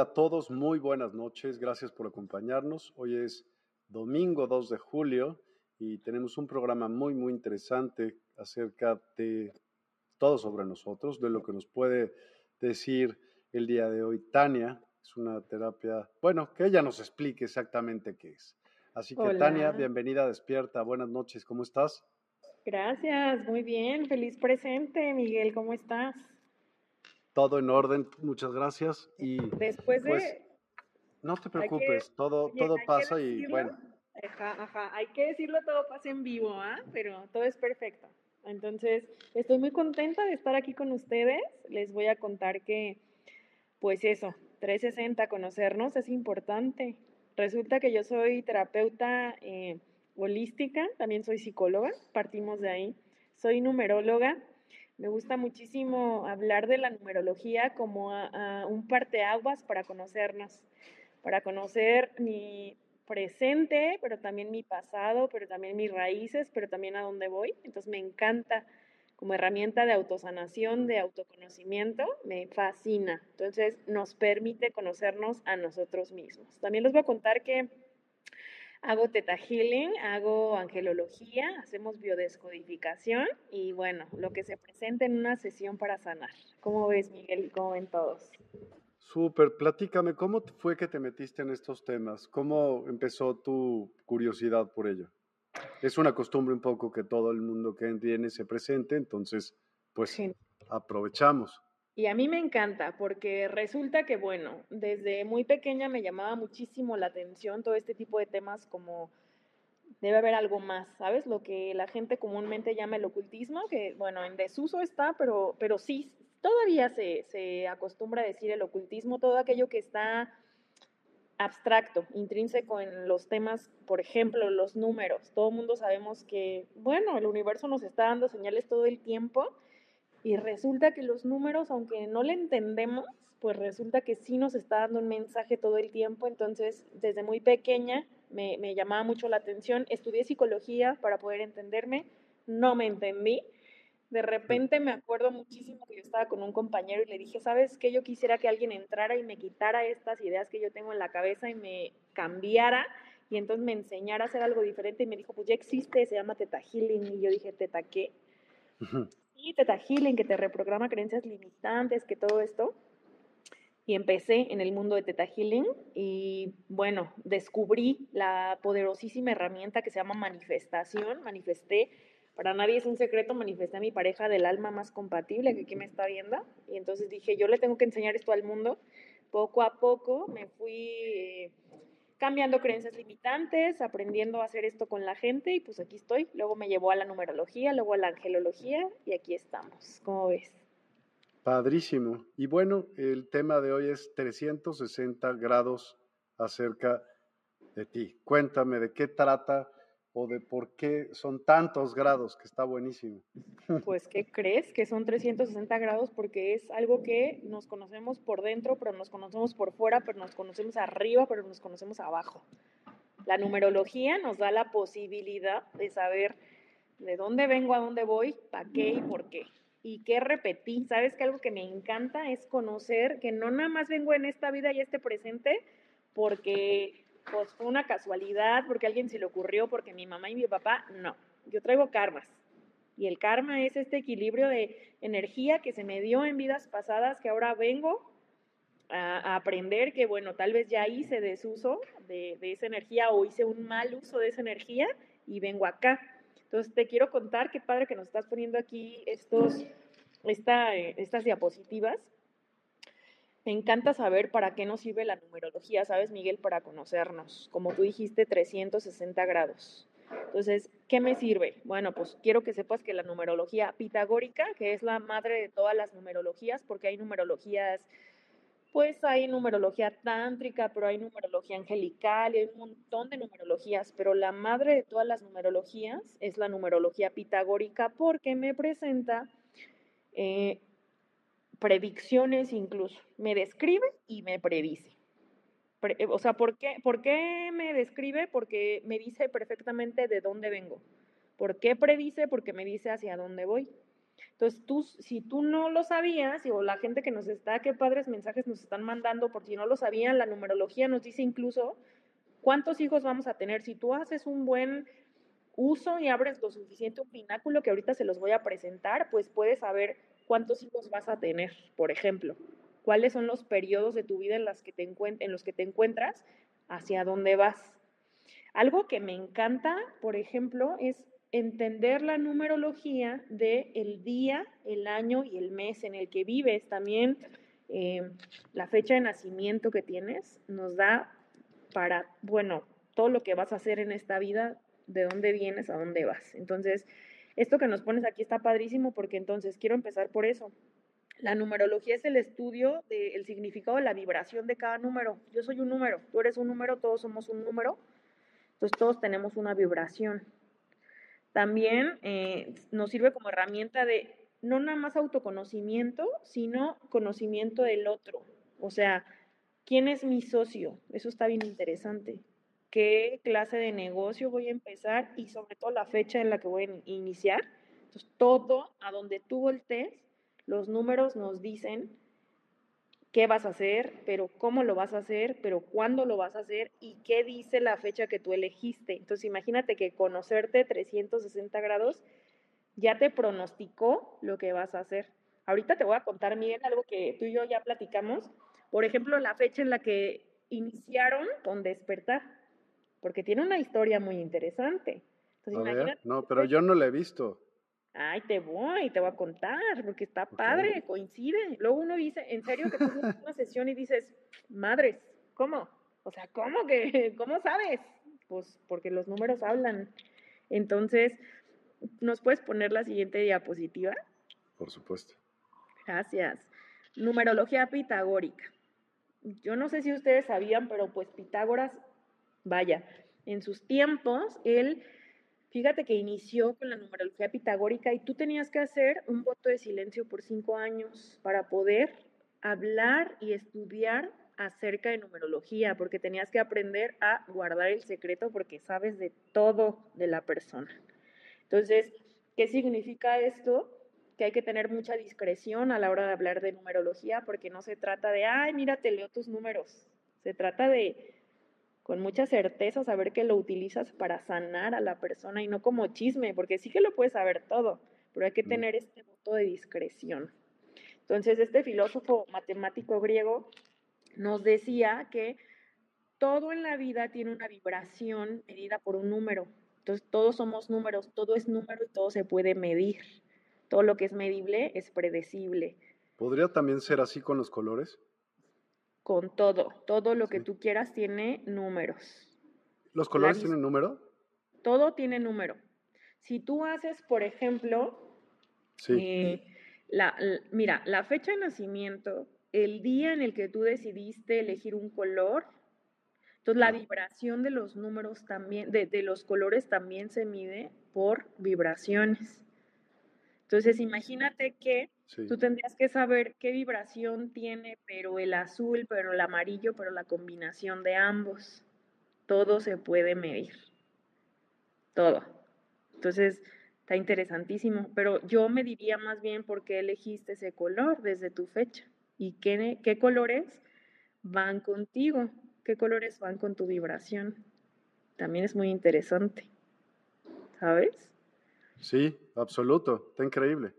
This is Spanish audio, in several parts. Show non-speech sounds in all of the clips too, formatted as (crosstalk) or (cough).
Hola, a todos, muy buenas noches, gracias por acompañarnos. Hoy es domingo 2 de julio y tenemos un programa muy, muy interesante acerca de todo sobre nosotros, de lo que nos puede decir el día de hoy Tania. Es una terapia, bueno, que ella nos explique exactamente qué es. Así que Tania, bienvenida, despierta, buenas noches, ¿cómo estás? Gracias, muy bien, feliz presente, Miguel, ¿cómo estás? Todo en orden, muchas gracias. Y después de... Pues, no te preocupes, todo, todo pasa y bueno. Ajá, ajá, hay que decirlo, todo pasa en vivo, ¿ah? Pero todo es perfecto. Entonces, estoy muy contenta de estar aquí con ustedes. Les voy a contar que, pues eso, 360, conocernos es importante. Resulta que yo soy terapeuta eh, holística, también soy psicóloga, partimos de ahí. Soy numeróloga me gusta muchísimo hablar de la numerología como un parteaguas para conocernos, para conocer mi presente, pero también mi pasado, pero también mis raíces, pero también a dónde voy. Entonces me encanta como herramienta de autosanación, de autoconocimiento, me fascina. Entonces nos permite conocernos a nosotros mismos. También les voy a contar que Hago teta healing, hago angelología, hacemos biodescodificación y bueno, lo que se presenta en una sesión para sanar. ¿Cómo ves, Miguel? ¿Y cómo ven todos? Súper, platícame, ¿cómo fue que te metiste en estos temas? ¿Cómo empezó tu curiosidad por ello? Es una costumbre un poco que todo el mundo que viene se presente, entonces, pues aprovechamos. Y a mí me encanta porque resulta que, bueno, desde muy pequeña me llamaba muchísimo la atención todo este tipo de temas como debe haber algo más, ¿sabes? Lo que la gente comúnmente llama el ocultismo, que, bueno, en desuso está, pero, pero sí, todavía se, se acostumbra a decir el ocultismo, todo aquello que está abstracto, intrínseco en los temas, por ejemplo, los números. Todo el mundo sabemos que, bueno, el universo nos está dando señales todo el tiempo y resulta que los números, aunque no le entendemos, pues resulta que sí nos está dando un mensaje todo el tiempo. Entonces, desde muy pequeña me, me llamaba mucho la atención. Estudié psicología para poder entenderme, no me entendí. De repente me acuerdo muchísimo que yo estaba con un compañero y le dije, ¿sabes qué? Yo quisiera que alguien entrara y me quitara estas ideas que yo tengo en la cabeza y me cambiara y entonces me enseñara a hacer algo diferente y me dijo, pues ya existe, se llama Teta Healing y yo dije, ¿Teta qué? Y Teta Healing, que te reprograma creencias limitantes, que todo esto. Y empecé en el mundo de Teta Healing y bueno, descubrí la poderosísima herramienta que se llama manifestación. Manifesté, para nadie es un secreto, manifesté a mi pareja del alma más compatible que aquí me está viendo. Y entonces dije, yo le tengo que enseñar esto al mundo. Poco a poco me fui... Eh, cambiando creencias limitantes, aprendiendo a hacer esto con la gente y pues aquí estoy. Luego me llevó a la numerología, luego a la angelología y aquí estamos. ¿Cómo ves? Padrísimo. Y bueno, el tema de hoy es 360 grados acerca de ti. Cuéntame de qué trata o de por qué son tantos grados, que está buenísimo. (laughs) Pues, ¿qué crees? Que son 360 grados porque es algo que nos conocemos por dentro, pero nos conocemos por fuera, pero nos conocemos arriba, pero nos conocemos abajo. La numerología nos da la posibilidad de saber de dónde vengo, a dónde voy, para qué y por qué. Y qué repetí. ¿Sabes que algo que me encanta es conocer que no nada más vengo en esta vida y este presente porque pues fue una casualidad, porque alguien se le ocurrió, porque mi mamá y mi papá, no. Yo traigo karmas. Y el karma es este equilibrio de energía que se me dio en vidas pasadas, que ahora vengo a, aprender que, bueno, tal vez ya hice desuso de, de, esa energía o hice un mal uso de esa energía y vengo acá. Entonces, te quiero contar, qué padre que nos estás poniendo aquí estos, esta, eh, estas diapositivas me encanta saber para qué nos sirve la numerología, ¿sabes, Miguel? Para conocernos. Como tú dijiste, 360 grados. Entonces, ¿qué me sirve? Bueno, pues quiero que sepas que la numerología pitagórica, que es la madre de todas las numerologías, porque hay numerologías, pues hay numerología tántrica, pero hay numerología angelical, y hay un montón de numerologías, pero la madre de todas las numerologías es la numerología pitagórica porque me presenta eh, predicciones incluso. Me describe y me predice. Eh, o sea, ¿por qué, ¿por qué me describe? Porque me dice perfectamente de dónde vengo. ¿Por qué predice? Porque me dice hacia dónde voy. Entonces, tú, si tú no lo sabías, o la gente que nos está, qué padres mensajes nos están mandando, por si no lo sabían, la numerología nos dice incluso cuántos hijos vamos a tener. Si tú haces un buen uso y abres lo suficiente un pináculo que ahorita se los voy a presentar, pues puedes saber cuántos hijos vas a tener, por ejemplo. Cuáles son los periodos de tu vida en, las que te en los que te encuentras, hacia dónde vas. Algo que me encanta, por ejemplo, es entender la numerología de el día, el año y el mes en el que vives. También eh, la fecha de nacimiento que tienes nos da para, bueno, todo lo que vas a hacer en esta vida, de dónde vienes, a dónde vas. Entonces, esto que nos pones aquí está padrísimo porque entonces quiero empezar por eso. La numerología es el estudio del significado de la vibración de cada número. Yo soy un número, tú eres un número, todos somos un número. Entonces todos tenemos una vibración. También eh, nos sirve como herramienta de no nada más autoconocimiento, sino conocimiento del otro. O sea, ¿quién es mi socio? Eso está bien interesante. ¿Qué clase de negocio voy a empezar? Y sobre todo la fecha en la que voy a iniciar. Entonces, todo a donde tú voltees, los números nos dicen qué vas a hacer, pero cómo lo vas a hacer, pero cuándo lo vas a hacer y qué dice la fecha que tú elegiste. Entonces imagínate que conocerte 360 grados ya te pronosticó lo que vas a hacer. Ahorita te voy a contar, Miguel, algo que tú y yo ya platicamos. Por ejemplo, la fecha en la que iniciaron con despertar, porque tiene una historia muy interesante. no, pero yo no la he visto. Ay, te voy, te voy a contar, porque está padre, coincide. Luego uno dice, en serio, que tú una sesión y dices, madres, ¿cómo? O sea, ¿cómo que, cómo sabes? Pues porque los números hablan. Entonces, ¿nos puedes poner la siguiente diapositiva? Por supuesto. Gracias. Numerología pitagórica. Yo no sé si ustedes sabían, pero pues Pitágoras, vaya, en sus tiempos, él Fíjate que inició con la numerología pitagórica y tú tenías que hacer un voto de silencio por cinco años para poder hablar y estudiar acerca de numerología, porque tenías que aprender a guardar el secreto porque sabes de todo de la persona. Entonces, ¿qué significa esto? Que hay que tener mucha discreción a la hora de hablar de numerología, porque no se trata de, ay, mira, te leo tus números. Se trata de con mucha certeza saber que lo utilizas para sanar a la persona y no como chisme, porque sí que lo puedes saber todo, pero hay que tener este voto de discreción. Entonces, este filósofo matemático griego nos decía que todo en la vida tiene una vibración medida por un número. Entonces, todos somos números, todo es número y todo se puede medir. Todo lo que es medible es predecible. ¿Podría también ser así con los colores? Con todo. Todo lo que tú quieras tiene números. ¿Los colores tienen número? Todo tiene número. Si tú haces, por ejemplo, eh, la, mira, la fecha de nacimiento, el día en el que tú decidiste elegir un color, entonces la vibración de los números también, de, de los colores también se mide por vibraciones. Entonces, imagínate que tú tendrías que saber qué vibración tiene, pero el azul, pero el amarillo, pero la combinación de ambos. Todo se puede medir. Todo. Entonces, está interesantísimo. Pero yo me diría más bien por qué elegiste ese color desde tu fecha y qué, qué colores van contigo, qué colores van con tu vibración. También es muy interesante. ¿Sabes? Sí, absoluto, está increíble.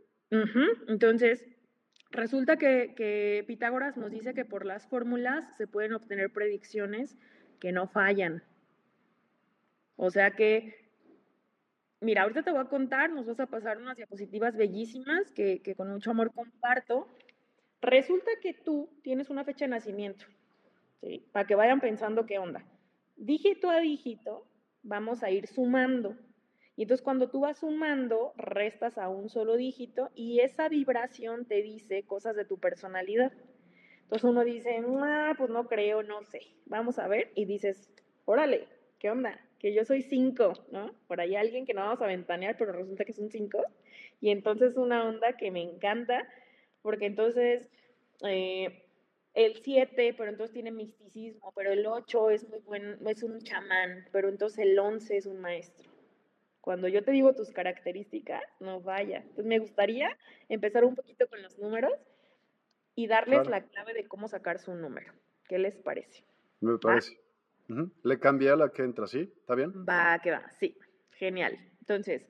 Entonces, resulta que, Pitágoras nos dice que por las fórmulas se pueden obtener predicciones que no fallan. O sea que, mira, ahorita te voy a contar, nos vas a pasar unas diapositivas bellísimas que, que con mucho amor comparto. Resulta que tú tienes una fecha de nacimiento. Para que vayan pensando qué onda. Dígito a dígito, vamos a ir sumando. Y entonces cuando tú vas sumando, restas a un solo dígito y esa vibración te dice cosas de tu personalidad. Entonces uno dice, ah, pues no creo, no sé. Vamos a ver. Y dices, órale, ¿qué onda? Que yo soy cinco, ¿no? Por ahí alguien que no vamos a ventanear, pero resulta que es un cinco. Y entonces una onda que me encanta, porque entonces eh, el 7, pero entonces tiene misticismo, pero el 8 es muy bueno, es un chamán, pero entonces el 11 es un maestro. Cuando yo te digo tus características, no vaya. Entonces me gustaría empezar un poquito con los números y darles la clave de cómo sacar su número. ¿Qué les parece? Me parece. ¿Le cambia la que entra, sí? ¿Está bien? Va, que va, sí. Genial. Entonces,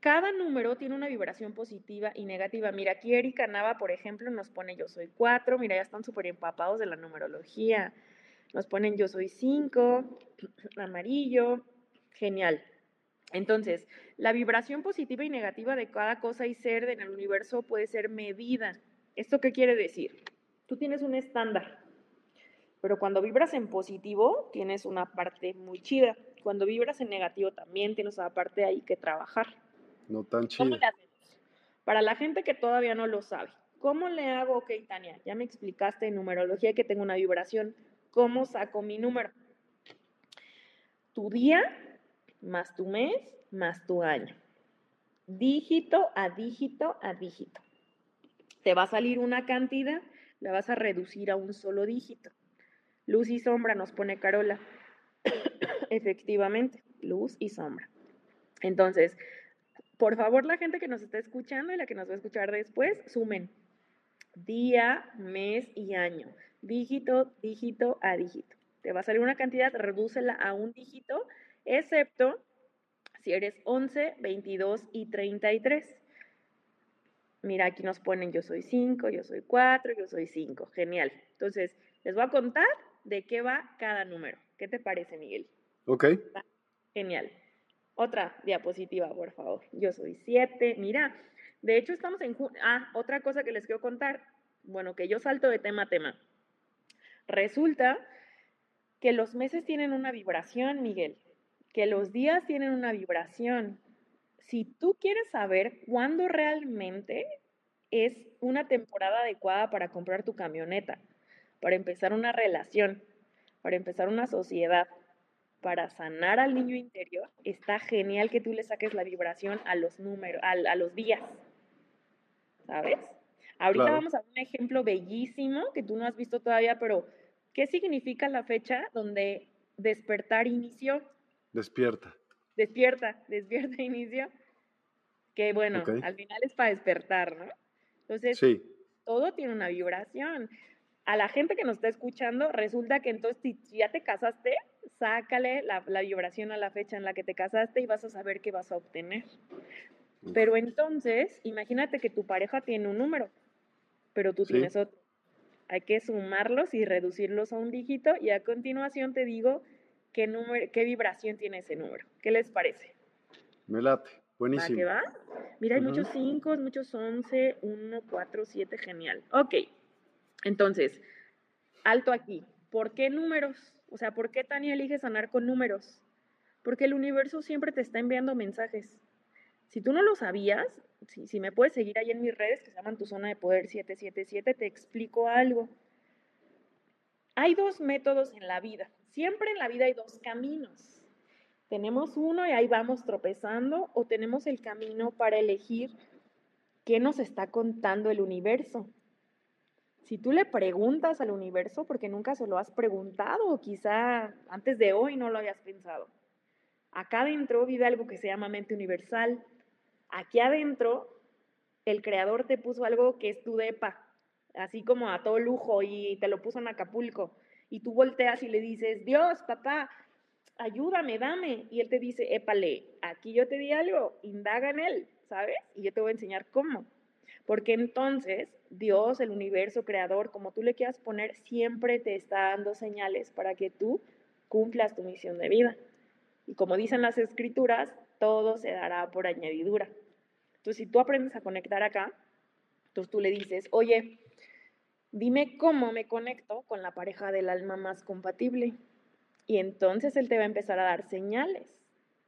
cada número tiene una vibración positiva y negativa. Mira, aquí Erika Nava, por ejemplo, nos pone yo soy 4. Mira, ya están súper empapados de la numerología. Nos ponen yo soy 5, (clears throat) amarillo. Genial. Entonces, la vibración positiva y negativa de cada cosa y ser en el universo puede ser medida. ¿Esto qué quiere decir? Tú tienes un estándar, pero cuando vibras en positivo tienes una parte muy chida. Cuando vibras en negativo también tienes una parte ahí que trabajar. No tan chido. Para la gente que todavía no lo sabe, ¿cómo le hago? Ok, Tania, ya me explicaste en numerología que tengo una vibración. ¿Cómo saco mi número? Tu día más tu mes más tu año. Dígito a dígito a dígito. Te va a salir una cantidad, la vas a reducir a un solo dígito. Luz y sombra nos pone Carola. (coughs) Efectivamente, luz y sombra. Entonces, por favor, la gente que nos está escuchando y la que nos va a escuchar después, sumen día, mes y año. Dígito, dígito a dígito. Te va a salir una cantidad, redúcela a un dígito, excepto si eres 11, 22 y 33. Mira, aquí nos ponen yo soy 5, yo soy 4, yo soy 5. Genial. Entonces, les voy a contar de qué va cada número. ¿Qué te parece, Miguel? Ok. Genial. Otra diapositiva, por favor. Yo soy 7. Mira, de hecho estamos en... Ah, otra cosa que les quiero contar. Bueno, que yo salto de tema a tema. Resulta que los meses tienen una vibración, Miguel, que los días tienen una vibración. Si tú quieres saber cuándo realmente es una temporada adecuada para comprar tu camioneta, para empezar una relación, para empezar una sociedad, para sanar al niño interior, está genial que tú le saques la vibración a los números, a, los días. ¿Sabes? Ahorita vamos a un ejemplo bellísimo que tú no has visto todavía, pero ¿qué significa la fecha donde despertar inició? Despierta. Despierta, despierta (laughs) inicio. Que bueno, al final es para despertar, ¿no? Entonces, sí. todo tiene una vibración a la gente que nos está escuchando, resulta que entonces si ya te casaste, sácale la, vibración a la fecha en la que te casaste y vas a saber qué vas a obtener. Pero entonces, imagínate que tu pareja tiene un número, pero tú tienes otro. Hay que sumarlos y reducirlos a un dígito y a continuación te digo qué, número, qué vibración tiene ese número. ¿Qué les parece? Me late, buenísimo. qué va? Mira, hay muchos 5, muchos 11, 1, 4, 7, genial. Ok. Entonces, alto aquí. ¿Por qué números? O sea, ¿por qué Tania elige sanar con números? Porque el universo siempre te está enviando mensajes. Si tú no lo sabías, si, me puedes seguir ahí en mis redes que se llaman Tu Zona de Poder 777, te explico algo. Hay dos métodos en la vida. Siempre en la vida hay dos caminos. Tenemos uno y ahí vamos tropezando o tenemos el camino para elegir qué nos está contando el universo. Si tú le preguntas al universo, porque nunca se lo has preguntado, o quizá antes de hoy no lo habías pensado. Acá adentro vive algo que se llama mente universal. Aquí adentro, el creador te puso algo que es tu depa, así como a todo lujo, y te lo puso en Acapulco. Y tú volteas y le dices, Dios, papá, ayúdame, dame. Y él te dice, épale, aquí yo te di algo, indaga en él, ¿sabes? Y yo te voy a enseñar cómo. Porque entonces Dios, el universo creador, como tú le quieras poner, siempre te está dando señales para que tú cumplas tu misión de vida. Y como dicen las escrituras, todo se dará por añadidura. Entonces, si tú aprendes a conectar acá, entonces tú le dices, oye, dime cómo me conecto con la pareja del alma más compatible. Y entonces él te va a empezar a dar señales.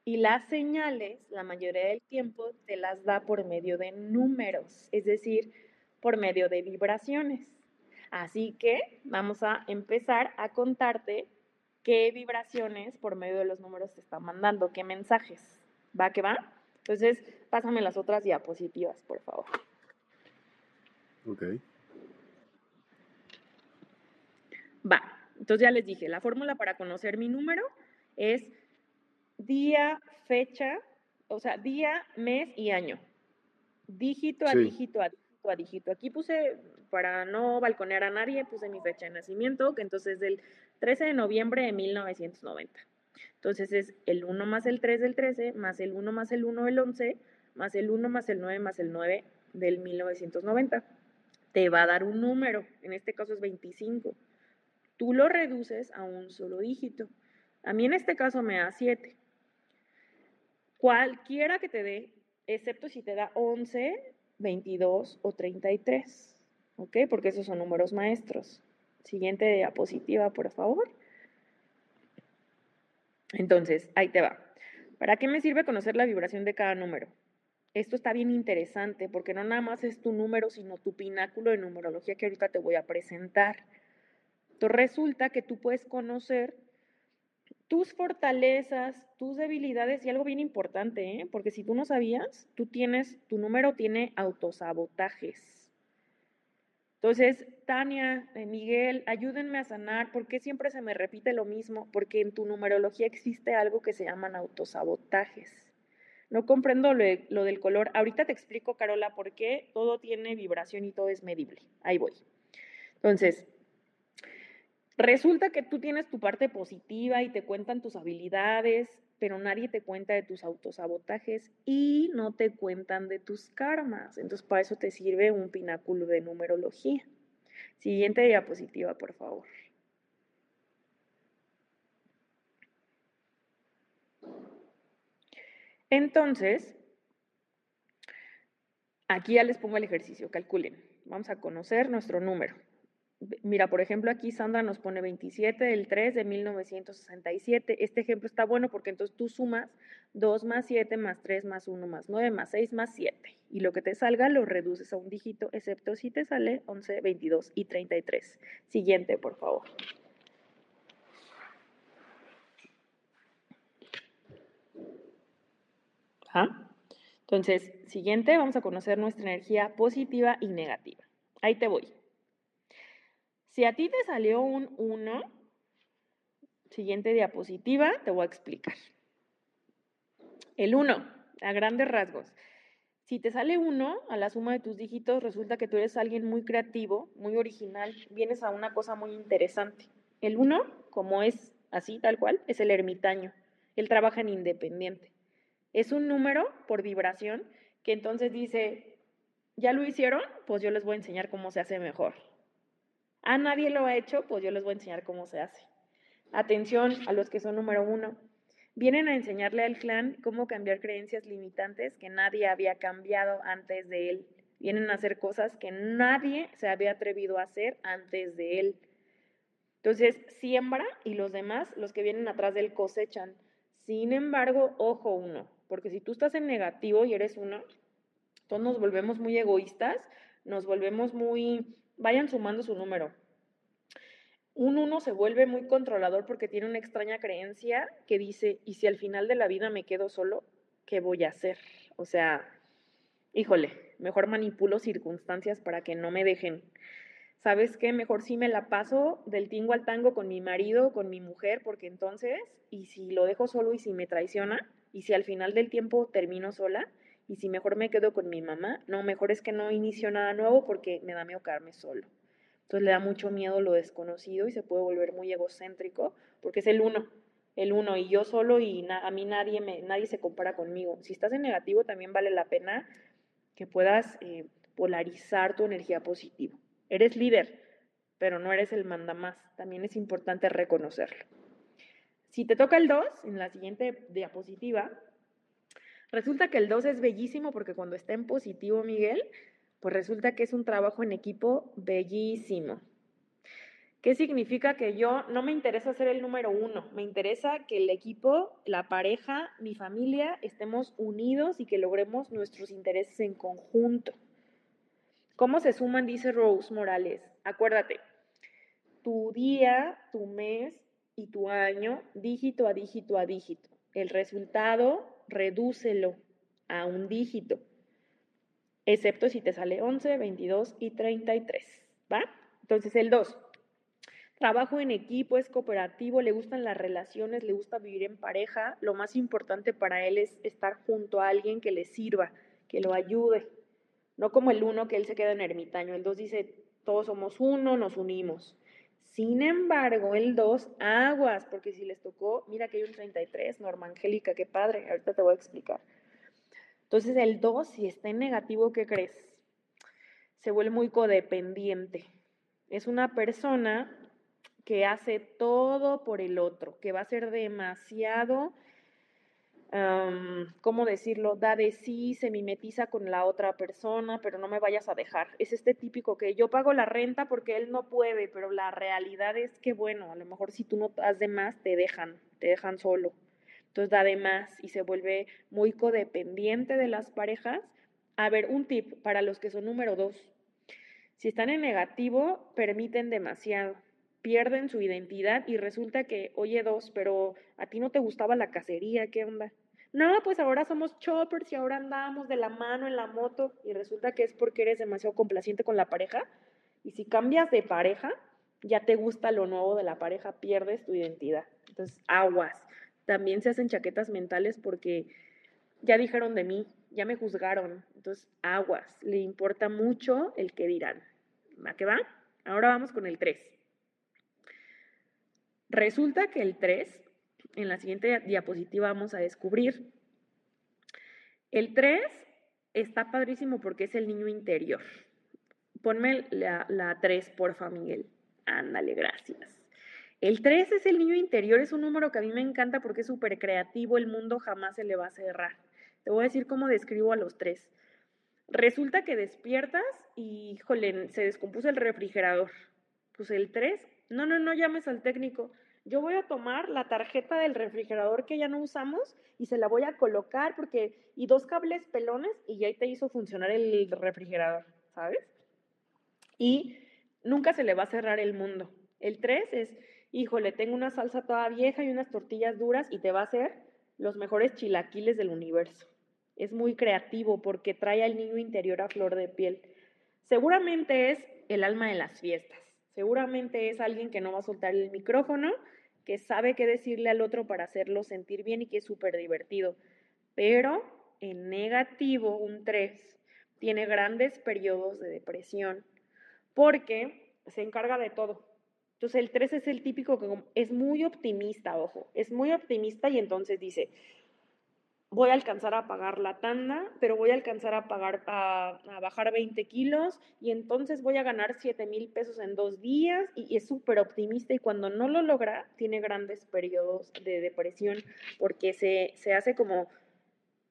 Y las señales, la mayoría del tiempo, te las da por medio de números, es decir, por medio de vibraciones. Así que vamos a empezar a contarte qué vibraciones por medio de los números te están mandando, qué mensajes. ¿Va que va? Entonces, pásame las otras diapositivas, por favor. Ok. Va. Entonces ya les dije, la fórmula para conocer mi número es día, fecha, o sea, día, mes y año. Dígito a dígito a dígito a dígito. Aquí puse, para no balconear a nadie, puse mi fecha de nacimiento, que entonces es del 13 de noviembre de 1990. Entonces es el 1 más el 3 del 13, más el 1 más el 1 del 11, más el 1 más el 9 más el 9 del 1990. Te va a dar un número, en este caso es 25. Tú lo reduces a un solo dígito. A mí en este caso me da 7. Cualquiera que te dé, excepto si te da 11, 22 o 33. ¿Ok? Porque esos son números maestros. Siguiente diapositiva, por favor. Entonces, ahí te va. ¿Para qué me sirve conocer la vibración de cada número? Esto está bien interesante porque no nada más es tu número, sino tu pináculo de numerología que ahorita te voy a presentar. Resulta que tú puedes conocer tus fortalezas, tus debilidades y algo bien importante, ¿eh? porque si tú no sabías, tú tienes, tu número tiene autosabotajes. Entonces, Tania, eh, Miguel, ayúdenme a sanar. ¿Por qué siempre se me repite lo mismo? Porque en tu numerología existe algo que se llaman autosabotajes. No comprendo lo, lo, del color. Ahorita te explico, Carola, por qué todo tiene vibración y todo es medible. Ahí voy. Entonces, resulta que tú tienes tu parte positiva y te cuentan tus habilidades, pero nadie te cuenta de tus autosabotajes y no te cuentan de tus karmas. Entonces, para eso te sirve un pináculo de numerología. Siguiente diapositiva, por favor. Entonces, aquí ya les pongo el ejercicio, calculen. Vamos a conocer nuestro número. Mira, por ejemplo, aquí Sandra nos pone 27 del 3 de 1967. Este ejemplo está bueno porque entonces tú sumas 2 más 7 más 3 más 1 más 9 más 6 más 7. Y lo que te salga lo reduces a un dígito, excepto si te sale 11, 22 y 33. Siguiente, por favor. ¿Ah? Entonces, siguiente, vamos a conocer nuestra energía positiva y negativa. Ahí te voy. Si a ti te salió un 1, siguiente diapositiva, te voy a explicar. El 1, a grandes rasgos. Si te sale 1 a la suma de tus dígitos, resulta que tú eres alguien muy creativo, muy original, vienes a una cosa muy interesante. El 1, como es así, tal cual, es el ermitaño. Él trabaja en independiente. Es un número por vibración que entonces dice, ¿ya lo hicieron? Pues yo les voy a enseñar cómo se hace mejor. A nadie lo ha hecho, pues yo les voy a enseñar cómo se hace. Atención a los que son número uno. Vienen a enseñarle al clan cómo cambiar creencias limitantes que nadie había cambiado antes de él. Vienen a hacer cosas que nadie se había atrevido a hacer antes de él. Entonces, siembra y los demás, los que vienen atrás de él, cosechan. Sin embargo, ojo uno, porque si tú estás en negativo y eres uno, todos nos volvemos muy egoístas, nos volvemos muy vayan sumando su número. Un uno se vuelve muy controlador porque tiene una extraña creencia que dice, ¿y si al final de la vida me quedo solo, qué voy a hacer? O sea, híjole, mejor manipulo circunstancias para que no me dejen. ¿Sabes qué? Mejor sí me la paso del tingo al tango con mi marido, con mi mujer, porque entonces, y si lo dejo solo y si me traiciona, y si al final del tiempo termino sola, y si mejor me quedo con mi mamá, no, mejor es que no inicio nada nuevo porque me da miedo quedarme solo. Entonces le da mucho miedo lo desconocido y se puede volver muy egocéntrico porque es el uno, el uno y yo solo y a mí nadie, me, nadie se compara conmigo. Si estás en negativo también vale la pena que puedas eh, polarizar tu energía positiva. Eres líder, pero no eres el manda más. También es importante reconocerlo. Si te toca el 2, en la siguiente diapositiva, Resulta que el 2 es bellísimo porque cuando está en positivo, Miguel, pues resulta que es un trabajo en equipo bellísimo. ¿Qué significa que yo no me interesa ser el número uno? Me interesa que el equipo, la pareja, mi familia estemos unidos y que logremos nuestros intereses en conjunto. ¿Cómo se suman? Dice Rose Morales. Acuérdate, tu día, tu mes y tu año, dígito a dígito a dígito. El resultado redúcelo a un dígito, excepto si te sale 11, 22 y 33, ¿va? Entonces el 2. trabajo en equipo, es cooperativo, le gustan las relaciones, le gusta vivir en pareja. Lo más importante para él es estar junto a alguien que le sirva, que lo ayude. No como el uno que él se queda en ermitaño. El dos dice, todos somos uno, nos unimos. Sin embargo, el dos, aguas, porque si les tocó, mira que hay un 33, Norma Angélica, qué padre, ahorita te voy a explicar. Entonces el 2, si está en negativo, ¿qué crees? Se vuelve muy codependiente. Es una persona que hace todo por el otro, que va a ser demasiado, ¿cómo decirlo? Da de sí, se mimetiza con la otra persona, pero no me vayas a dejar. Es este típico que yo pago la renta porque él no puede, pero la realidad es que, bueno, a lo mejor si tú no das de más, te dejan, te dejan solo. Entonces da de más y se vuelve muy codependiente de las parejas. A ver, un tip para los que son número dos. Si están en negativo, permiten demasiado pierden su identidad y resulta que, oye, dos, pero a ti no te gustaba la cacería, ¿qué onda? No, pues ahora somos choppers y ahora andamos de la mano en la moto y resulta que es porque eres demasiado complaciente con la pareja. Y si cambias de pareja, ya te gusta lo nuevo de la pareja, pierdes tu identidad. Entonces, aguas. También se hacen chaquetas mentales porque ya dijeron de mí, ya me juzgaron. Entonces, aguas. Le importa mucho el que dirán. ¿Va que va? Ahora vamos con el 3. Resulta que el 3, en la siguiente diapositiva vamos a descubrir, el 3 está padrísimo porque es el niño interior. Ponme la, la 3, porfa, Miguel. Ándale, gracias. El 3 es el niño interior, es un número que a mí me encanta porque es súper creativo, el mundo jamás se le va a cerrar. Te voy a decir cómo describo a los tres. Resulta que despiertas y, híjole, se descompuso el refrigerador. Pues el 3, no, no, no llames al técnico yo voy a tomar la tarjeta del refrigerador que ya no usamos y se la voy a colocar porque, y dos cables pelones y ya te hizo funcionar el refrigerador, ¿sabes? Y nunca se le va a cerrar el mundo. El 3 es, híjole, tengo una salsa toda vieja y unas tortillas duras y te va a hacer los mejores chilaquiles del universo. Es muy creativo porque trae al niño interior a flor de piel. Seguramente es el alma de las fiestas. Seguramente es alguien que no va a soltar el micrófono que sabe qué decirle al otro para hacerlo sentir bien y que es súper divertido. Pero en negativo, un 3 tiene grandes periodos de depresión porque se encarga de todo. Entonces el 3 es el típico que es muy optimista, ojo, es muy optimista y entonces dice, voy a alcanzar a pagar la tanda, pero voy a alcanzar a pagar a, bajar 20 kilos y entonces voy a ganar 7 mil pesos en dos días y, es súper optimista y cuando no lo logra tiene grandes periodos de depresión porque se, se hace como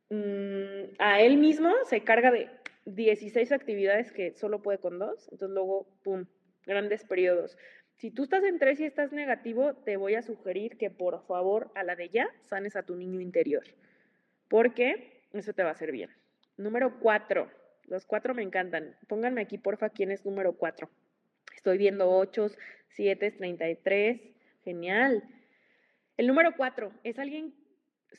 mm, a él mismo se carga de 16 actividades que solo puede con dos, entonces luego, ¡pum!, grandes periodos. Si tú estás en tres y estás negativo, te voy a sugerir que por favor a la de ya sanes a tu niño interior porque eso te va a hacer bien. Número cuatro. Los cuatro me encantan. Pónganme aquí, porfa, quién es número cuatro. Estoy viendo ocho, siete, treinta y tres. Genial. El número cuatro es alguien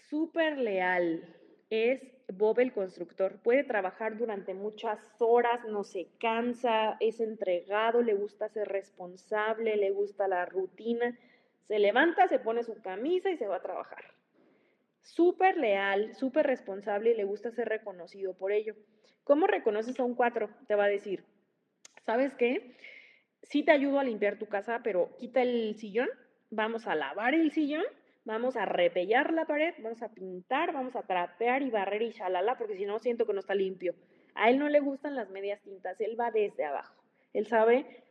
súper leal. Es Bob el constructor. Puede trabajar durante muchas horas, no se cansa, es entregado, le gusta ser responsable, le gusta la rutina. Se levanta, se pone su camisa y se va a trabajar súper leal, súper responsable y le gusta ser reconocido por ello. ¿Cómo reconoces a un cuatro? Te va a decir, ¿sabes qué? Sí te ayudo a limpiar tu casa, pero quita el sillón, vamos a lavar el sillón, vamos a repellar la pared, vamos a pintar, vamos a trapear y barrer y shalala, porque si no siento que no está limpio. A él no le gustan las medias tintas, él va desde abajo. Él sabe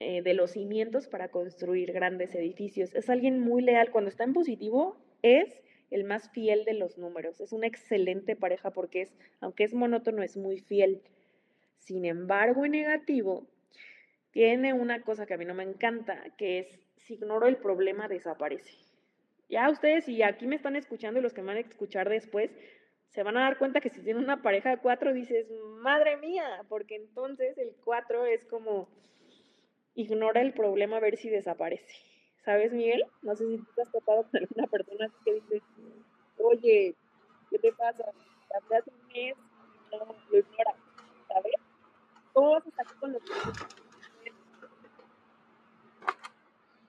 eh, de los cimientos para construir grandes edificios. Es alguien muy leal. Cuando está en positivo, es el más fiel de los números. Es una excelente pareja porque es, aunque es monótono, es muy fiel. Sin embargo, en negativo, tiene una cosa que a mí no me encanta, que es, si ignoro el problema, desaparece. Ya ustedes, y aquí me están escuchando y los que me van a escuchar después, se van a dar cuenta que si tienen una pareja de cuatro, dices, madre mía, porque entonces el cuatro es como, ignora el problema a ver si desaparece. ¿Sabes, Miguel? No sé si tú has tocado con alguna persona que dice, oye, ¿qué te pasa? Hace un mes no lo ignora, ¿sabes? ¿Cómo vas a estar con los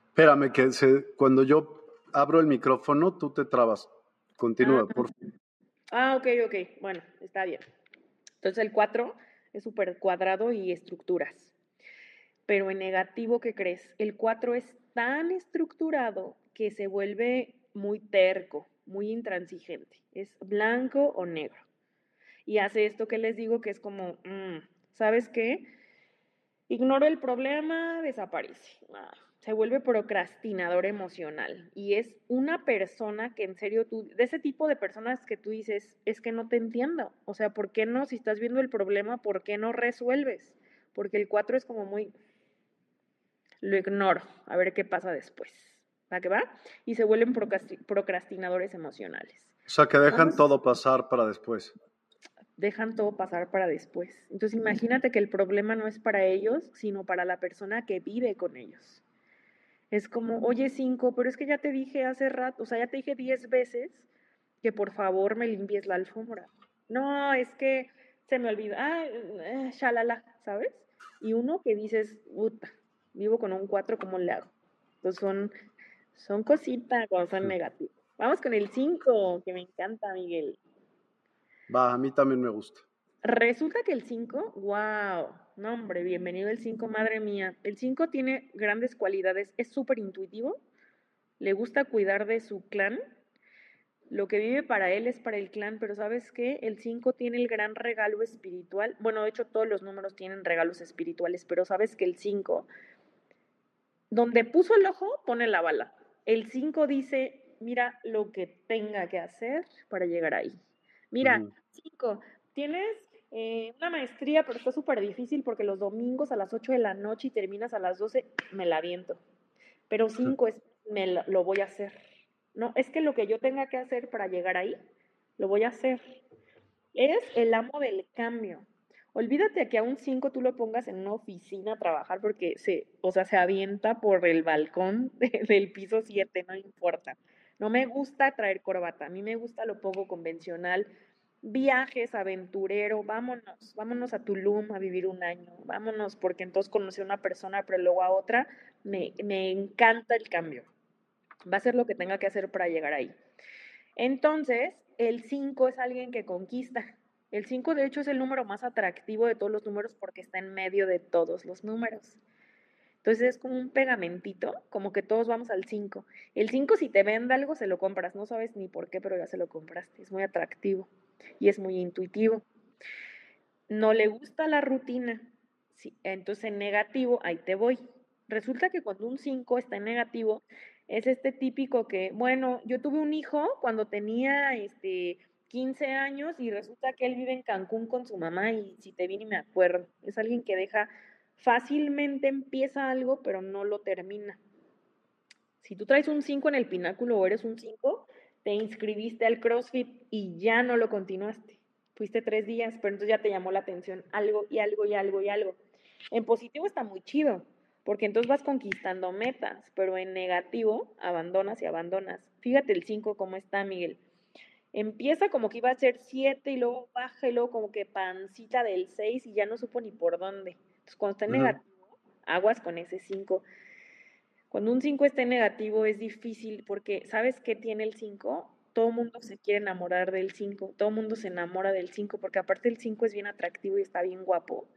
Espérame, que se, cuando yo abro el micrófono, tú te trabas. Continúa, Ah. por favor. Ah, ok, ok. Bueno, está bien. Entonces el 4 es súper cuadrado y estructuras. Pero en negativo, ¿qué crees? El 4 es tan estructurado que se vuelve muy terco, muy intransigente. Es blanco o negro. Y hace esto que les digo que es como, mm, ¿sabes qué? Ignoro el problema, desaparece. Ah, se vuelve procrastinador emocional. Y es una persona que en serio tú, de ese tipo de personas que tú dices, es que no te entiendo. O sea, ¿por qué no? Si estás viendo el problema, ¿por qué no resuelves? Porque el 4 es como muy, lo ignoro, a ver qué pasa después. ¿Va que va? Y se vuelven procrasti- procrastinadores emocionales. O sea, que dejan Vamos. todo pasar para después. dejan todo pasar para después. Entonces imagínate que el problema no es para ellos, sino para la persona que vive con ellos. Es como, oye, cinco, pero es que ya te dije hace rato, o sea, ya te dije diez veces que por favor me limpies la alfombra. No, es que se me olvida, ah, eh, shalala, ¿sabes? Y uno que dices, puta, vivo con un cuatro, ¿cómo le hago? Entonces son, son cositas cuando son Sí. negativos. Vamos con el cinco, que me encanta, Miguel. Va, a mí también me gusta. Resulta que el 5, wow, no hombre, bienvenido el 5, madre mía. El 5 tiene grandes cualidades, es súper intuitivo, le gusta cuidar de su clan. Lo que vive para él es para el clan, pero ¿sabes qué? El 5 tiene el gran regalo espiritual. Bueno, de hecho todos los números tienen regalos espirituales, pero ¿sabes que el 5, donde puso el ojo, pone la bala. El 5 dice, mira lo que tenga que hacer para llegar ahí. Mira, Ujú. 5, tienes eh, una maestría, pero está súper difícil porque los domingos a las 8 de la noche y terminas a las 12, me la aviento. Pero 5 es, me lo, lo voy a hacer. No, es que lo que yo tenga que hacer para llegar ahí, lo voy a hacer. Es el amo del cambio. Olvídate que a un 5 tú lo pongas en una oficina a trabajar porque se, o sea, se avienta por el balcón (laughs) de- del piso 7, no importa. No me gusta traer corbata, a mí me gusta lo poco convencional. Viajes, aventurero, vámonos, vámonos a Tulum a vivir un año, vámonos, porque entonces conocí a una persona, pero luego a otra, me, me encanta el cambio. Va a ser lo que tenga que hacer para llegar ahí. Entonces, el 5 es alguien que conquista. El 5 de hecho es el número más atractivo de todos los números porque está en medio de todos los números. Entonces es como un pegamentito, como que todos vamos al 5. El 5 si te vende algo se lo compras, no sabes ni por qué, pero ya se lo compraste. Es muy atractivo y es muy intuitivo. No le gusta la rutina. Entonces en negativo, ahí te voy. Resulta que cuando un 5 está en negativo, es este típico que, bueno, yo tuve un hijo cuando tenía este 15 años y resulta que él vive en Cancún con su mamá y si te viene me acuerdo. Es alguien que deja fácilmente empieza algo, pero no lo termina. Si tú traes un 5 en el pináculo o eres un 5, te inscribiste al CrossFit y ya no lo continuaste. Fuiste tres días, pero entonces ya te llamó la atención algo y algo y algo y algo. En positivo está muy chido, porque entonces vas conquistando metas, pero en negativo abandonas y abandonas. Fíjate el 5 cómo está, Miguel. Empieza como que iba a ser 7 y luego baja y luego como que pancita del 6 y ya no supo ni por dónde. Entonces cuando está en Ujú. negativo, aguas con ese 5. Cuando un 5 está en negativo es difícil porque ¿sabes qué tiene el 5? Todo mundo se quiere enamorar del 5, todo mundo se enamora del 5 porque aparte el 5 es bien atractivo y está bien guapo.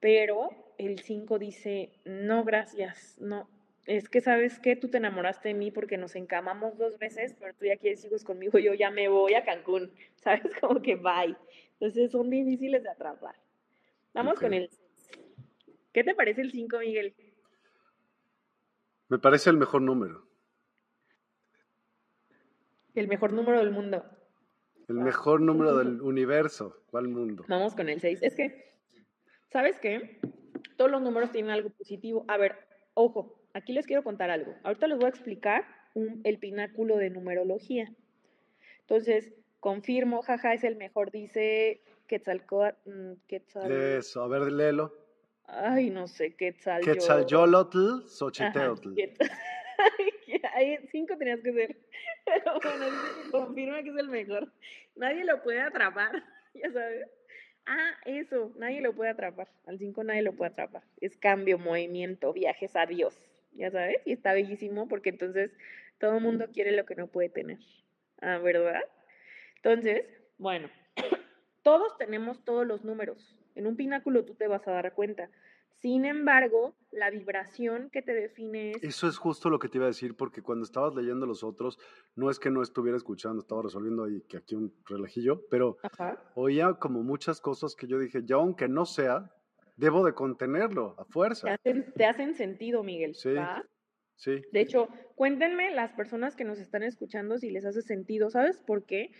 Pero el 5 dice, no, gracias, no. Es que, ¿sabes qué? Tú te enamoraste de mí porque nos encamamos dos veces, pero tú ya quieres hijos conmigo, yo ya me voy a Cancún, (laughs) ¿sabes? Como que bye. Entonces son difíciles de atrapar. Vamos con el 6. ¿Qué te parece el 5, Miguel? Me parece el mejor número. El mejor número del mundo. El mejor número del (laughs) universo. ¿Cuál mundo? Vamos con el 6. Es que, ¿sabes qué? Todos los números tienen algo positivo. A ver, ojo, aquí les quiero contar algo. Ahorita les voy a explicar un- el pináculo de numerología. Entonces, confirmo, jaja, es el mejor, dice Quetzalcóatl. Quetzal, Eso, a ver, léelo. ay, no sé, Quetzal. Quetzalyolotl, Xochiteotl. Quetzal- (laughs) Ay, cinco tenías que ser. Pero bueno, confirma que es el mejor. Nadie lo puede atrapar, (laughs) ya sabes. Ah, eso, nadie lo puede atrapar. Al 5 nadie lo puede atrapar. Es cambio, movimiento, viajes, adiós. Ya sabes, y está bellísimo porque entonces todo el mundo quiere lo que no puede tener, ah, ¿verdad? Entonces, bueno, (coughs) todos tenemos todos los números. En un pináculo tú te vas a dar cuenta. Sin embargo, la vibración que te define es... Eso es justo lo que te iba a decir, porque cuando estabas leyendo los otros, no es que no estuviera escuchando, estaba resolviendo ahí que aquí un relajillo, pero oía como muchas cosas que yo dije, ya aunque no sea, debo de contenerlo a fuerza. Te hacen, sentido, Miguel. Sí. Sí. De hecho, cuéntenme las personas que nos están escuchando si les hace sentido, ¿sabes por qué?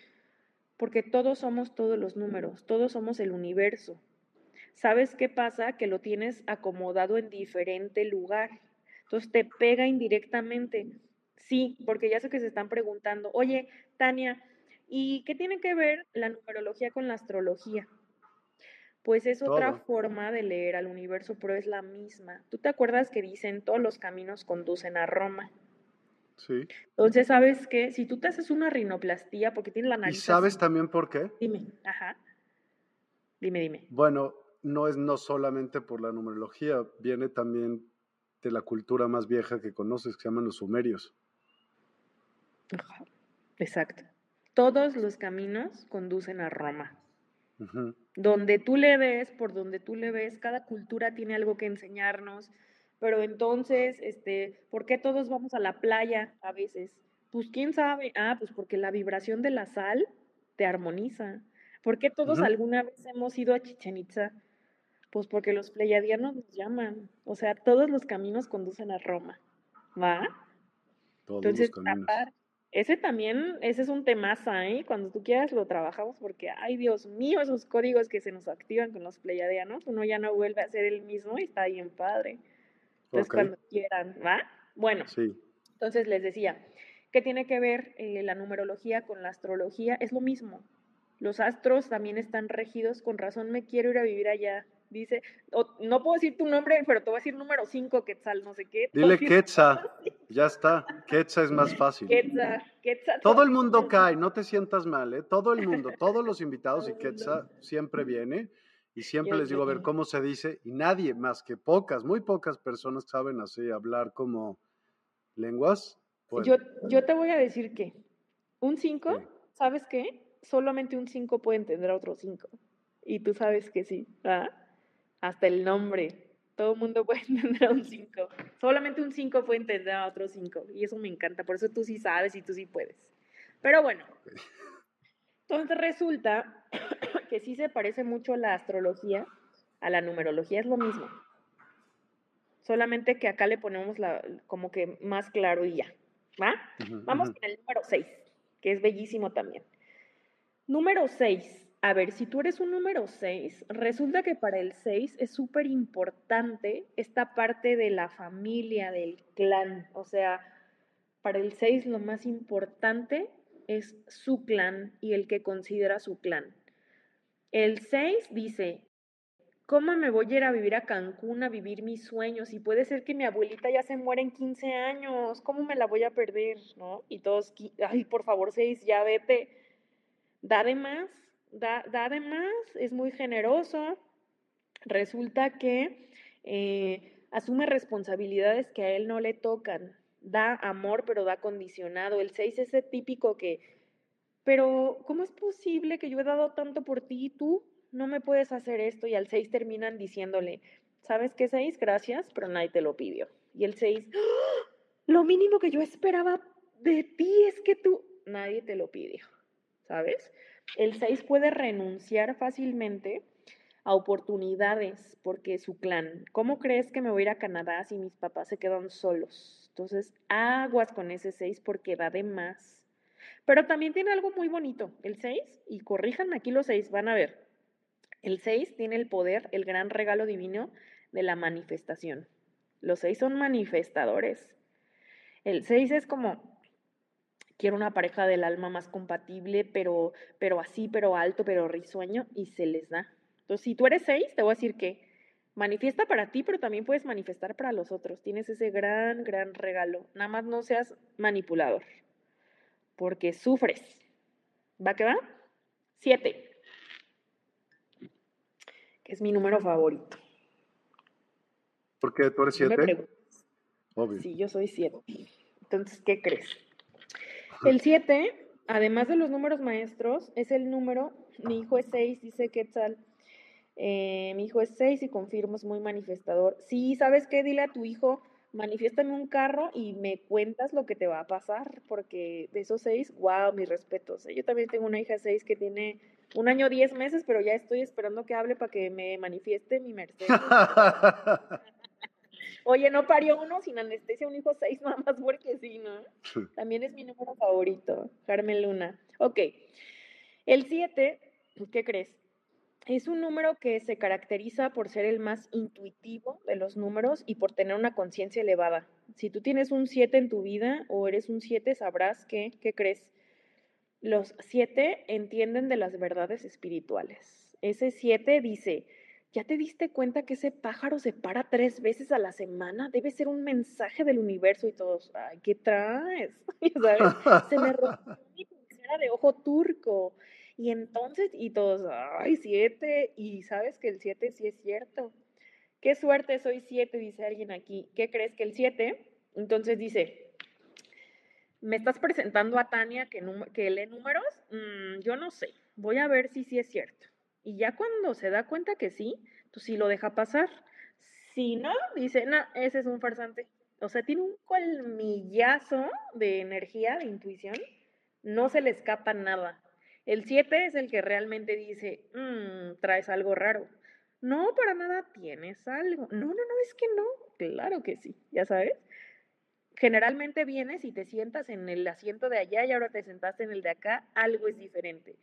Porque todos somos todos los números, todos somos el universo. ¿Sabes qué pasa? Que lo tienes acomodado en diferente lugar. Entonces te pega indirectamente. Sí, porque ya sé que se están preguntando, oye, Tania, ¿y qué tiene que ver la numerología con la astrología? Pues es otra forma de leer al universo, pero es la misma. ¿Tú te acuerdas que dicen todos los caminos conducen a Roma? Sí. Entonces, ¿sabes qué? Si tú te haces una rinoplastía porque tienes la nariz. ¿Y sabes también por qué? Dime, ajá. Dime, dime. Bueno, no es no solamente por la numerología, viene también de la cultura más vieja que conoces, que se llaman los sumerios. Exacto. Todos los caminos conducen a Roma. Donde tú le ves, por donde tú le ves, cada cultura tiene algo que enseñarnos. Pero entonces, este, ¿por qué todos vamos a la playa a veces? Pues quién sabe. Ah, pues porque la vibración de la sal te armoniza. ¿Por qué todos alguna vez hemos ido a Chichen Itza? Pues porque los pleiadianos nos llaman. O sea, todos los caminos conducen a Roma. ¿Va? Todos Entonces, caminos. Ese también, ese es un temaza, ¿eh? Cuando tú quieras lo trabajamos porque, ay Dios mío, esos códigos que se nos activan con los pleiadianos, uno ya no vuelve a ser el mismo y está bien padre. Entonces, cuando quieran, ¿va? Bueno, sí. entonces les decía, ¿qué tiene que ver eh, la numerología con la astrología? Es lo mismo. Los astros también están regidos, con razón me quiero ir a vivir allá dice, no puedo decir tu nombre, pero te voy a decir número 5, Quetzal, no sé qué. Dile (laughs) Quetzal, ya está, Quetzal es más fácil. Quetzal, Quetzal. Todo el mundo cae, no te sientas mal, ¿eh? Todo el mundo, todos los invitados y Quetzal siempre viene. Y siempre les digo, a ver cómo se dice, y nadie más que pocas, muy pocas personas saben así hablar como lenguas. Yo, yo te voy a decir que un 5, ¿sabes qué? Solamente un 5 puede entender a otro 5. Y tú sabes que sí. ¿ah? Hasta el nombre. Todo el mundo (laughs) puede entender a un 5. Solamente un 5 puede entender a otro 5. Y eso me encanta. Por eso tú sí sabes y tú sí puedes. Pero bueno. Entonces resulta (coughs) que sí se parece mucho la astrología a la numerología. Es lo mismo. Solamente que acá le ponemos la, como que más claro y ya. ¿Va? Vamos con el número 6, que es bellísimo también. Número 6 a ver, si tú eres un número 6, resulta que para el 6 es súper importante esta parte de la familia, del clan. O sea, para el 6 lo más importante es su clan y el que considera su clan. El 6 dice, ¿cómo me voy a ir a vivir a Cancún a vivir mis sueños? Y puede ser que mi abuelita ya se muera en 15 años, ¿cómo me la voy a perder? ¿No? Y todos, ay, por favor, 6, ya vete. Da de más, da, da de más, es muy generoso, resulta que eh, asume responsabilidades que a él no le tocan, da amor pero da condicionado. El 6 es ese típico que, pero ¿cómo es posible que yo he dado tanto por ti y tú no me puedes hacer esto? Y al 6 terminan diciéndole, ¿sabes qué 6? Gracias, pero nadie te lo pidió. Y el 6, ¡Ah! lo mínimo que yo esperaba de ti es que tú, nadie te lo pidió, ¿sabes? El 6 puede renunciar fácilmente a oportunidades porque su clan, ¿cómo crees que me voy a ir a Canadá si mis papás se quedan solos? Entonces, aguas con ese 6 porque da de más. Pero también tiene algo muy bonito, el 6, y corríjanme aquí los 6, van a ver. El 6 tiene el poder, el gran regalo divino de la manifestación. Los 6 son manifestadores. El 6 es como, quiero una pareja del alma más compatible, pero, pero así, pero alto, pero risueño, y se les da. Entonces, si tú eres seis, te voy a decir que manifiesta para ti, pero también puedes manifestar para los otros. Tienes ese gran, gran regalo. Nada más no seas manipulador, porque sufres. ¿Va que va? Siete, que es mi número favorito. ¿Por qué tú eres siete? Obvio. Sí, yo soy 7. Entonces, ¿qué crees? El 7, además de los números maestros, es el número, mi hijo es 6, dice Quetzal. Eh, mi hijo es 6 y confirmo, es muy manifestador. Sí, ¿sabes qué? Dile a tu hijo, manifiéstame un carro y me cuentas lo que te va a pasar, porque de esos 6, wow, mis respetos. Yo también tengo una hija 6 que tiene un año 10 meses, pero ya estoy esperando que hable para que me manifieste mi Mercedes. (laughs) Oye, no parió uno sin anestesia, un hijo seis, (laughs) nada más porque sí, ¿no? También es mi número favorito, Carmen Luna. Ok, el 7, ¿qué crees? Es un número que se caracteriza por ser el más intuitivo de los números y por tener una conciencia elevada. Si tú tienes un 7 en tu vida o eres un 7, sabrás que, ¿qué crees? Los 7 entienden de las verdades espirituales. Ese 7 dice, ¿Ya te diste cuenta que ese pájaro se para tres veces a la semana? Debe ser un mensaje del universo y todos, ay, ¿qué traes? (laughs) Se me rompió (laughs) mi pulsera de ojo turco. Y entonces, y todos, ay, siete, y sabes que el siete sí es cierto. Qué suerte, soy siete, dice alguien aquí. ¿Qué crees que el siete? Entonces dice, ¿me estás presentando a Tania que, que lee números? Mm, yo no sé, voy a ver si sí es cierto. Y ya cuando se da cuenta que sí, pues sí lo deja pasar. Si no, dice, no, ese es un farsante. O sea, tiene un colmillazo de energía, de intuición. No se le escapa nada. El 7 es el que realmente dice, mmm, traes algo raro. No, para nada tienes algo. No, no, no, es que no. Claro que sí, ya sabes. Generalmente vienes y te sientas en el asiento de allá y ahora te sentaste en el de acá, algo es diferente.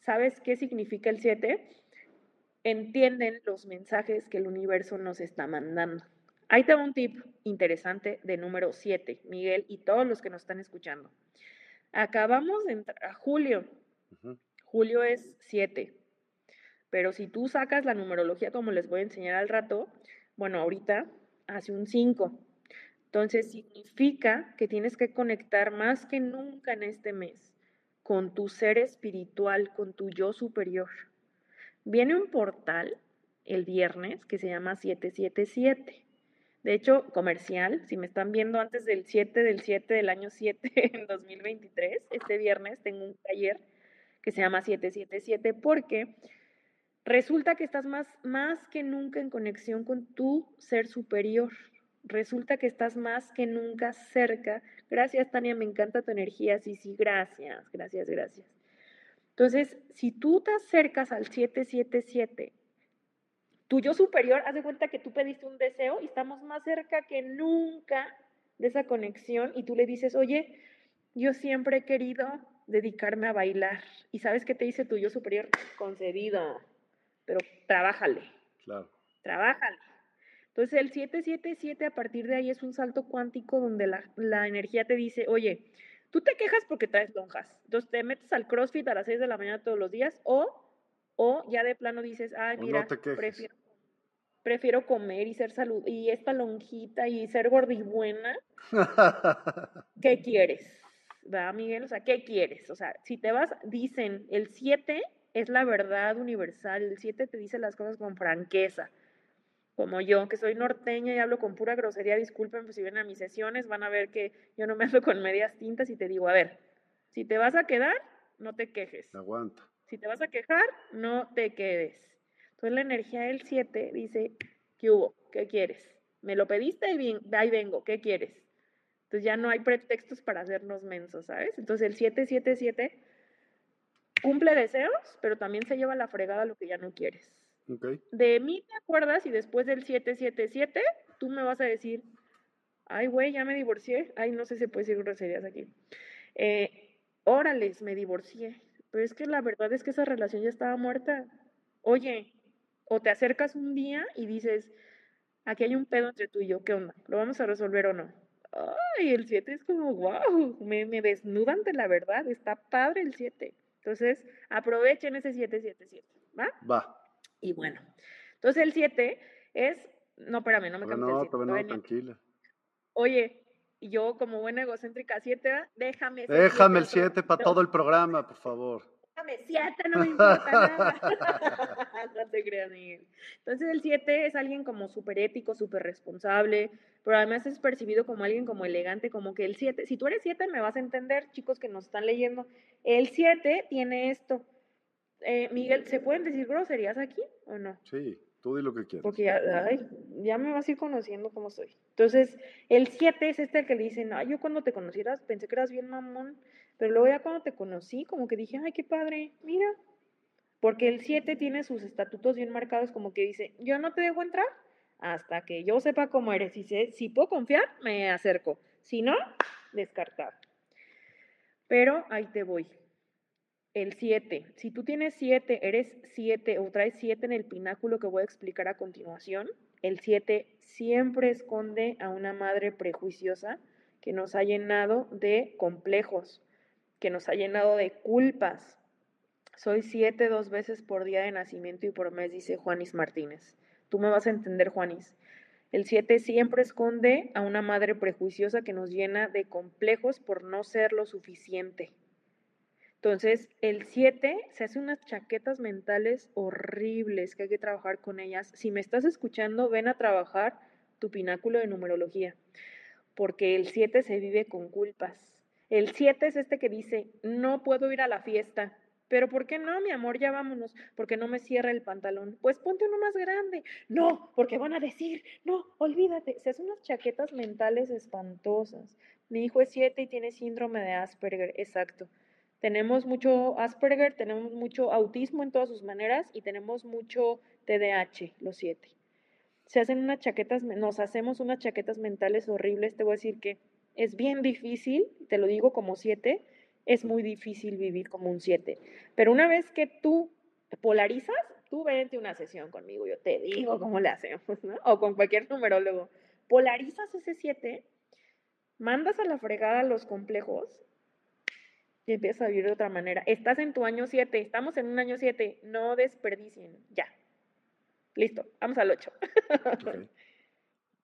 ¿Sabes qué significa el 7? Entienden los mensajes que el universo nos está mandando. Ahí tengo un tip interesante de número 7, Miguel y todos los que nos están escuchando. Acabamos de entrar a julio. Julio es 7. Pero si tú sacas la numerología como les voy a enseñar al rato, bueno, ahorita hace un 5. Entonces significa que tienes que conectar más que nunca en este mes con tu ser espiritual, con tu yo superior. Viene un portal el viernes que se llama 777. De hecho, comercial, si me están viendo antes del 7 del 7 del año 7 (laughs) en 2023, este viernes tengo un taller que se llama 777 porque resulta que estás más, más que nunca en conexión con tu ser superior. Resulta que estás más que nunca cerca Gracias, Tania, me encanta tu energía. Sí, sí, gracias, gracias, gracias. Entonces, si tú te acercas al 777, tu yo superior, haz de cuenta que tú pediste un deseo y estamos más cerca que nunca de esa conexión y tú le dices, oye, yo siempre he querido dedicarme a bailar. ¿Y sabes qué te dice tu yo superior? Concedido, pero trabájale. Claro. Trabájale. Entonces el 777 a partir de ahí es un salto cuántico donde la, energía te dice, oye, tú te quejas porque traes lonjas, entonces te metes al CrossFit a las 6 de la mañana todos los días o, o ya de plano dices, ay, mira, prefiero, prefiero comer y ser salud y esta lonjita y ser gordibuena. (laughs) ¿Qué quieres? ¿Va, Miguel? O sea, ¿qué quieres? O sea, si te vas, dicen, el 7 es la verdad universal, el 7 te dice las cosas con franqueza como yo, que soy norteña y hablo con pura grosería, disculpen, pues si vienen a mis sesiones van a ver que yo no me ando con medias tintas y te digo, a ver, si te vas a quedar, no te quejes. Aguanta. Si te vas a quejar, no te quedes. Entonces la energía del 7 dice, ¿qué hubo? ¿Qué quieres? Me lo pediste y ahí vengo, ¿qué quieres? Entonces ya no hay pretextos para hacernos mensos, ¿sabes? Entonces el 777 cumple deseos, pero también se lleva la fregada lo que ya no quieres. De mí te acuerdas y después del 777 tú me vas a decir, ay, güey, ya me divorcié. Ay, no sé si puede decir groserías aquí. Eh, órales, me divorcié. Pero es que la verdad es que esa relación ya estaba muerta. Oye, o te acercas un día y dices, aquí hay un pedo entre tú y yo, ¿qué onda? ¿Lo vamos a resolver o no? Ay, el 7 es como, wow, me, me desnudan de la verdad, está padre el 7. Entonces, aprovechen ese 777, ¿va? Va. Y bueno, entonces el 7 es, no, espérame, no me cambies no, el No, tranquila. Oye, yo como buena egocéntrica 7, déjame. Déjame el 7 para todo el programa, por favor. póngame siete, no me importa nada. (laughs) no te creas, Miguel. Entonces el siete es alguien como súper ético, súper responsable, pero además es percibido como alguien como elegante, como que el siete, si tú eres siete me vas a entender, chicos que nos están leyendo, el siete tiene esto. Eh, Miguel, ¿se pueden decir groserías aquí o no? Sí. Tú di lo que quieras. Porque ya, ya me vas a ir conociendo cómo soy. Entonces, el 7 es este que le dicen, ay, yo cuando te conocieras pensé que eras bien mamón, pero luego ya cuando te conocí, como que dije, ay, qué padre, mira. Porque el 7 tiene sus estatutos bien marcados, como que dice, yo no te dejo entrar hasta que yo sepa cómo eres. Si, sé, si puedo confiar, me acerco. Si no, descartar. Pero ahí te voy. El 7. Si tú tienes 7, eres 7 o traes 7 en el pináculo que voy a explicar a continuación, el 7 siempre esconde a una madre prejuiciosa que nos ha llenado de complejos, que nos ha llenado de culpas. Soy 7 dos veces por día de nacimiento y por mes, dice Juanis Martínez. Tú me vas a entender, Juanis. El 7 siempre esconde a una madre prejuiciosa que nos llena de complejos por no ser lo suficiente. Entonces, el 7 se hace unas chaquetas mentales horribles que hay que trabajar con ellas. Si me estás escuchando, ven a trabajar tu pináculo de numerología, porque el 7 se vive con culpas. El 7 es este que dice, no puedo ir a la fiesta. Pero ¿por qué no, mi amor? Ya vámonos, porque no me cierra el pantalón. Pues ponte uno más grande. No, porque van a decir, no, olvídate. Se hacen unas chaquetas mentales espantosas. Mi hijo es 7 y tiene síndrome de Asperger, exacto. Tenemos mucho Asperger, tenemos mucho autismo en todas sus maneras y tenemos mucho TDAH, los siete. Se hacen unas chaquetas, nos hacemos unas chaquetas mentales horribles. Te voy a decir que es bien difícil, te lo digo como siete, es muy difícil vivir como un siete. Pero una vez que tú polarizas, tú vente una sesión conmigo, yo te digo cómo le hacemos. O con cualquier numerólogo. Polarizas ese siete, mandas a la fregada los complejos y empiezas a vivir de otra manera. Estás en tu año 7, estamos en un año 7, no desperdicien, ya. Listo, vamos al 8. (laughs)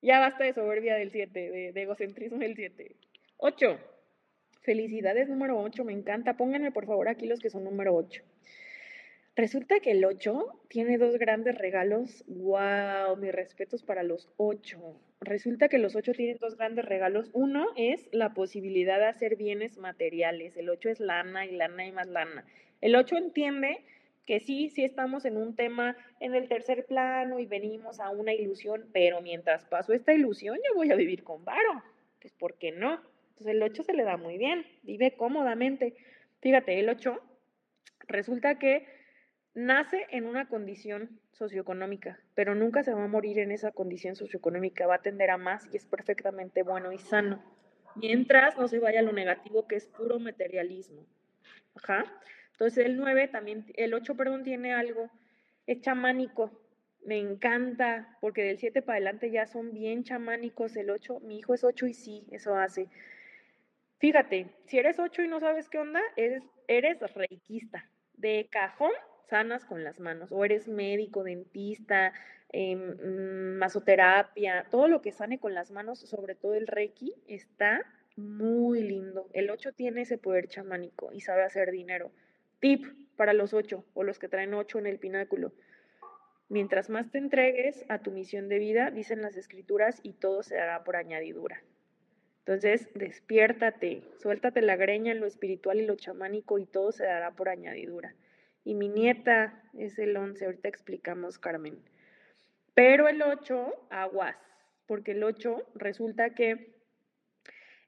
ya basta de soberbia del 7, de, egocentrismo del 7. 8. Felicidades número 8, me encanta. Pónganme por favor aquí los que son número 8. Resulta que el 8 tiene dos grandes regalos. ¡Wow! Mis respetos para los 8. Resulta que los 8 tienen dos grandes regalos. Uno es la posibilidad de hacer bienes materiales. El 8 es lana y lana y más lana. El 8 entiende que sí, sí estamos en un tema en el tercer plano y venimos a una ilusión, pero mientras paso esta ilusión yo voy a vivir con varo. Pues, ¿por qué no? Entonces el 8 se le da muy bien, vive cómodamente. Fíjate, el 8 resulta que nace en una condición socioeconómica, pero nunca se va a morir en esa condición socioeconómica, va a tender a más y es perfectamente bueno y sano, mientras no se vaya a lo negativo que es puro materialismo. Ajá. Entonces el 9 también, el 8, perdón, tiene algo, es chamánico, me encanta, porque del 7 para adelante ya son bien chamánicos, el 8, mi hijo es 8 y sí, eso hace. Fíjate, si eres 8 y no sabes qué onda, eres, eres reikista, de cajón sanas con las manos, o eres médico, dentista, em, masoterapia, todo lo que sane con las manos, sobre todo el reiki, está muy lindo. El 8 tiene ese poder chamánico y sabe hacer dinero. Tip para los 8 o los que traen 8 en el pináculo. Mientras más te entregues a tu misión de vida, dicen las escrituras, y todo se hará por añadidura. Entonces, despiértate, suéltate la greña en lo espiritual y lo chamánico y todo se dará por añadidura y mi nieta es el 11, ahorita explicamos, Carmen. Pero el 8, aguas, porque el 8 resulta que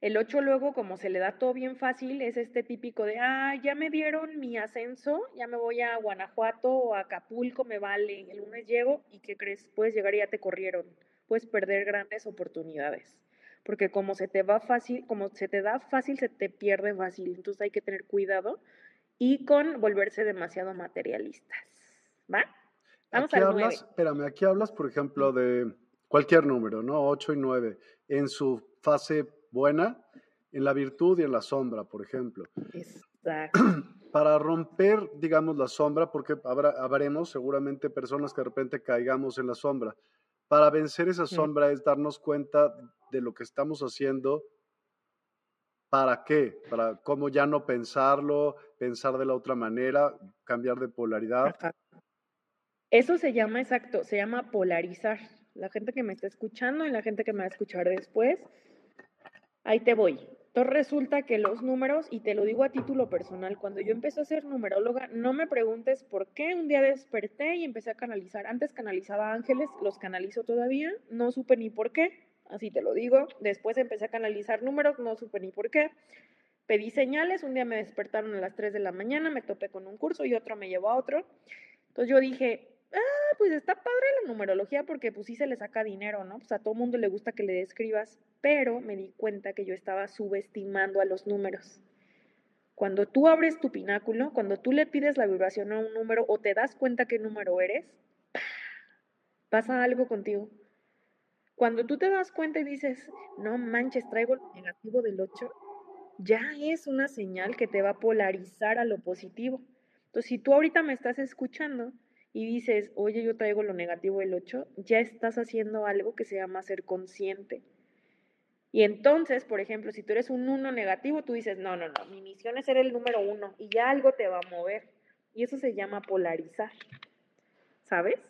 el 8 luego, como se le da todo bien fácil, es este típico de, ah, ya me dieron mi ascenso, ya me voy a Guanajuato o a Acapulco, me vale, el lunes llego y ¿qué crees? Puedes llegar y ya te corrieron, puedes perder grandes oportunidades, porque como se te va fácil, como se te da fácil, se te pierde fácil, entonces hay que tener cuidado y con volverse demasiado materialistas. ¿Va? Vamos aquí hablas, Espérame, aquí hablas, por ejemplo, de cualquier número, ¿no? 8 y 9, en su fase buena, en la virtud y en la sombra, por ejemplo. Exacto. (clears throat) Para romper, digamos, la sombra, porque habrá, habremos seguramente personas que de repente caigamos en la sombra. Para vencer esa sombra es darnos cuenta de lo que estamos haciendo ¿Para qué? ¿Para cómo ya no pensarlo, pensar de la otra manera, cambiar de polaridad? Eso se llama exacto, se llama polarizar. La gente que me está escuchando y la gente que me va a escuchar después, ahí te voy. Entonces resulta que los números, y te lo digo a título personal, cuando yo empecé a ser numeróloga, no me preguntes por qué un día desperté y empecé a canalizar. Antes canalizaba ángeles, los canalizo todavía, no supe ni por qué, así te lo digo. Después empecé a canalizar números, no supe ni por qué. Pedí señales, un día me despertaron a las 3 de la mañana, me topé con un curso y otro me llevó a otro. Entonces yo dije, ah, pues está padre la numerología porque pues sí se le saca dinero, ¿no? Pues a todo mundo le gusta que le describas, pero me di cuenta que yo estaba subestimando a los números. Cuando tú abres tu pináculo, cuando tú le pides la vibración a un número o te das cuenta qué número eres, pasa algo contigo. Cuando tú te das cuenta y dices, no manches, traigo el negativo del 8, ya es una señal que te va a polarizar a lo positivo. Entonces, si tú ahorita me estás escuchando y dices, oye, yo traigo lo negativo del 8, ya estás haciendo algo que se llama ser consciente. Y entonces, por ejemplo, si tú eres un 1 negativo, tú dices, no, no, no, mi misión es ser el número 1 y ya algo te va a mover. Y eso se llama polarizar. ¿Sabes?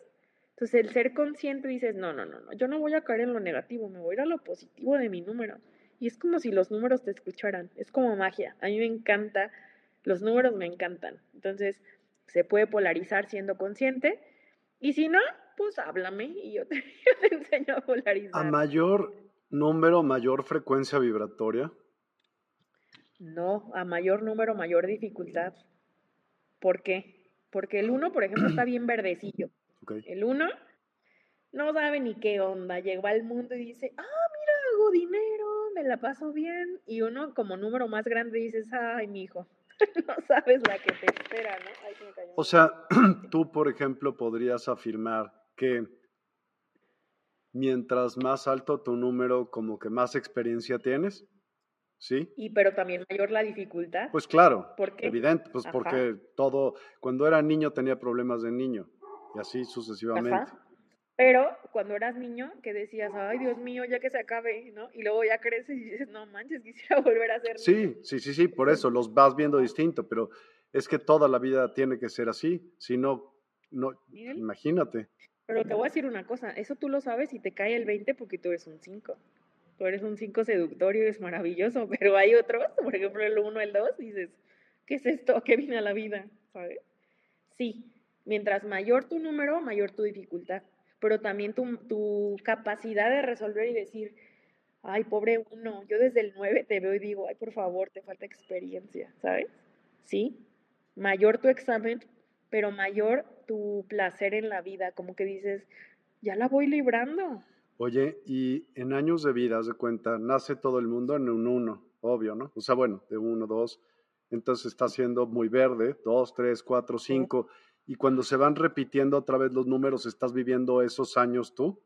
Entonces, el ser consciente dices, no, no, no, no, yo no voy a caer en lo negativo, me voy a ir a lo positivo de mi número. Y es como si los números te escucharan, es como magia. A mí me encanta, los números me encantan. Entonces, se puede polarizar siendo consciente. Y si no, pues háblame y yo te, (laughs) yo te enseño a polarizar. ¿A mayor número, mayor frecuencia vibratoria? No, a mayor número, mayor dificultad. ¿Por qué? Porque el 1, por ejemplo, está bien verdecillo. El uno no sabe ni qué onda, llegó al mundo y dice, ah, mira, hago dinero, me la paso bien. Y uno como número más grande dices, ay, mi hijo, (laughs) no sabes la que te espera, ¿no? o sea, (laughs) (clears throat) tú, por ejemplo, podrías afirmar que mientras más alto tu número, como que más experiencia tienes. ¿Sí? Y pero también mayor la dificultad. Pues claro, evidente, pues porque todo, cuando era niño tenía problemas de niño. Y así sucesivamente. Pero cuando eras niño, que decías, ay Dios mío, ya que se acabe, ¿no? Y luego ya creces y dices, no manches, quisiera (laughs) volver a ser Sí, sí, sí, sí, por eso los vas viendo distinto, pero es que toda la vida tiene que ser así, si no, no, imagínate. Pero te voy a decir una cosa, eso tú lo sabes y te cae el 20 porque tú eres un 5. Tú eres un 5 seductorio y es maravilloso, (laughs) pero hay otros, por ejemplo el 1, el 2, dices, ¿qué es esto? ¿Qué viene a la vida? ¿Sabes? Sí, Mientras mayor tu número, mayor tu dificultad, pero también tu, capacidad de resolver y decir, ay, pobre uno, yo desde el 9 te veo y digo, ay, por favor, te falta experiencia, ¿sabes? Sí, mayor tu examen, pero mayor tu placer en la vida, como que dices, ya la voy librando. Oye, y en años de vida, haz de cuenta, nace todo el mundo en un uno, obvio, ¿no? O sea, bueno, de uno, dos, entonces está siendo muy verde, dos, tres, cuatro, cinco y cuando se van repitiendo otra vez los números, ¿estás viviendo esos años tú?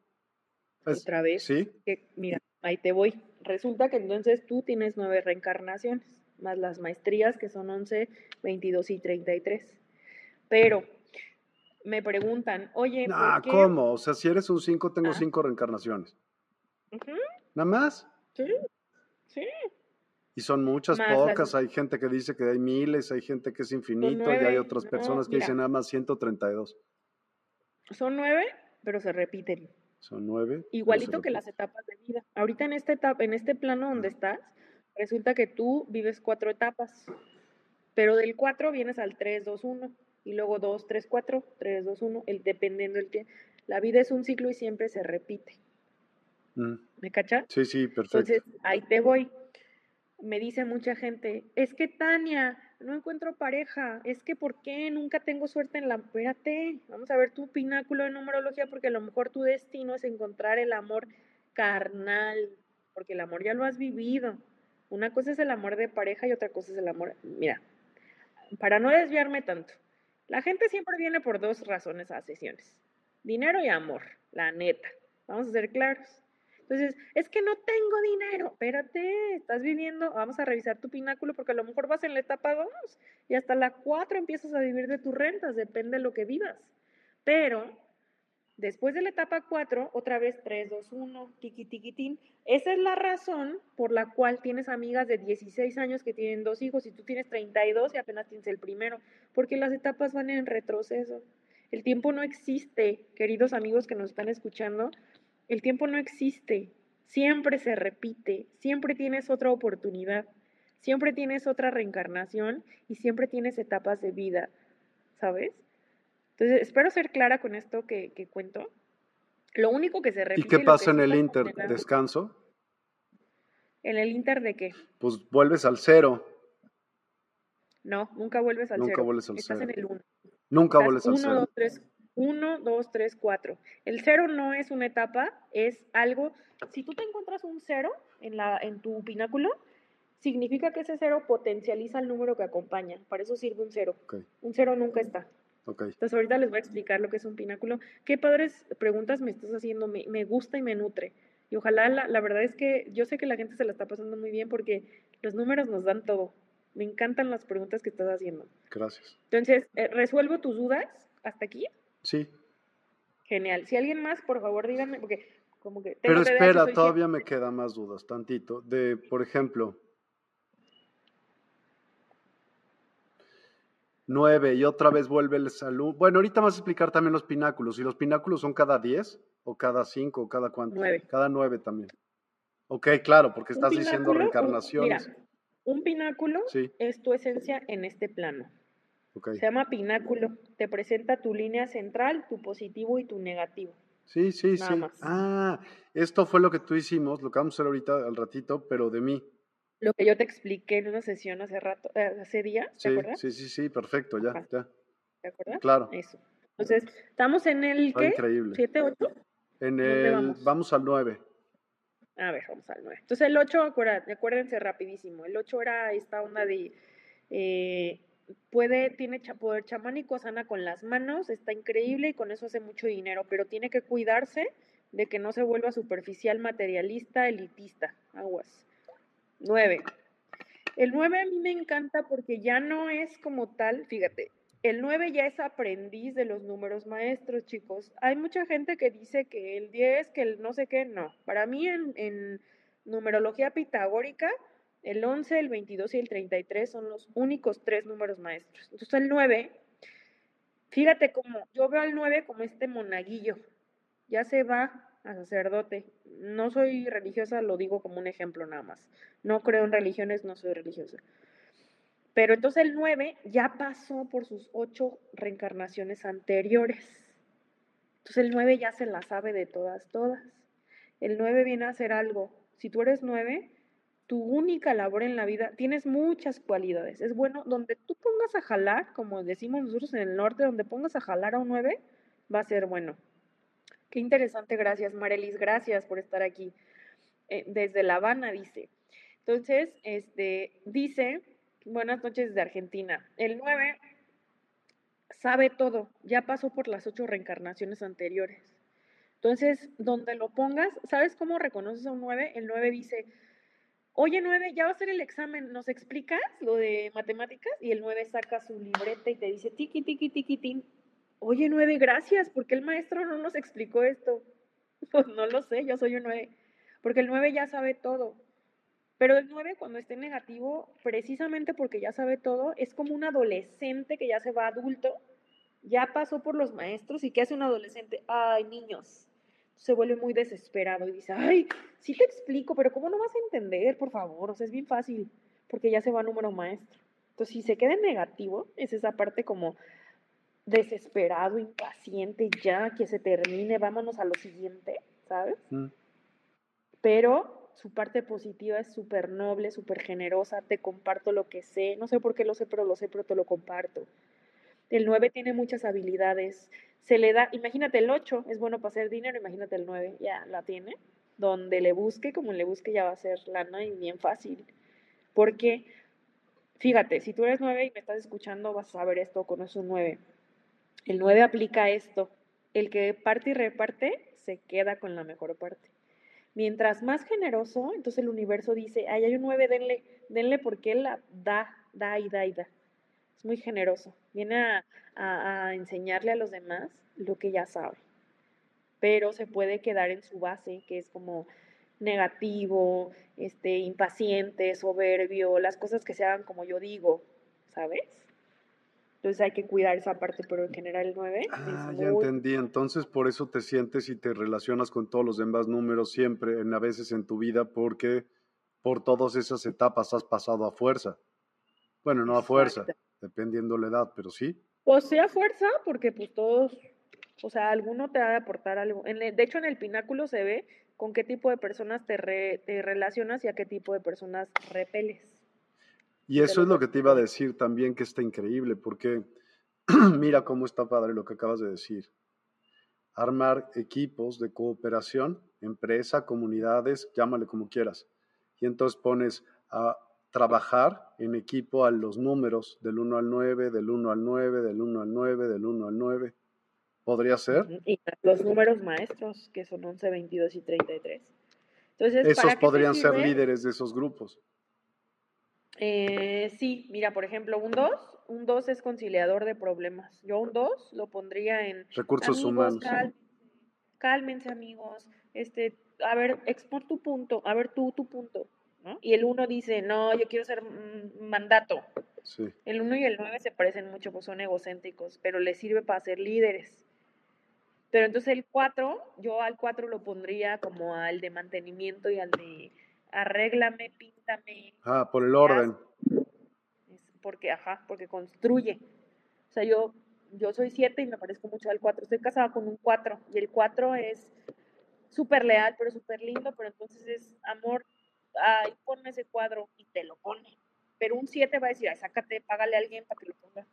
otra vez. Sí. mira, ahí te voy. Resulta que entonces tú tienes nueve reencarnaciones, más las maestrías que son 11, 22 y 33. Pero me preguntan, oye, ¿por qué? ¿cómo? O sea, si eres un 5, tengo ah. cinco reencarnaciones. ¿Nada más? Sí, sí. Y son muchas, pocas. Hay gente que dice que hay miles, hay gente que es infinito y hay otras personas que dicen nada más 132. Son nueve, pero se repiten. Son nueve. Igualito que las etapas de vida. Ahorita en esta etapa, en este plano donde estás, resulta que tú vives cuatro etapas. Pero del cuatro vienes al 3, 2, 1. Y luego 2, 3, 4, 3, 2, 1, el, dependiendo del tiempo. La vida es un ciclo y siempre se repite. Mm. ¿Me cachas? Sí, sí, perfecto. Entonces, ahí te voy me dice mucha gente, es que Tania, no encuentro pareja, es que ¿por qué nunca tengo suerte en la... Espérate, vamos a ver tu pináculo de numerología porque a lo mejor tu destino es encontrar el amor carnal, porque el amor ya lo has vivido. Una cosa es el amor de pareja y otra cosa es el amor... Mira, para no desviarme tanto, la gente siempre viene por dos razones a sesiones, dinero y amor, la neta, vamos a ser claros. Entonces, es que no tengo dinero. Espérate, estás viviendo, vamos a revisar tu pináculo porque a lo mejor vas en la etapa 2 y hasta la 4 empiezas a vivir de tus rentas, depende de lo que vivas. Pero Después de la etapa 4, otra vez 3, 2, 1, tiqui, tiquitín. Esa es la razón por la cual tienes amigas de 16 años que tienen dos hijos y tú tienes 32 y apenas tienes el primero, porque las etapas van en retroceso. El tiempo no existe, queridos amigos que nos están escuchando, el tiempo no existe, siempre se repite, siempre tienes otra oportunidad, siempre tienes otra reencarnación y siempre tienes etapas de vida, ¿sabes? Entonces, espero ser clara con esto que, cuento. Lo único que se repite. ¿Y qué pasa en el inter? ¿Descanso? ¿En el inter de qué? Pues vuelves al cero. No, nunca vuelves al cero. Nunca vuelves al Estás cero. en el uno. Nunca vuelves al cero. 1, 2, 3, 4. El cero no es una etapa, es algo. Si tú te encuentras un cero en, la, en tu pináculo, significa que ese cero potencializa el número que acompaña. Para eso sirve un cero. Un cero nunca está. Entonces ahorita les voy a explicar lo que es un pináculo. Qué padres preguntas me estás haciendo, me, me gusta y me nutre. Y ojalá, la, la, verdad es que yo sé que la gente se la está pasando muy bien porque los números nos dan todo. Me encantan las preguntas que estás haciendo. Gracias. Entonces, eh, ¿resuelvo tus dudas hasta aquí? Sí. Genial. Si alguien más, por favor, díganme, porque como que... Pero espera, todavía me quedan más dudas, tantito. De, por ejemplo, 9 y otra vez vuelve el salud. Bueno, ahorita vas a explicar también los pináculos. ¿Y los pináculos son cada 10 o cada 5 o cada cuánto? 9. Cada 9 también. Ok, claro, porque estás diciendo reencarnaciones. mira, un pináculo es tu esencia en este plano. Okay. Se llama pináculo. Te presenta tu línea central, tu positivo y tu negativo. Sí, sí, sí. Ah, esto fue lo que tú hicimos, lo que vamos a hacer ahorita al ratito, pero de mí lo que yo te expliqué en una sesión hace rato, eh, hace días, ¿te sí, acuerdas? Sí, sí, sí, perfecto, ya, ya. ¿Te acuerdas? Claro. Eso. Entonces, estamos en el ¿qué? Increíble. ¿7, 8? En el, vamos? vamos? al 9. A ver, vamos al 9. Entonces, el 8, acuérdense rapidísimo, el 8 era esta onda de, eh, puede, tiene poder chamánico, sana con las manos, está increíble y con eso hace mucho dinero, pero tiene que cuidarse de que no se vuelva superficial, materialista, elitista, aguas. 9. El 9 a mí me encanta porque ya no es como tal, fíjate, el 9 ya es aprendiz de los números maestros, chicos. Hay mucha gente que dice que el 10, que el no sé qué, no. Para mí en, numerología pitagórica, el 11, el 22 y el 33 son los únicos tres números maestros. Entonces el 9, fíjate como, yo veo al 9 como este monaguillo. Ya se va a sacerdote. No soy religiosa, lo digo como un ejemplo nada más. No creo en religiones, no soy religiosa. Pero entonces el 9 ya pasó por sus ocho reencarnaciones anteriores. Entonces el 9 ya se la sabe de todas, todas. El 9 viene a hacer algo. Si tú eres 9, tu única labor en la vida, tienes muchas cualidades. Es bueno, donde tú pongas a jalar, como decimos nosotros en el norte, donde pongas a jalar a un 9, va a ser bueno. Qué interesante, gracias Marelis, gracias por estar aquí. Eh, desde La Habana dice. Entonces, este, dice, buenas noches desde Argentina. El 9 sabe todo, ya pasó por las ocho reencarnaciones anteriores. Entonces, donde lo pongas, ¿sabes cómo reconoces a un 9? El 9 dice, oye 9, ya va a ser el examen, ¿nos explicas lo de matemáticas? Y el 9 saca su libreta y te dice, tiki, tiki, tiki, tin, oye, nueve, gracias, ¿por qué el maestro no nos explicó esto? (laughs) Pues no lo sé, yo soy un nueve, porque el nueve ya sabe todo. Pero el nueve, cuando esté negativo, precisamente porque ya sabe todo, es como un adolescente que ya se va adulto, ya pasó por los maestros y ¿qué hace un adolescente? Ay, niños. Se vuelve muy desesperado y dice, ay, sí te explico, pero ¿cómo no vas a entender, por favor? O sea, es bien fácil, porque ya se va número maestro. Entonces, si se queda en negativo, es esa parte como desesperado, impaciente, ya que se termine, vámonos a lo siguiente, ¿sabes? Mm. Pero su parte positiva es súper noble, súper generosa, te comparto lo que sé, no sé por qué lo sé, pero lo sé, pero te lo comparto. El 9 tiene muchas habilidades, se le da, imagínate el 8, es bueno para hacer dinero, imagínate el 9, ya la tiene, donde le busque, como le busque ya va a ser lana y bien fácil. Porque, fíjate, si tú eres 9 y me estás escuchando, vas a saber esto, con un 9 el 9 aplica esto. El que parte y reparte se queda con la mejor parte. Mientras más generoso, entonces el universo dice, ay, hay un 9, denle, denle porque él la da, da y da y da. Es muy generoso. Viene a, enseñarle a los demás lo que ya sabe. pero se puede quedar en su base, que es como negativo, este, impaciente, soberbio, las cosas que se hagan como yo digo, ¿sabes? Entonces hay que cuidar esa parte, pero en general el 9 ah, ya entendí. Entonces por eso te sientes y te relacionas con todos los demás números siempre, en a veces en tu vida, porque por todas esas etapas has pasado a fuerza. Bueno, no a fuerza, dependiendo la edad, pero sí. Pues sea fuerza, porque pues todos, o sea, alguno te va a aportar algo. En de hecho, en el pináculo se ve con qué tipo de personas te, te relacionas y a qué tipo de personas repeles. Y eso es lo que te iba a decir también, que está increíble, porque (clears throat) mira cómo está padre lo que acabas de decir. Armar equipos de cooperación, empresa, comunidades, llámale como quieras. Y entonces pones a trabajar en equipo a los números del 1 al 9, del 1 al 9, del 1 al 9, del 1 al 9. ¿Podría ser? Y los números maestros, que son 11, 22 y 33. Entonces, Esos podrían ser líderes de esos grupos. Eh, sí, mira, por ejemplo, un 2, un 2 es conciliador de problemas. Yo un 2 lo pondría en recursos humanos. cálmense, amigos. Este, a ver, expon tu punto, a ver tú tu punto. ¿No? Y el 1 dice, no, yo quiero ser mandato. Sí. El 1 y el 9 se parecen mucho, pues son egocéntricos, pero les sirve para ser líderes. Pero entonces el 4, yo al 4 lo pondría como al de mantenimiento y al de arréglame, píntame. Ah, por el orden. Porque, ajá, porque construye. O sea, yo, yo soy siete y me parezco mucho al cuatro. Estoy casada con un cuatro y el cuatro es súper leal, pero súper lindo, pero entonces es amor, ay, ponme ese cuadro y te lo pone. Pero un siete va a decir, ay, sácate, págale a alguien para que lo ponga.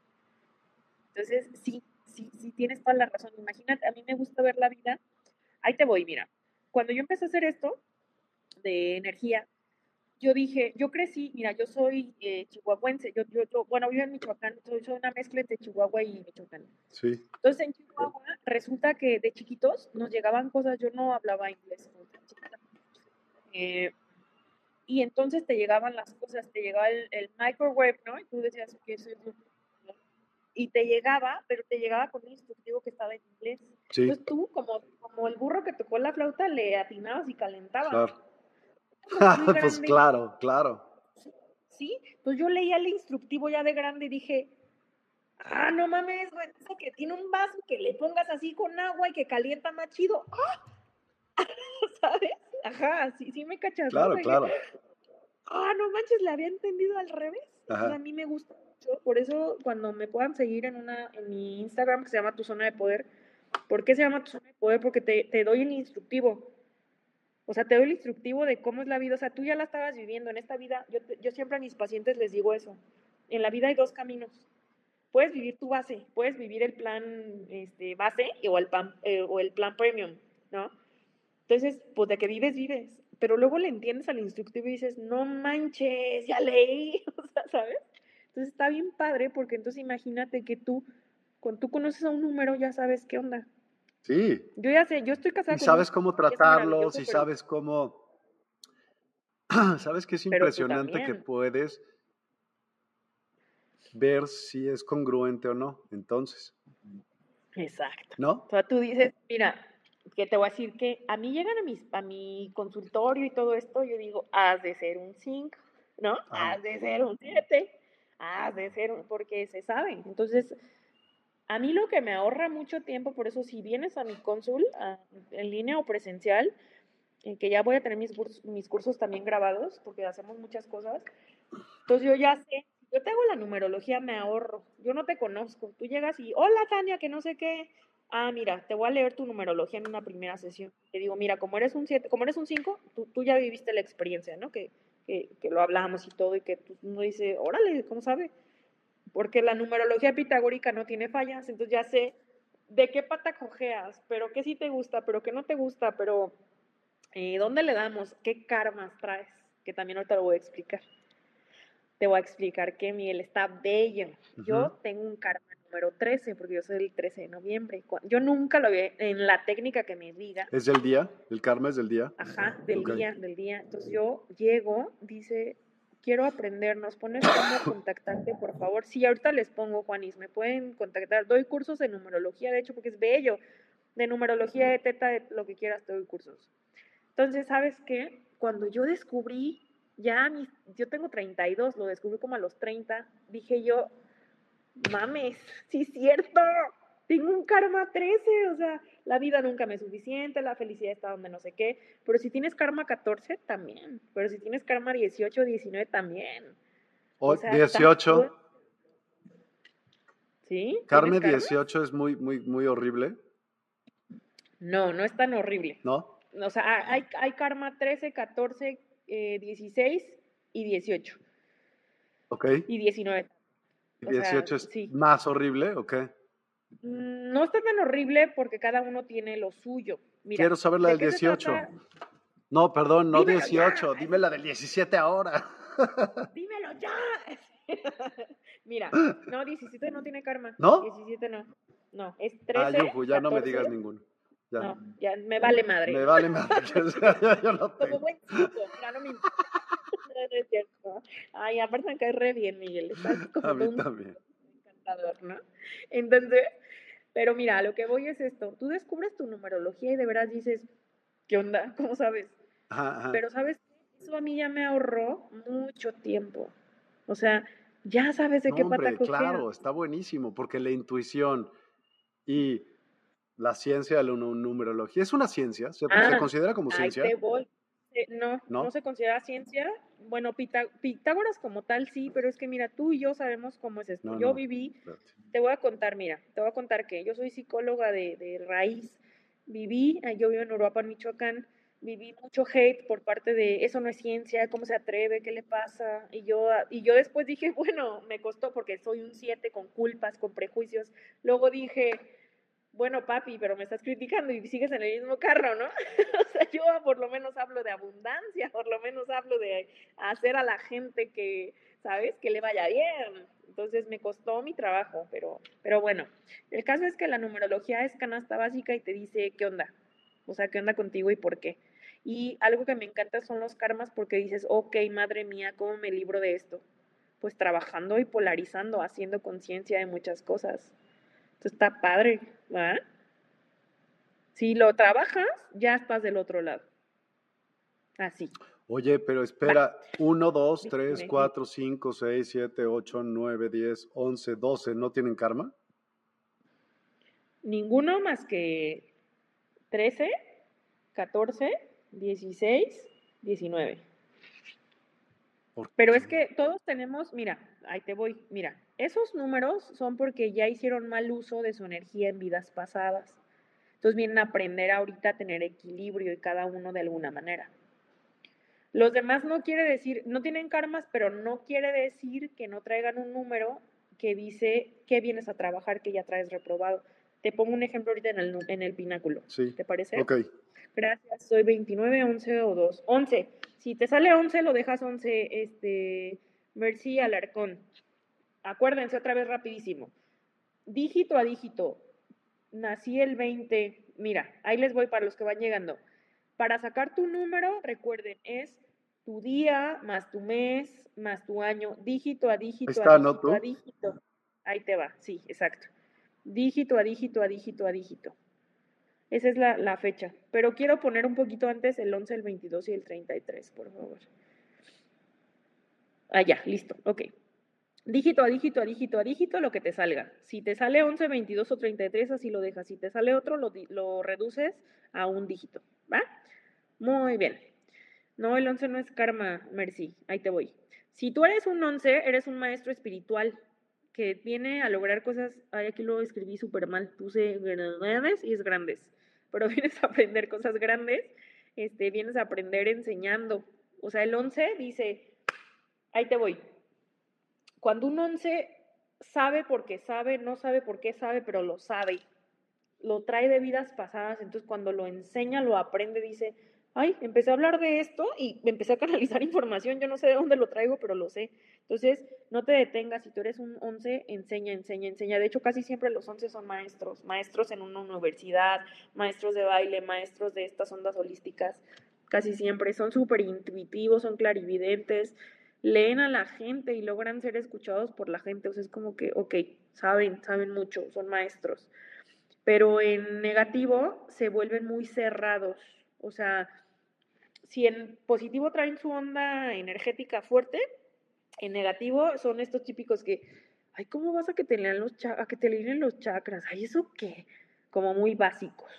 Entonces, sí, sí, sí, tienes toda la razón. Imagínate, a mí me gusta ver la vida. Ahí te voy, mira. Cuando yo empecé a hacer esto, de energía, yo dije, yo crecí, mira, yo soy eh, chihuahuense, yo, yo, bueno, vivo en Michoacán, soy, soy, una mezcla entre Chihuahua y Michoacán. Sí. Entonces en Chihuahua resulta que de chiquitos nos llegaban cosas, yo no hablaba inglés, eh, y entonces te llegaban las cosas, te llegaba el, el microwave, ¿no? Y tú decías que eso es y te llegaba, pero te llegaba con un instructivo que estaba en inglés. Entonces tú, como, como el burro que tocó la flauta, le atinabas y calentabas. Claro. (laughs) pues claro, claro. Sí, pues yo leía el instructivo ya de grande y dije, ah, no mames, güey, que tiene un vaso que le pongas así con agua y que calienta más chido. ¡Ah! (laughs) ¿Sabes? Ajá, sí, sí me cachas. Claro, claro. Ah, no manches, le había entendido al revés. a mí me gusta mucho. Por eso, cuando me puedan seguir en una, en mi Instagram que se llama Tu Zona de Poder, ¿por qué se llama Tu Zona de Poder? Porque te, te doy el instructivo. O sea, te doy el instructivo de cómo es la vida. O sea, tú ya la estabas viviendo en esta vida. Yo, yo siempre a mis pacientes les digo eso. En la vida hay dos caminos. Puedes vivir tu base, puedes vivir el plan este, base o el, eh, o el plan premium, ¿no? Entonces, pues de que vives, vives. Pero luego le entiendes al instructivo y dices, no manches, ya leí, (laughs) o sea, ¿sabes? Entonces está bien padre porque entonces imagínate que tú, cuando tú conoces a un número, ya sabes qué onda. Sí. Yo ya sé, yo estoy casada y sabes cómo tratarlos y sabes cómo... sabes que es impresionante que puedes ver si es congruente o no, entonces. Exacto. ¿No? O sea, tú dices, mira, que te voy a decir que a mí llegan a, mis, a mi consultorio y todo esto, yo digo, has de ser un 5, ¿no? Has de ser un 7, has de ser un, porque se saben. Entonces, a mí lo que me ahorra mucho tiempo, por eso si vienes a mi consul, en línea o presencial, en que ya voy a tener mis cursos, mis cursos también grabados, porque hacemos muchas cosas, entonces yo ya sé, yo te hago la numerología, me ahorro, yo no te conozco, tú llegas y, hola Tania, que no sé qué, ah, mira, te voy a leer tu numerología en una primera sesión, te digo, mira, como eres un 7, como eres un 5, tú, tú, ya viviste la experiencia, ¿no? Que, que, que lo hablamos y todo, y que tú, uno dice, órale, ¿cómo sabe? porque la numerología pitagórica no tiene fallas, entonces ya sé de qué pata cojeas, pero qué sí te gusta, pero qué no te gusta, pero eh, dónde le damos, qué karmas traes, que también ahorita lo voy a explicar. Te voy a explicar que Miguel está bello. Yo tengo un karma número 13, porque yo soy el 13 de noviembre. Yo nunca lo vi en la técnica que me diga. ¿Es del día? ¿El karma es del día? Ajá, del día, del día. Entonces yo llego, dice, quiero aprender, ¿nos pones cómo contactarte, por favor? Sí, ahorita les pongo, Juanis, me pueden contactar. Doy cursos de numerología, de hecho, porque es bello. de numerología, de teta, de lo que quieras, doy cursos. Entonces, ¿sabes qué? Cuando yo descubrí, ya yo tengo 32, lo descubrí como a los 30, dije yo, mames, sí es cierto, tengo un karma 13, o sea, la vida nunca me es suficiente, la felicidad está donde no sé qué, pero si tienes karma 14, también, pero si tienes karma 18, 19, también. O, 18. ¿Sí? Karma 18 es muy, muy, muy horrible. No, no es tan horrible. ¿No? O sea, hay, hay karma 13, 14, 16 y 18. Ok. Y 19. ¿Y 18 es más horrible o qué? Mm, no está tan horrible porque cada uno tiene lo suyo. Quiero saber la del 18. No, perdón, no 18. Dime la del 17 ahora. Dímelo ya. (laughs) (laughs) Mira, no, 17 no tiene karma. ¿No? 17 no. No, es 13. Ah, Yuju, ya no me digas ninguno. Ya. No, ya me vale madre. Me vale madre. (laughs) yo no tengo. Como buen chico, ya no me importa. No, es cierto. Ay, aparte me cae re bien, Miguel. Estás (laughs) como A mí un también. encantador, ¿no? Entonces, pero mira, lo que voy es esto. Tú descubres tu numerología y de veras dices, ¿qué onda? (laughs) ¿Cómo sabes? Ajá, ajá. Pero sabes, eso a mí ya me ahorró mucho tiempo. O sea, ya sabes de No, qué hombre, pata claro, está buenísimo, porque la intuición y la ciencia de la nu- numerología es una ciencia, ¿se, se Ah, considera como ciencia? voy. Eh, no, ¿No? no, se considera ciencia. Bueno, Pitágoras como tal sí, pero es que mira, tú y yo sabemos cómo es esto. No, yo no. viví, te voy a contar, mira, te voy a contar que yo soy psicóloga de, de raíz. Viví, eh, yo vivo en Uruapan, Michoacán, viví mucho hate por parte de eso no es ciencia, cómo se atreve, qué le pasa. Y yo, y yo después dije, bueno, me costó porque soy un 7 con culpas, con prejuicios. Luego dije, bueno, papi, pero me estás criticando y sigues en el mismo carro, ¿no? (laughs) o sea, yo por lo menos hablo de abundancia, por lo menos hablo de hacer a la gente que, ¿sabes? Que le vaya bien. Entonces me costó mi trabajo, pero, pero bueno, el caso es que la numerología es canasta básica y te dice qué onda, o sea, qué onda contigo y por qué. Y algo que me encanta son los karmas porque dices, ok, madre mía, ¿cómo me libro de esto? Pues trabajando y polarizando, haciendo conciencia de muchas cosas. Entonces está padre, ¿verdad? Si lo trabajas, ya estás del otro lado. Así. Oye, pero espera, 1, 2, 3, Dime. 4, 5, 6, 7, 8, 9, 10, 11, 12, ¿no tienen karma? Ninguno más que 13, 14, 16, 19. ¿Por Pero es que todos tenemos, mira, ahí te voy, mira, esos números son porque ya hicieron mal uso de su energía en vidas pasadas. Entonces vienen a aprender ahorita a tener equilibrio y cada uno de alguna manera. Los demás no quiere decir, no tienen karmas, pero no quiere decir que no traigan un número que dice que vienes a trabajar que ya traes reprobado. Te pongo un ejemplo ahorita en el, nu- en el pináculo. Sí. ¿Te parece? Ok. Gracias, soy 29, 11 o 2. 11. Si te sale 11, lo dejas 11, este, Mercy Alarcón. Acuérdense otra vez rapidísimo. Dígito a dígito. Nací el 20. Mira, ahí les voy para los que van llegando. Para sacar tu número, recuerden, es tu día más tu mes más tu año, dígito a dígito está, a ¿no, dígito a dígito. Ahí te va, sí, exacto. Dígito a dígito a dígito a dígito. Esa es la, la fecha. Pero quiero poner un poquito antes el 11, el 22 y el 33, por favor. Ah, ya, listo, ok. Dígito a dígito a dígito a dígito, lo que te salga. Si te sale 11, 22 o 33, así lo dejas. Si te sale otro, lo, lo reduces a un dígito, ¿va? Muy bien. No, el 11 no es karma, Mercy. Ahí te voy. Si tú eres un 11, eres un maestro espiritual que viene a lograr cosas. Ay, aquí lo escribí súper mal. Puse grandes y es grandes. (laughs) Pero vienes a aprender cosas grandes. Este, vienes a aprender enseñando. O sea, el 11 dice, ahí te voy. Cuando un 11 sabe porque sabe, no sabe por qué sabe, pero lo sabe. Lo trae de vidas pasadas. Entonces, cuando lo enseña, lo aprende, dice, ay, empecé a hablar de esto y empecé a canalizar (laughs) información, yo no sé de dónde lo traigo, pero lo sé. Entonces, no te detengas, si tú eres un 11, enseña, enseña, enseña. De hecho, casi siempre los 11 son maestros, maestros en una universidad, maestros de baile, maestros de estas ondas holísticas, casi siempre son súper intuitivos, son clarividentes, leen a la gente y logran ser escuchados por la gente, o sea, es como que, ok, saben, saben mucho, son maestros pero en negativo se vuelven muy cerrados. O sea, si en positivo traen su onda energética fuerte, en negativo son estos típicos que, ay, ¿cómo vas a que te lean los, a que te leen los chakras? Ay, ¿eso qué? Como muy básicos.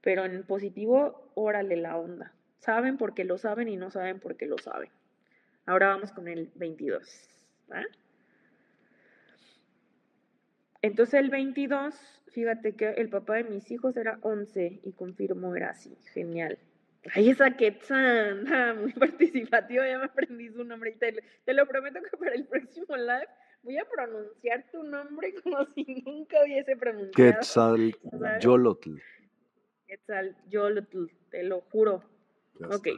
Pero en positivo, órale la onda. Saben porque lo saben y no saben porque lo saben. Ahora vamos con el 22. Entonces el 22, fíjate que el papá de mis hijos era 11 y confirmó era así. Genial. Ay, esa Quetzal, (laughs) muy participativa, ya me aprendí su nombre y te, lo prometo que para el próximo live voy a pronunciar tu nombre (laughs) como si nunca hubiese pronunciado. Quetzal Yolotl. Quetzal Yolotl, te lo juro. ok.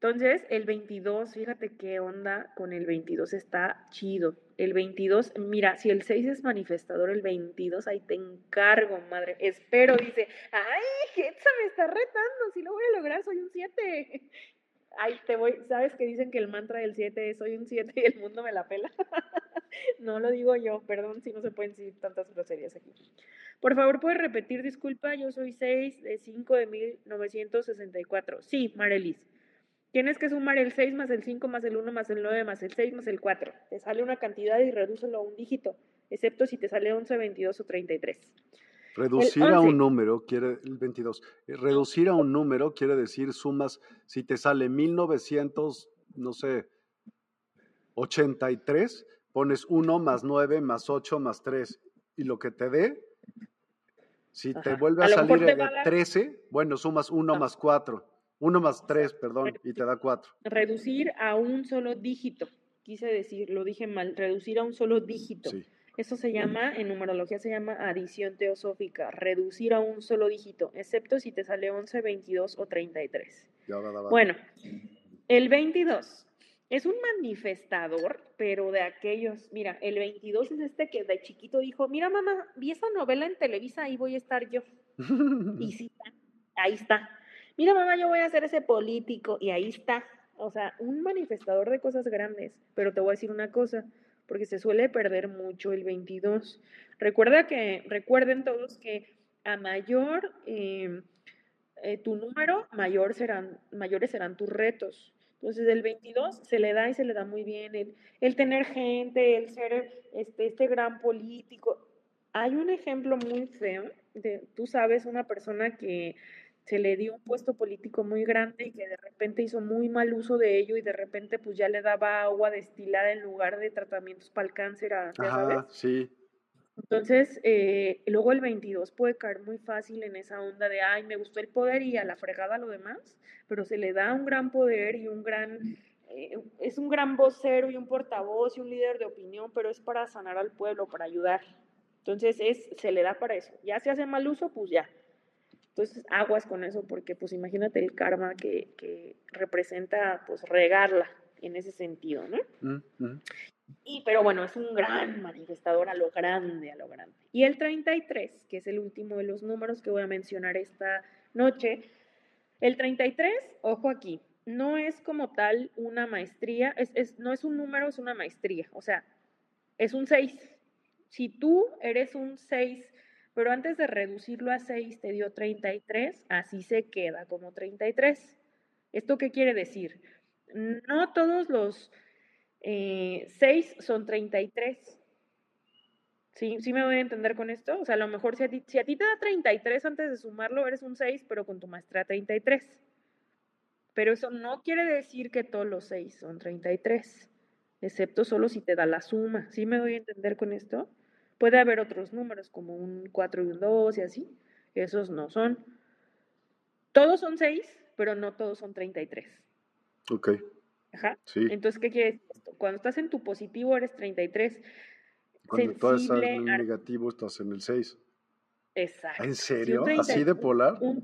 Entonces, el 22, fíjate qué onda con el 22, está chido. El 22, mira, si el 6 es manifestador, el 22, ahí te encargo, madre. Espero, dice, ay, Hetza me está retando, si lo voy a lograr, soy un 7. (laughs) Ahí te voy, ¿sabes que dicen que el mantra del 7 es soy un 7 y el mundo me la pela? (laughs) no lo digo yo, perdón si no se pueden decir tantas groserías aquí. Por favor, ¿puedes repetir? Disculpa, yo soy 6 de 5 de 1964. Sí, Marelis. Tienes que sumar el 6 más el 5 más el 1 más el 9 más el 6 más el 4. Te sale una cantidad y redúcelo a un dígito, excepto si te sale 11, 22 o 33. Reducir a un número quiere, el 22, eh, reducir a un número quiere decir sumas, si te sale 1900, no sé, 83, pones 1 más 9 más 8 más 3 y lo que te dé, si te vuelve a, salir 13, bueno, sumas 1 más 4. 1 más 3, perdón, y te da 4. Reducir a un solo dígito. Quise decir, lo dije mal, reducir a un solo dígito. Eso se llama, en numerología se llama adición teosófica, reducir a un solo dígito, excepto si te sale 11, 22 o 33. Bueno, el 22 es un manifestador, pero de aquellos, mira, el 22 es este que de chiquito dijo, mira mamá, vi esa novela en Televisa, ahí voy a estar yo. (laughs) y sí, ahí está mira mamá, yo voy a ser ese político y ahí está. O sea, un manifestador de cosas grandes. Pero te voy a decir una cosa, porque se suele perder mucho el 22. Recuerda que, recuerden todos que a mayor em, eh, tu número, mayor serán, mayores serán tus retos. Entonces, el 22 se le da y se le da muy bien el, tener gente, el ser este, este gran político. Hay un ejemplo muy feo, de, tú sabes, una persona que se le dio un puesto político muy grande y que de repente hizo muy mal uso de ello y de repente pues ya le daba agua destilada en lugar de tratamientos para el cáncer, a, ¿ya sí. Entonces, eh, luego el 22 puede caer muy fácil en esa onda de, ay, me gustó el poder y a la fregada lo demás, pero se le da un gran poder y un gran, eh, es un gran vocero y un portavoz y un líder de opinión, pero es para sanar al pueblo, para ayudar. Entonces, es, se le da para eso. Ya se hace mal uso, pues ya, entonces, aguas con eso, porque pues imagínate el karma que, representa pues regarla en ese sentido, ¿no? Mm, mm. Y, pero bueno, es un gran manifestador a lo grande, a lo grande. Y el 33, que es el último de los números que voy a mencionar esta noche, el 33, ojo aquí, no es como tal una maestría, es, no es un número, es una maestría, o sea, es un 6. Si tú eres un 6 pero antes de reducirlo a 6 te dio 33, así se queda como 33. ¿Esto qué quiere decir? No todos los 6 eh, son 33. ¿Sí? ¿Sí me voy a entender con esto? O sea, a lo mejor si a, ti, si a ti te da 33 antes de sumarlo, eres un 6, pero con tu maestra 33. Pero eso no quiere decir que todos los 6 son 33, excepto solo si te da la suma. ¿Sí me voy a entender con esto? Puede haber otros números como un 4 y un 2 y así. Esos no son. Todos son 6, pero no todos son 33. Ok. Ajá. Sí. Entonces, ¿qué quiere decir esto? Cuando estás en tu positivo eres 33. Cuando estás en el negativo estás en el 6. Exacto. ¿En serio? ¿Así de polar? Un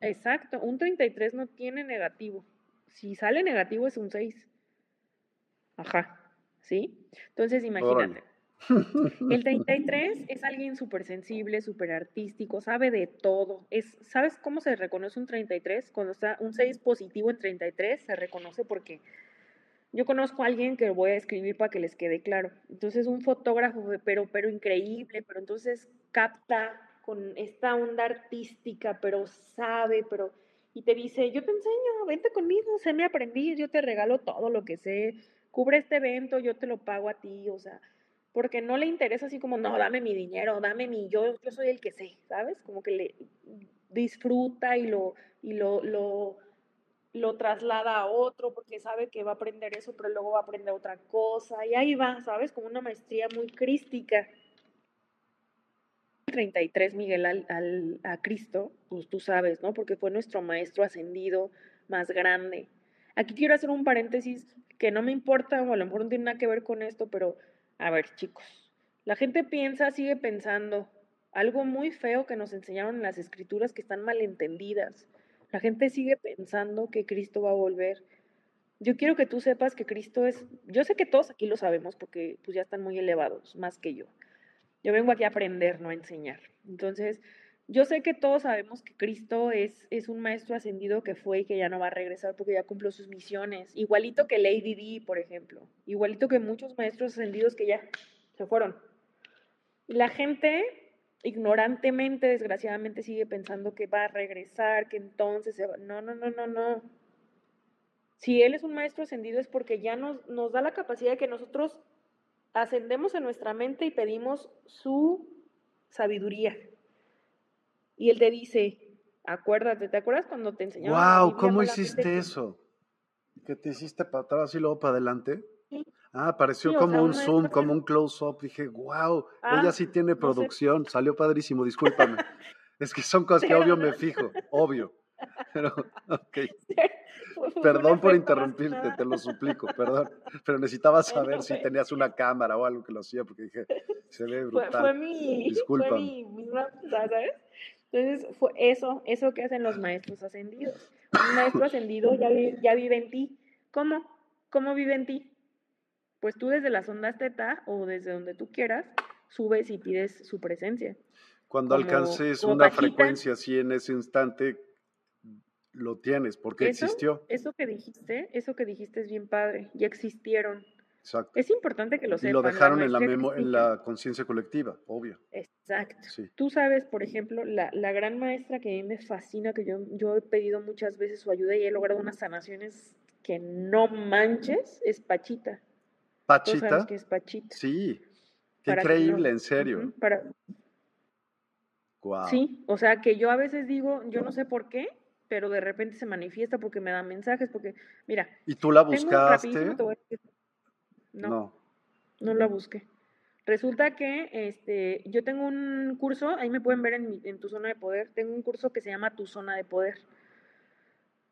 Exacto. Un 33 no tiene negativo. Si sale negativo es un 6. Ajá. ¿Sí? Entonces, imagínate. El (laughs) 33 es alguien súper sensible, súper artístico, sabe de todo. Es, ¿Sabes cómo se reconoce un 33? Cuando está un 6 positivo en 33, se reconoce porque yo conozco a alguien que voy a escribir para que les quede claro. Entonces, un fotógrafo, pero, pero increíble, pero entonces capta con esta onda artística, pero sabe, pero... Y te dice, yo te enseño, vente conmigo, sé me aprendí, yo te regalo todo lo que sé, cubre este evento, yo te lo pago a ti, o sea, porque no le interesa así como, no, dame mi dinero, dame mi, yo, yo soy el que sé, ¿sabes? Como que le disfruta y lo, y lo, lo lo traslada a otro porque sabe que va a aprender eso, pero luego va a aprender otra cosa. Y ahí va, ¿sabes? Como una maestría muy crística. 33 Miguel al, a Cristo, pues tú sabes, ¿no? Porque fue nuestro maestro ascendido más grande. Aquí quiero hacer un paréntesis que no me importa, o a lo mejor no tiene nada que ver con esto, pero a ver, chicos, la gente piensa, sigue pensando, algo muy feo que nos enseñaron en las escrituras que están malentendidas. La gente sigue pensando que Cristo va a volver. Yo quiero que tú sepas que Cristo es, yo sé que todos aquí lo sabemos porque pues ya están muy elevados, más que yo. Yo vengo aquí a aprender, no a enseñar. Entonces, yo sé que todos sabemos que Cristo es, es un maestro ascendido que fue y que ya no va a regresar porque ya cumplió sus misiones. Igualito que Lady D, por ejemplo. Igualito que muchos maestros ascendidos que ya se fueron. La gente ignorantemente, desgraciadamente, sigue pensando que va a regresar, que entonces se va. No, no, no, no, no. Si Él es un maestro ascendido es porque ya nos, nos da la capacidad de que nosotros ascendemos en nuestra mente y pedimos su sabiduría. Y Él te dice, acuérdate, ¿te acuerdas cuando te enseñaba? ¡Wow! ¿Cómo hiciste eso? ¿Que te hiciste para atrás y luego para adelante? Ah, pareció como un zoom, como un close-up. Dije, wow, ella ah, sí tiene producción. Salió padrísimo, discúlpame. (laughs) es que son cosas que obvio me fijo, obvio. (laughs) Pero, ok. (laughs) Perdón por interrumpirte, te lo suplico, perdón. Pero necesitaba saber si tenías una cámara o algo que lo hacía, porque dije, se ve brutal. Fue, mi, Disculpa. fue mi, ¿sabes? Entonces, fue eso, eso que hacen los maestros ascendidos. Un maestro ascendido ya, ya vive en ti. ¿Cómo? ¿Cómo vive en ti? pues tú desde las ondas teta o desde donde tú quieras, subes y pides su presencia. Cuando alcances una frecuencia así en ese instante, lo tienes, porque existió. Eso que dijiste, eso que dijiste es bien padre, ya existieron. Exacto. Es importante que lo sepan. Y lo dejaron en la, en la conciencia colectiva, obvio. Exacto. Tú sabes, por ejemplo, la, la, gran maestra que a mí me fascina, que yo, yo he pedido muchas veces su ayuda y he logrado unas sanaciones que no manches, es Pachita. Pachita. es Pachita. Sí, qué increíble, en serio. Sí, o sea que yo a veces digo, yo no sé por qué, pero de repente se manifiesta porque me da mensajes, porque, mira. ¿Y tú la buscaste? No, no, la busqué. Resulta que este, yo tengo un curso, ahí me pueden ver en, en tu zona de poder, tengo un curso que se llama Tu Zona de Poder,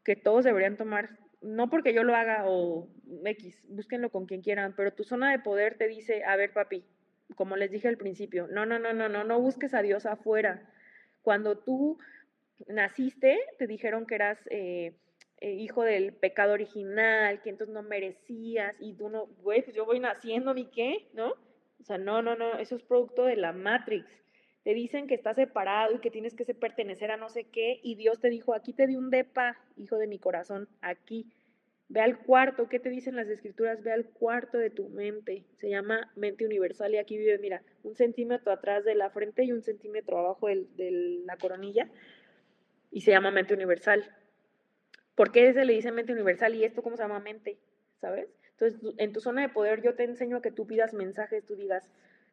que todos deberían tomar no porque yo lo haga o X, búsquenlo con quien quieran, pero tu zona de poder te dice, a ver papi, como les dije al principio, no, no, no, no, no, no busques a Dios afuera. Cuando tú naciste, te dijeron que eras eh, eh, hijo del pecado original, que entonces no merecías, y tú no, güey, pues yo voy naciendo, ¿ni qué? ¿No? O sea, no, no, no, eso es producto de la Matrix. Te dicen que estás separado y que tienes que pertenecer a no sé qué, y Dios te dijo, aquí te di un depa, hijo de mi corazón, aquí. Ve al cuarto, ¿qué te dicen las escrituras? Ve al cuarto de tu mente. Se llama mente universal y aquí vive, mira, un centímetro atrás de la frente y un centímetro abajo de la coronilla. Y se llama mente universal. ¿Por qué se le dice mente universal y esto cómo se llama mente? ¿Sabes? Entonces, en tu zona de poder yo te enseño a que tú pidas mensajes, tú digas,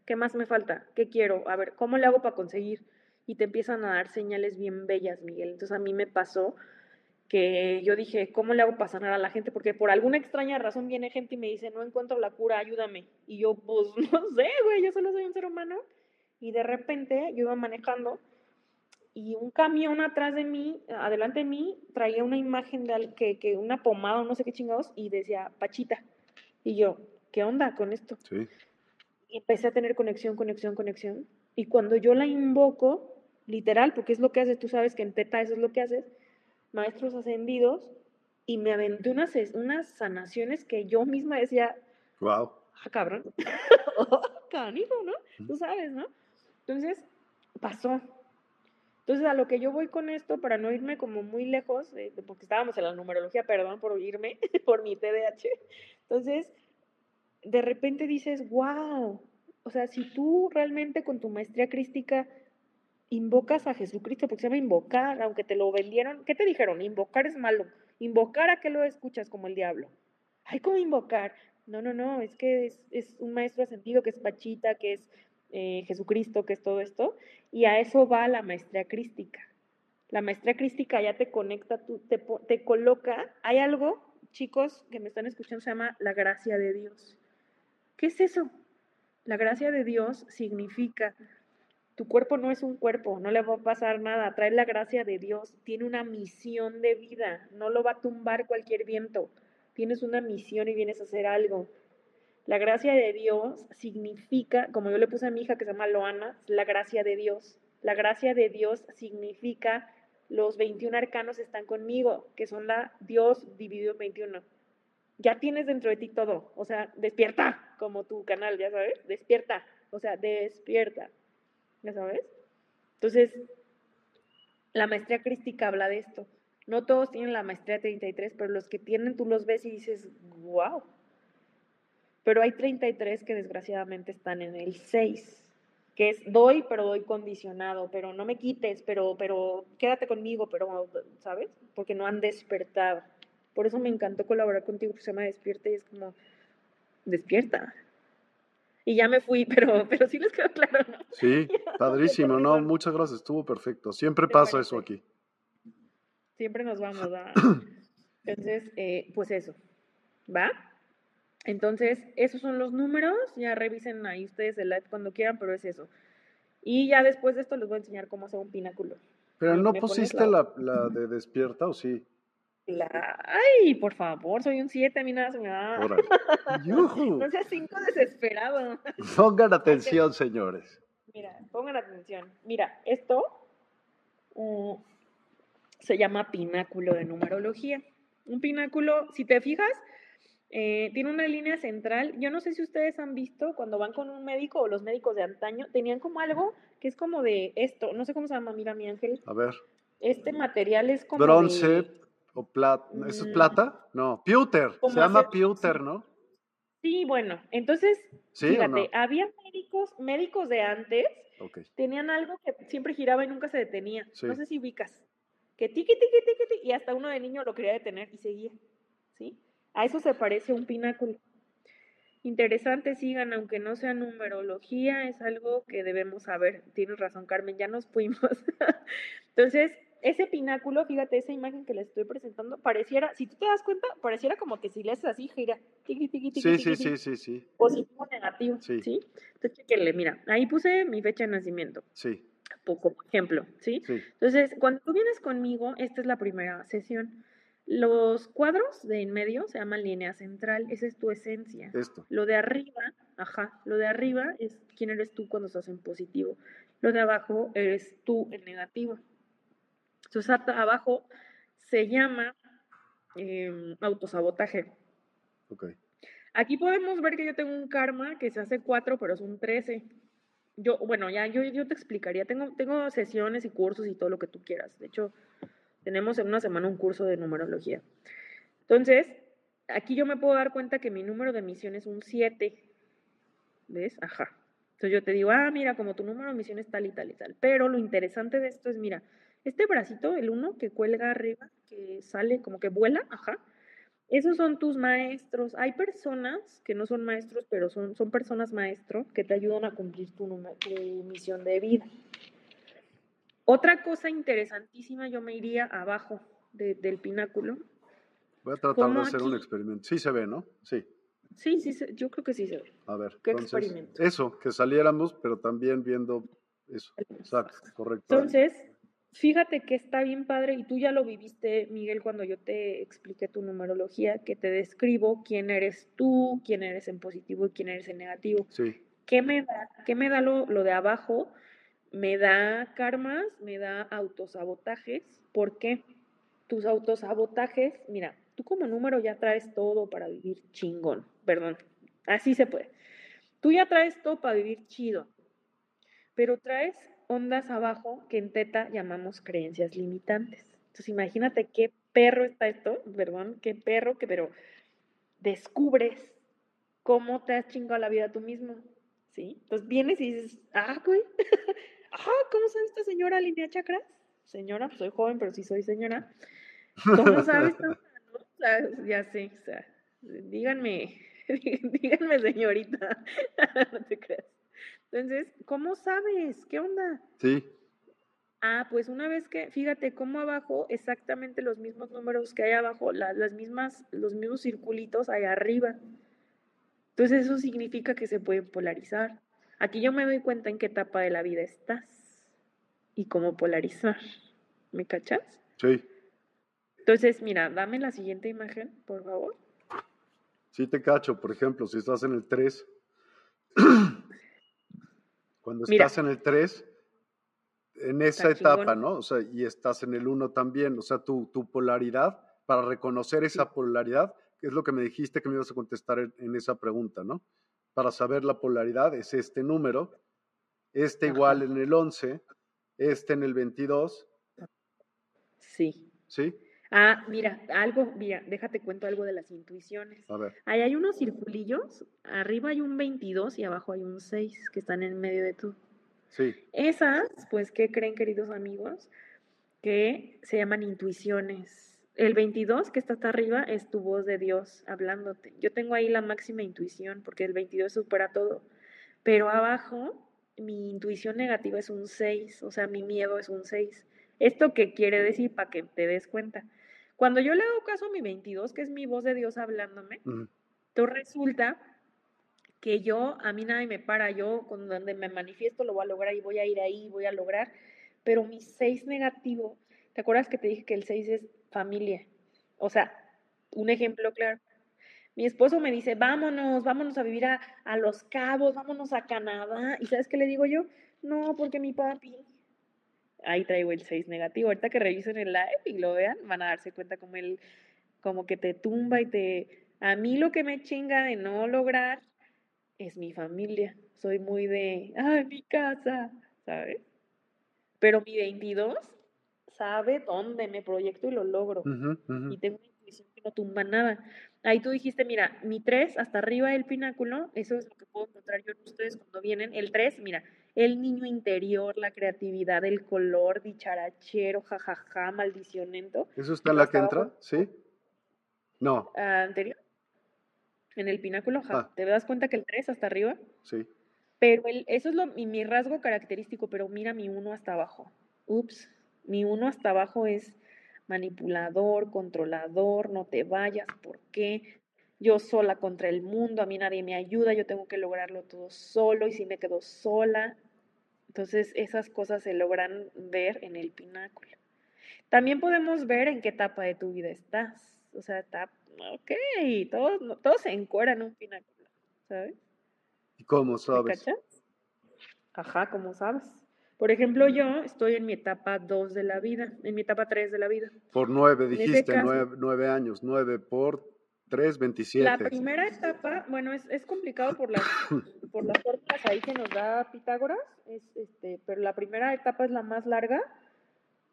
¿Qué más me falta? ¿Qué quiero? A ver, ¿cómo le hago para conseguir? Y te empiezan a dar señales bien bellas, Miguel. Entonces a mí me pasó que yo dije, ¿cómo le hago para sanar a la gente? Porque por alguna extraña razón viene gente y me dice, no encuentro la cura, ayúdame. Y yo, pues (laughs) no sé, güey, yo solo soy un ser humano. Y de repente yo iba manejando y un camión atrás de mí, adelante de mí, traía una imagen de que, que una pomada o no sé qué chingados y decía Pachita. Y yo, ¿qué onda con esto? Sí y empecé a tener conexión, conexión, conexión. Y cuando yo la invoco, literal, porque es lo que haces, tú sabes que en Teta eso es lo que haces, maestros ascendidos, y me aventé unas, unas sanaciones que yo misma decía, wow. Ah, cabrón, (laughs) (laughs) oh, ¿no? Tú sabes, ¿no? Entonces, pasó. Entonces, a lo que yo voy con esto, para no irme como muy lejos, porque estábamos en la numerología, perdón por irme, (laughs) por mi TDAH, Entonces, de repente dices, wow, o sea, si tú realmente con tu maestría crística invocas a Jesucristo, porque se llama invocar, aunque te lo vendieron, ¿qué te dijeron? Invocar es malo. Invocar a qué lo escuchas como el diablo. Ay, ¿cómo invocar? No, no, no, es que es, un maestro ascendido, que es Pachita, que es eh, Jesucristo, que es todo esto, y a eso va la maestría crística. La maestría crística ya te conecta, te, te coloca, hay algo, chicos que me están escuchando, se llama la gracia de Dios. ¿Qué es eso? La gracia de Dios significa, tu cuerpo no es un cuerpo, no le va a pasar nada, trae la gracia de Dios, tiene una misión de vida, no lo va a tumbar cualquier viento, tienes una misión y vienes a hacer algo. La gracia de Dios significa, como yo le puse a mi hija que se llama Loana, la gracia de Dios. La gracia de Dios significa los 21 arcanos están conmigo, que son la Dios dividido en 21 ya tienes dentro de ti todo. O sea, despierta, como tu canal, ya sabes, despierta. O sea, despierta. ¿Ya sabes? Entonces, la maestría crística habla de esto. No todos tienen la maestría 33, pero los que tienen tú los ves y dices, wow. Pero hay 33 que desgraciadamente están en el 6, que es doy, pero doy condicionado, pero no me quites, pero, pero quédate conmigo, pero, ¿sabes? Porque no han despertado. Por eso me encantó colaborar contigo, que se llama Despierta y es como, despierta. Y ya me fui, (laughs) pero, pero sí les quedó claro, ¿no? Sí, (laughs) padrísimo, no, muchas gracias, estuvo perfecto. Siempre pasa eso aquí. Siempre nos vamos a... (clears throat) Entonces, eh, pues eso, ¿va? Entonces, esos son los números, ya revisen ahí ustedes el live cuando quieran, pero es eso. Y ya después de esto les voy a enseñar cómo hacer un pináculo. Pero no pusiste la, (laughs) la de despierta, ¿o sí? Ay, por favor, soy un 7, a mí nada se me da. (laughs) no seas 5 desesperado. (laughs) Pongan atención, señores. Mira, pongan atención. Mira, esto mm, se llama pináculo de numerología. Un pináculo, si te fijas, eh, tiene una línea central. Yo no sé si ustedes han visto cuando van con un médico o los médicos de antaño, tenían como algo que es como de esto. No sé cómo se llama, mira mi ángel. A ver. Este material es como. Bronce, o plata, ¿eso es mm. plata? No, pewter, se llama pewter, ¿no? Sí, bueno, entonces, fíjate, había médicos, médicos de antes, tenían algo que siempre giraba y nunca se detenía. No sé si ubicas. Que tiqui, tiqui, tiqui, tiqui, y hasta uno de niño lo quería detener y seguía. ¿Sí? A eso se parece un pináculo. Interesante, sigan, aunque no sea numerología, es algo que debemos saber. Tienes razón, Carmen, ya nos fuimos. (laughs) Entonces, ese pináculo, fíjate, esa imagen que les estoy presentando, pareciera, si tú te das cuenta, pareciera como que si le haces así, gira. sí, sí, sí, sí, sí. Positivo, negativo. Sí. ¿sí? Entonces, chequenle, mira, ahí puse mi fecha de nacimiento. Sí. Como ejemplo, ¿sí? ¿sí? Entonces, cuando tú vienes conmigo, esta es la primera sesión. Los cuadros de en medio se llaman línea central, esa es tu esencia. Esto. Lo de arriba, ajá, lo de arriba es quién eres tú cuando estás en positivo. Lo de abajo eres tú en negativo. Entonces, abajo se llama em, autosabotaje. Okay. Aquí podemos ver que yo tengo un karma que se hace cuatro, pero es un 13. Yo, bueno, ya yo, yo te explicaría. Tengo, tengo sesiones y cursos y todo lo que tú quieras. De hecho, tenemos en una semana un curso de numerología. Entonces, aquí yo me puedo dar cuenta que mi número de misión es un 7. ¿Ves? Ajá. Entonces yo te digo, ah, mira, como tu número de misión es tal y tal y tal. Pero lo interesante de esto es, mira, este bracito, el uno que cuelga arriba, que sale como que vuela, ajá. Esos son tus maestros. Hay personas que no son maestros, pero son, son personas maestros que te ayudan a cumplir tu, tu misión de vida. Otra cosa interesantísima, yo me iría abajo del pináculo. Voy a tratar de hacer un experimento. Sí se ve, ¿no? Sí. Sí, sí, yo creo que sí se ve. A ver, ¿qué experimento? Eso, que saliéramos, pero también viendo eso. Exacto, correcto. Entonces, Fíjate que está bien padre y tú ya lo viviste, Miguel, cuando yo te expliqué tu numerología, que te describo quién eres tú, quién eres en positivo y quién eres en negativo. Sí. ¿Qué me da, qué me da lo, lo de abajo? Me da karmas, me da autosabotajes. ¿Por qué? Tus autosabotajes, mira, tú como número ya traes todo para vivir chingón, perdón, así se puede. Tú ya traes todo para vivir chido, pero traes ondas abajo que en teta llamamos creencias limitantes. Entonces imagínate qué perro está esto, perdón, qué perro, que pero descubres cómo te has chingado la vida tú mismo, ¿sí? Entonces vienes y dices, ah, güey, (laughs) ¿cómo sabe esta señora alinea chakras? Señora, pues soy joven, pero sí soy señora. ¿Cómo sabes (laughs) ya sé, o sea, díganme, (laughs) díganme señorita, (laughs) no te creas. Entonces, ¿cómo sabes? ¿Qué onda? Sí. Ah, pues una vez que, fíjate cómo abajo, exactamente los mismos números que hay abajo, las mismas, los mismos circulitos hay arriba. Entonces eso significa que se pueden polarizar. Aquí yo me doy cuenta en qué etapa de la vida estás y cómo polarizar. ¿Me cachas? Sí. Entonces, mira, dame la siguiente imagen, por favor. Sí, te cacho. Por ejemplo, si estás en el 3, (clears throat) cuando estás en el 3, en esa etapa, ¿no? O sea, y estás en el 1 también, o sea, tu, tu polaridad, para reconocer esa polaridad, que es lo que me dijiste que me ibas a contestar en, esa pregunta, ¿no? Para saber la polaridad es este número, este igual en el 11, este en el 22. Sí. ¿Sí? Ah, mira, algo, mira, déjate cuento algo de las intuiciones. A ver. Ahí hay unos circulillos, arriba hay un 22 y abajo hay un 6 que están en medio de tú. Sí. Esas, pues, ¿qué creen, queridos amigos? Que se llaman intuiciones. El 22 que está hasta arriba es tu voz de Dios hablándote. Yo tengo ahí la máxima intuición porque el 22 supera todo. Pero abajo, mi intuición negativa es un 6, o sea, mi miedo es un 6. ¿Esto qué quiere decir? Para que te des cuenta. Cuando yo le hago caso a mi 22, que es mi voz de Dios hablándome, entonces resulta que yo, a mí nadie me para, yo con donde me manifiesto lo voy a lograr y voy a ir ahí, voy a lograr, pero mi 6 negativo, ¿te acuerdas que te dije que el 6 es familia? O sea, un ejemplo claro. Mi esposo me dice, vámonos, vámonos a vivir a, a Los Cabos, vámonos a Canadá. ¿Y sabes qué le digo yo? No, porque mi papi, ahí traigo el 6 negativo. Ahorita que revisen el live y lo vean, van a darse cuenta como él, como que te tumba y te... A mí lo que me chinga de no lograr es mi familia. Soy muy de, ay, mi casa, ¿sabes? Pero mi 22 sabe dónde me proyecto y lo logro. Y tengo una intuición que no tumba nada. Ahí tú dijiste, mira, mi 3 hasta arriba del pináculo, eso es lo que puedo encontrar yo en ustedes cuando vienen. El 3, mira, el niño interior, la creatividad, el color, dicharachero, jajaja, maldicionento. ¿Eso está en la que entra? ¿Sí? No. Ah, anterior. En el pináculo, ja. Ah. ¿Te das cuenta que el 3 hasta arriba? Sí. Pero el, eso es lo, mi, mi rasgo característico, pero mira mi 1 hasta abajo. Ups, mi 1 hasta abajo es manipulador, controlador, no te vayas, ¿por qué? Yo sola contra el mundo, a mí nadie me ayuda, yo tengo que lograrlo todo solo y si me quedo sola. Entonces esas cosas se logran ver en el pináculo. También podemos ver en qué etapa de tu vida estás. O sea, está, ok, todos, todos se encueran en un pináculo, ¿sabes? ¿Y cómo sabes? Ajá, ¿cómo sabes? Por ejemplo, yo estoy en mi etapa 2 de la vida, en mi etapa 3 de la vida. Por 9, dijiste, 9, años, 9 por 3, 27. La primera etapa, bueno, es, es complicado por las, (coughs) por las fórmulas ahí que nos da Pitágoras, es, este, pero la primera etapa es la más larga,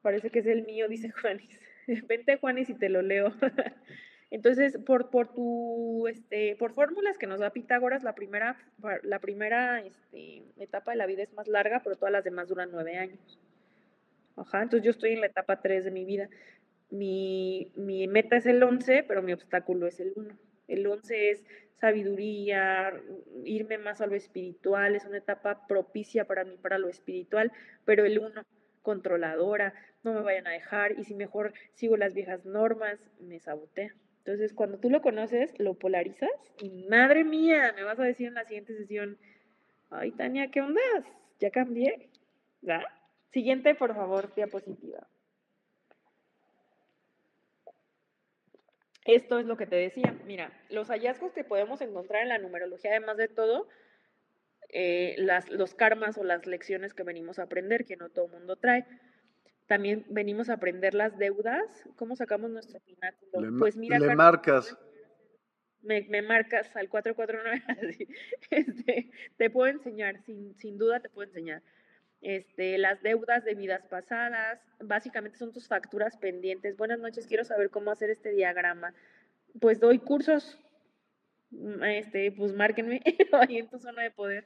parece que es el mío, dice Juanis. (laughs) Vente Juanis y te lo leo. (laughs) Entonces, por, por tu, este, por fórmulas que nos da Pitágoras, la primera, la primera este, etapa de la vida es más larga, pero todas las demás duran nueve años. Ajá, entonces yo estoy en la etapa tres de mi vida. Mi, mi meta es el 11, pero mi obstáculo es el 1. El 11 es sabiduría, irme más a lo espiritual, es una etapa propicia para mí, para lo espiritual, pero el 1, controladora, no me vayan a dejar, y si mejor sigo las viejas normas, me sabotea. Entonces, cuando tú lo conoces, lo polarizas y madre mía, me vas a decir en la siguiente sesión, ay Tania, ¿qué onda? Ya cambié. Siguiente, por favor, diapositiva. Esto es lo que te decía. Mira, los hallazgos que podemos encontrar en la numerología, además de todo, eh, los karmas o las lecciones que venimos a aprender, que no todo mundo trae. También venimos a aprender las deudas. ¿Cómo sacamos nuestro pináculo? pues mira, le marcas. Me, me, marcas al 449. (laughs) este, te puedo enseñar, sin, sin duda te puedo enseñar. Este, las deudas de vidas pasadas, básicamente son tus facturas pendientes. Buenas noches, quiero saber cómo hacer este diagrama. Pues doy cursos, mm, este, pues márquenme (laughs) ahí en tu zona de poder.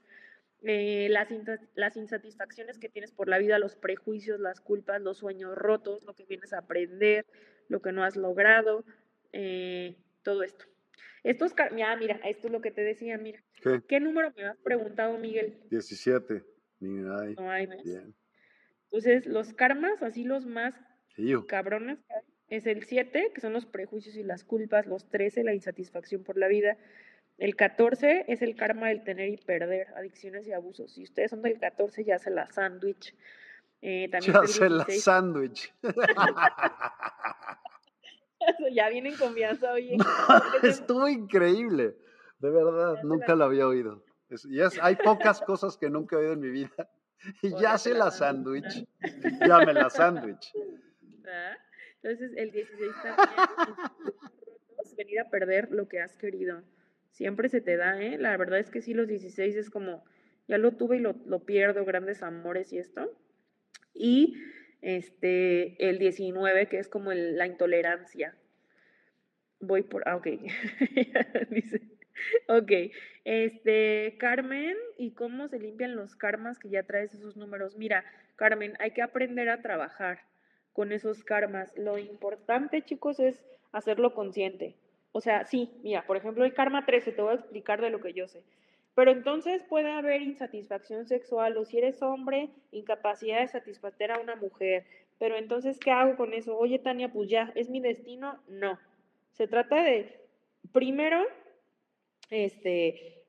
Eh, las, las insatisfacciones que tienes por la vida, los prejuicios, las culpas, los sueños rotos, lo que vienes a aprender, lo que no has logrado, eh, todo esto. Estos, mira, mira, esto es lo que te decía, mira. ¿Qué, número me has preguntado, Miguel? 17. Mira, no hay, Bien. Entonces, los karmas, así los más cabrones, es el 7, que son los prejuicios y las culpas, los 13, la insatisfacción por la vida, el 14 es el karma del tener y perder, adicciones y abusos. Si ustedes son del 14, ya se la sándwich. Eh, (laughs) ya se la sándwich. (laughs) ya viene en confianza, oye. (laughs) estuvo increíble. De verdad, nunca lo había oído. y hay pocas cosas que nunca he oído en mi vida. Y ya se la sándwich. Ya me la sándwich. Ah, entonces, el 16 también venir a perder lo que has querido. Siempre se te da, ¿eh? La verdad es que sí, los 16 es como, ya lo tuve y lo, lo pierdo, grandes amores y esto. Y este, el 19, que es como la intolerancia. Voy por, ah, ok, (laughs) dice, ok, este, Carmen, ¿y cómo se limpian los karmas que ya traes esos números? Mira, Carmen, hay que aprender a trabajar con esos karmas. Lo importante, chicos, es hacerlo consciente. O sea, sí, mira, por ejemplo, el karma 13, te voy a explicar de lo que yo sé. Pero entonces puede haber insatisfacción sexual o si eres hombre, incapacidad de satisfacer a una mujer. Pero entonces, ¿qué hago con eso? Oye, Tania, pues ya, ¿es mi destino? No. Se trata de, primero, este,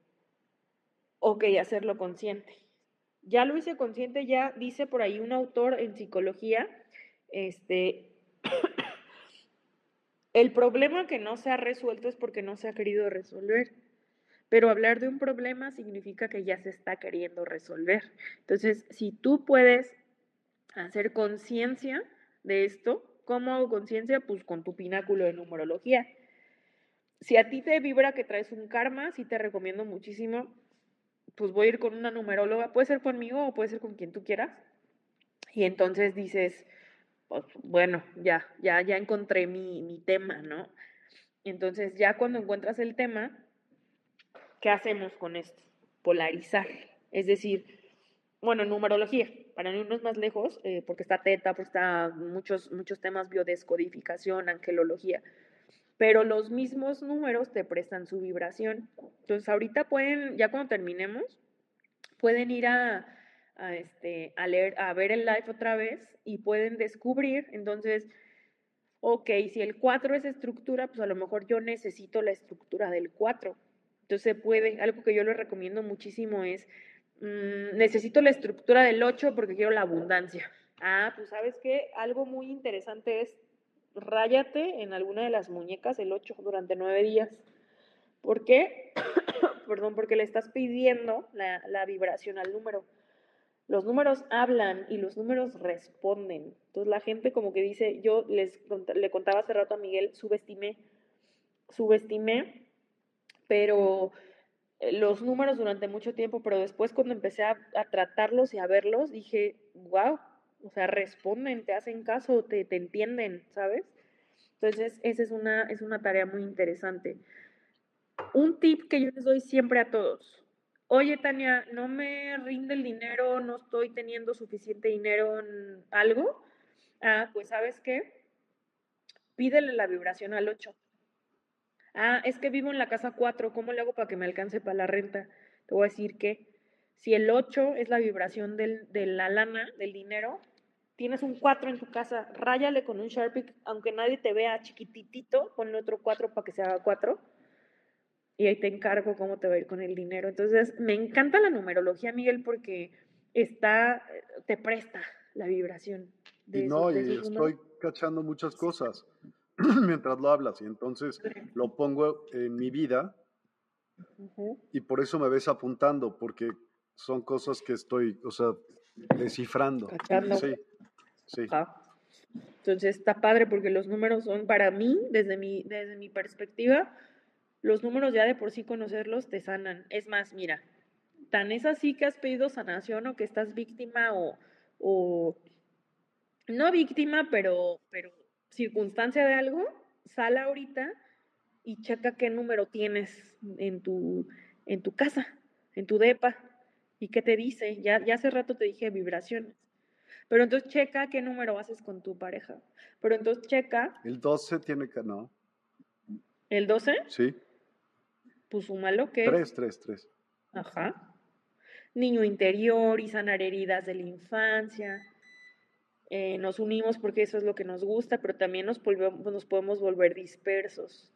ok, hacerlo consciente. Ya lo hice consciente, ya dice por ahí un autor en psicología, este, el problema que no se ha resuelto es porque no se ha querido resolver. Pero hablar de un problema significa que ya se está queriendo resolver. Entonces, si tú puedes hacer conciencia de esto, ¿cómo hago conciencia? Pues con tu pináculo de numerología. Si a ti te vibra que traes un karma, sí te recomiendo muchísimo, pues voy a ir con una numeróloga, puede ser conmigo o puede ser con quien tú quieras. Y entonces dices, pues, bueno, ya, ya, ya encontré mi, mi tema, ¿no? Entonces ya cuando encuentras el tema, ¿Qué hacemos con esto? Polarizar. Es decir, bueno, numerología, para no irnos más lejos, eh, porque está teta, pues está muchos, muchos temas biodescodificación, angelología, pero los mismos números te prestan su vibración. Entonces, ahorita pueden, ya cuando terminemos, pueden ir a, a, este, a, leer, a ver el live otra vez y pueden descubrir, entonces, ok, si el 4 es estructura, pues a lo mejor yo necesito la estructura del 4 entonces puede, algo que yo les recomiendo muchísimo es, mm, necesito la estructura del 8 porque quiero la abundancia. Ah, pues sabes qué, algo muy interesante es, ráyate en alguna de las muñecas el 8 durante 9 días. ¿Por qué? (coughs) Perdón, porque le estás pidiendo la, la vibración al número. Los números hablan y los números responden. Entonces la gente como que dice, yo les le contaba hace rato a Miguel, subestimé, subestimé pero eh, los números durante mucho tiempo, pero después cuando empecé a, tratarlos y a verlos, dije, wow, o sea, responden, te hacen caso, te, te entienden, ¿sabes? Entonces, esa es una, es una tarea muy interesante. Un tip que yo les doy siempre a todos. Oye, Tania, no me rinde el dinero, no estoy teniendo suficiente dinero en algo. Ah, pues sabes qué? Pídele la vibración al 8. Ah, es que vivo en la casa 4, ¿cómo le hago para que me alcance para la renta? Te voy a decir que si el 8 es la vibración de la lana, del dinero, tienes un 4 en tu casa, ráyale con un Sharpie, aunque nadie te vea chiquititito, ponle otro 4 para que se haga 4 y ahí te encargo cómo te va a ir con el dinero. Entonces, me encanta la numerología, Miguel, porque está, te presta la vibración. De no, y estoy cachando muchas cosas. (clears throat) mientras lo hablas y entonces lo pongo en mi vida y por eso me ves apuntando, porque son cosas que estoy, o sea, descifrando. Sí, sí. Entonces está padre porque los números son para mí, desde mi, desde mi perspectiva, los números ya de por sí conocerlos te sanan. Es más, mira, tan es así que has pedido sanación o que estás víctima o, o no víctima, pero, pero circunstancia de algo, sal ahorita y checa qué número tienes en tu, en tu casa, en tu DEPA. ¿Y qué te dice? Ya, ya hace rato te dije vibraciones. Pero entonces checa qué número haces con tu pareja. Pero entonces checa. El 12 tiene que, no. ¿El 12? Sí. Pues súmalo que 3, 3, 3. Ajá. Niño interior y sanar heridas de la infancia. Eh, nos unimos porque eso es lo que nos gusta, pero también nos, nos podemos volver dispersos.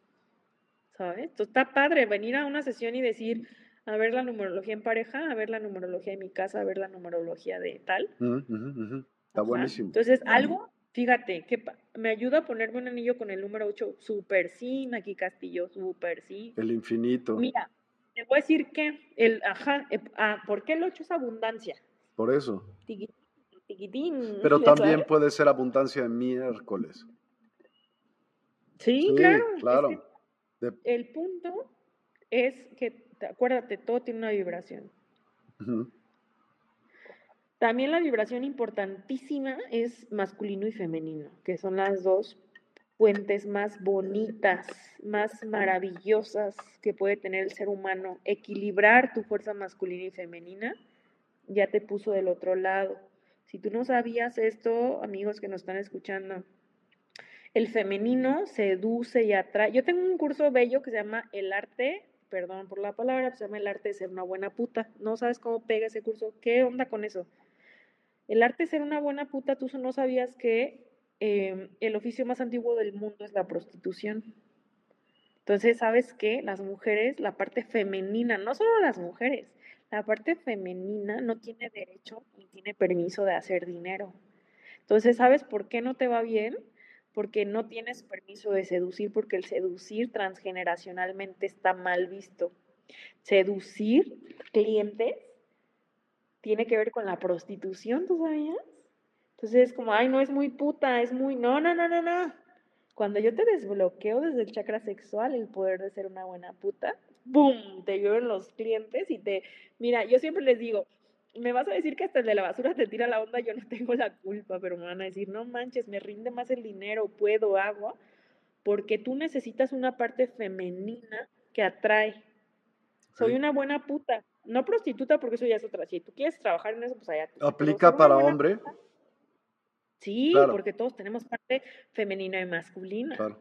¿Sabes? Entonces está padre venir a una sesión y decir, a ver la numerología en pareja, a ver la numerología de mi casa, a ver la numerología de tal. Está buenísimo. Entonces, algo, fíjate, que me ayuda a ponerme un anillo con el número 8, super sí, aquí Castillo, super sí. El infinito. Mira, te voy a decir que el, ajá, eh, ah, ¿por qué el 8 es abundancia? Por eso. Tiquitín, Pero (laughs) también puede ser abundancia de miércoles. Sí, claro. claro. El punto es que, acuérdate, todo tiene una vibración. También la vibración importantísima es masculino y femenino, que son las dos fuentes más bonitas, más maravillosas que puede tener el ser humano. Equilibrar tu fuerza masculina y femenina ya te puso del otro lado. Si tú no sabías esto, amigos que nos están escuchando, el femenino seduce y atrae. Yo tengo un curso bello que se llama El arte, perdón por la palabra, se llama El arte de ser una buena puta. No sabes cómo pega ese curso. ¿Qué onda con eso? El arte de ser una buena puta, tú no sabías que em, el oficio más antiguo del mundo es la prostitución. Entonces, ¿sabes qué? Las mujeres, la parte femenina, no solo las mujeres, la parte femenina no tiene derecho ni tiene permiso de hacer dinero. Entonces, ¿sabes por qué no te va bien? Porque no tienes permiso de seducir, porque el seducir transgeneracionalmente está mal visto. Seducir clientes tiene que ver con la prostitución, ¿tú sabías? Entonces es como, ay, no es muy puta, es muy, no, no, no, no, no. Cuando yo te desbloqueo desde el chakra sexual el poder de ser una buena puta, ¡boom! Te llueven los clientes y te, mira, yo siempre les digo, me vas a decir que hasta el de la basura te tira la onda, yo no tengo la culpa, pero me van a decir, no manches, me rinde más el dinero, puedo, hago, porque tú necesitas una parte femenina que atrae. Soy una buena puta, no prostituta porque eso ya es otra. Si tú quieres trabajar en eso, pues allá. ¿Aplica para hombre? Sí, porque todos tenemos parte femenina y masculina. Claro.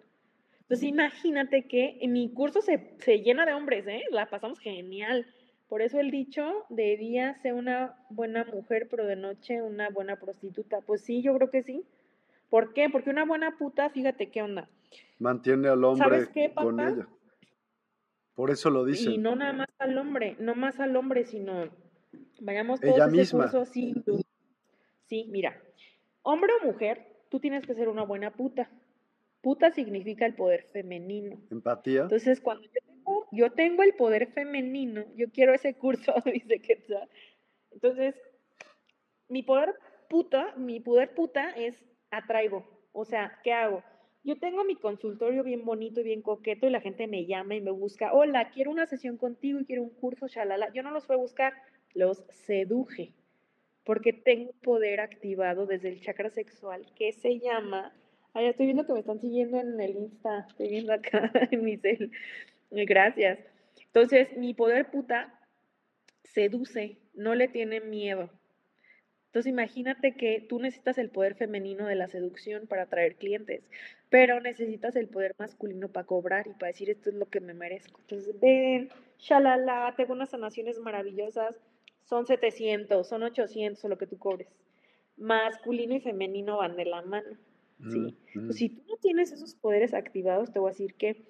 Entonces imagínate que en mi curso se, se llena de hombres, ¿eh? La pasamos genial. Por eso el dicho de día sea una buena mujer, pero de noche una buena prostituta. Pues sí, yo creo que sí. ¿Por qué? Porque una buena puta, fíjate qué onda. Mantiene al hombre con ella. Por eso lo dice. Y no nada más al hombre, no más al hombre, sino vayamos todos ella misma. así. Sí, mira, hombre o mujer, tú tienes que ser una buena puta. Puta significa el poder femenino. Empatía. Entonces, cuando yo tengo, yo tengo el poder femenino, yo quiero ese curso, (laughs) dice que Entonces, mi poder puta, mi poder puta es atraigo. O sea, ¿qué hago? Yo tengo mi consultorio bien bonito y bien coqueto y la gente me llama y me busca, hola, quiero una sesión contigo y quiero un curso, shalala. Yo no los fui a buscar, los seduje, porque tengo poder activado desde el chakra sexual que se llama, ya estoy viendo que me están siguiendo en el Insta, estoy viendo acá (laughs) en mi cel, gracias. Entonces, mi poder puta seduce, no le tiene miedo. Entonces imagínate que tú necesitas el poder femenino de la seducción para atraer clientes, pero necesitas el poder masculino para cobrar y para decir esto es lo que me merezco. Entonces ven, shalala, tengo unas sanaciones maravillosas, son 700, son 800 o lo que tú cobres. Masculino y femenino van de la mano. ¿sí? Mm, mm. si tú no tienes esos poderes activados, te voy a decir que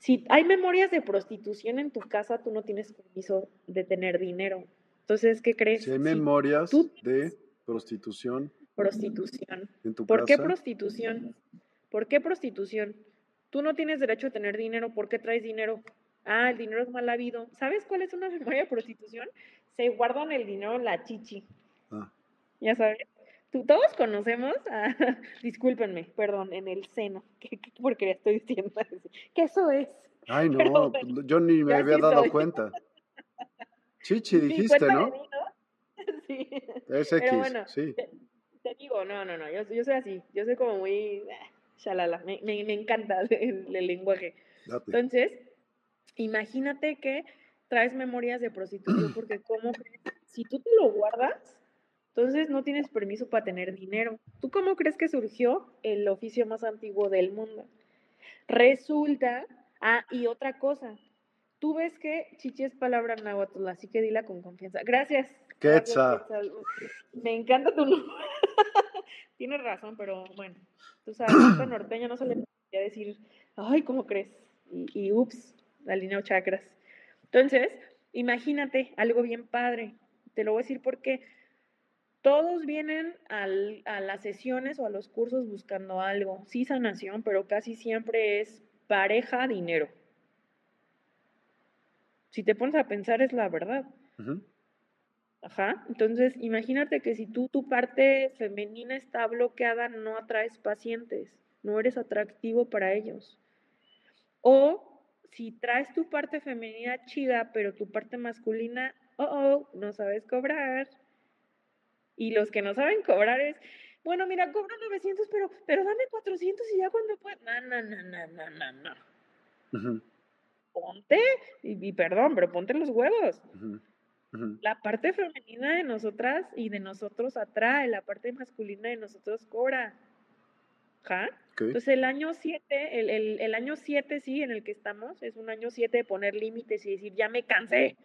si hay memorias de prostitución en tu casa, tú no tienes permiso de tener dinero. Entonces, ¿qué crees? Si hay memorias de prostitución. Prostitución. ¿Por qué prostitución? ¿Por qué prostitución? Tú no tienes derecho a tener dinero, ¿por qué traes dinero? Ah, el dinero es mal habido. ¿Sabes cuál es una (laughs) memoria de prostitución? Se guardan el dinero en la chichi. Ah. Ya sabes. Tú, todos conocemos, (laughs) discúlpenme, perdón, en el seno. (laughs) ¿Qué, qué estoy diciendo? Que eso es. Ay, no, yo ni me había dado cuenta. Chichi dijiste, ¿no? (laughs) Sí. Es X, bueno, sí. Te, digo, no, no, no, yo, yo soy así, yo soy como muy, shalala, me, me, me encanta (laughs) el, lenguaje. Entonces, imagínate que traes memorias de prostitución (clears throat) porque cómo crees, si tú te lo guardas, entonces no tienes permiso para tener dinero. ¿Tú cómo crees que surgió el oficio más antiguo del mundo? Resulta, ah, y otra cosa, tú ves que chichi es palabra náhuatl, así que dila con confianza. Gracias. Quetzal. Me encanta tu nombre. (laughs) Tienes razón, pero bueno, tú sabes, a norteña no se le podría decir, ay, ¿cómo crees? Y, y ups, alineo chakras. Entonces, imagínate algo bien padre. Te lo voy a decir porque todos vienen al, a las sesiones o a los cursos buscando algo, sí sanación, pero casi siempre es pareja, dinero. Si te pones a pensar es la verdad. Ajá. Entonces, imagínate que si tú tu parte femenina está bloqueada, no atraes pacientes, no eres atractivo para ellos. O si traes tu parte femenina chida, pero tu parte masculina, oh, oh, no sabes cobrar. Y los que no saben cobrar es, bueno, mira, cobro 900, pero, pero dame 400 y ya cuando pueda. No, no, no, no, no, no, no. Ponte, y, perdón, pero ponte los huevos. La parte femenina de nosotras y de nosotros atrae, la parte masculina de nosotros cobra. ¿Ja? Entonces el año 7, el, el, el, año 7 sí, en el que estamos, es un año 7 de poner límites y decir, ya me cansé,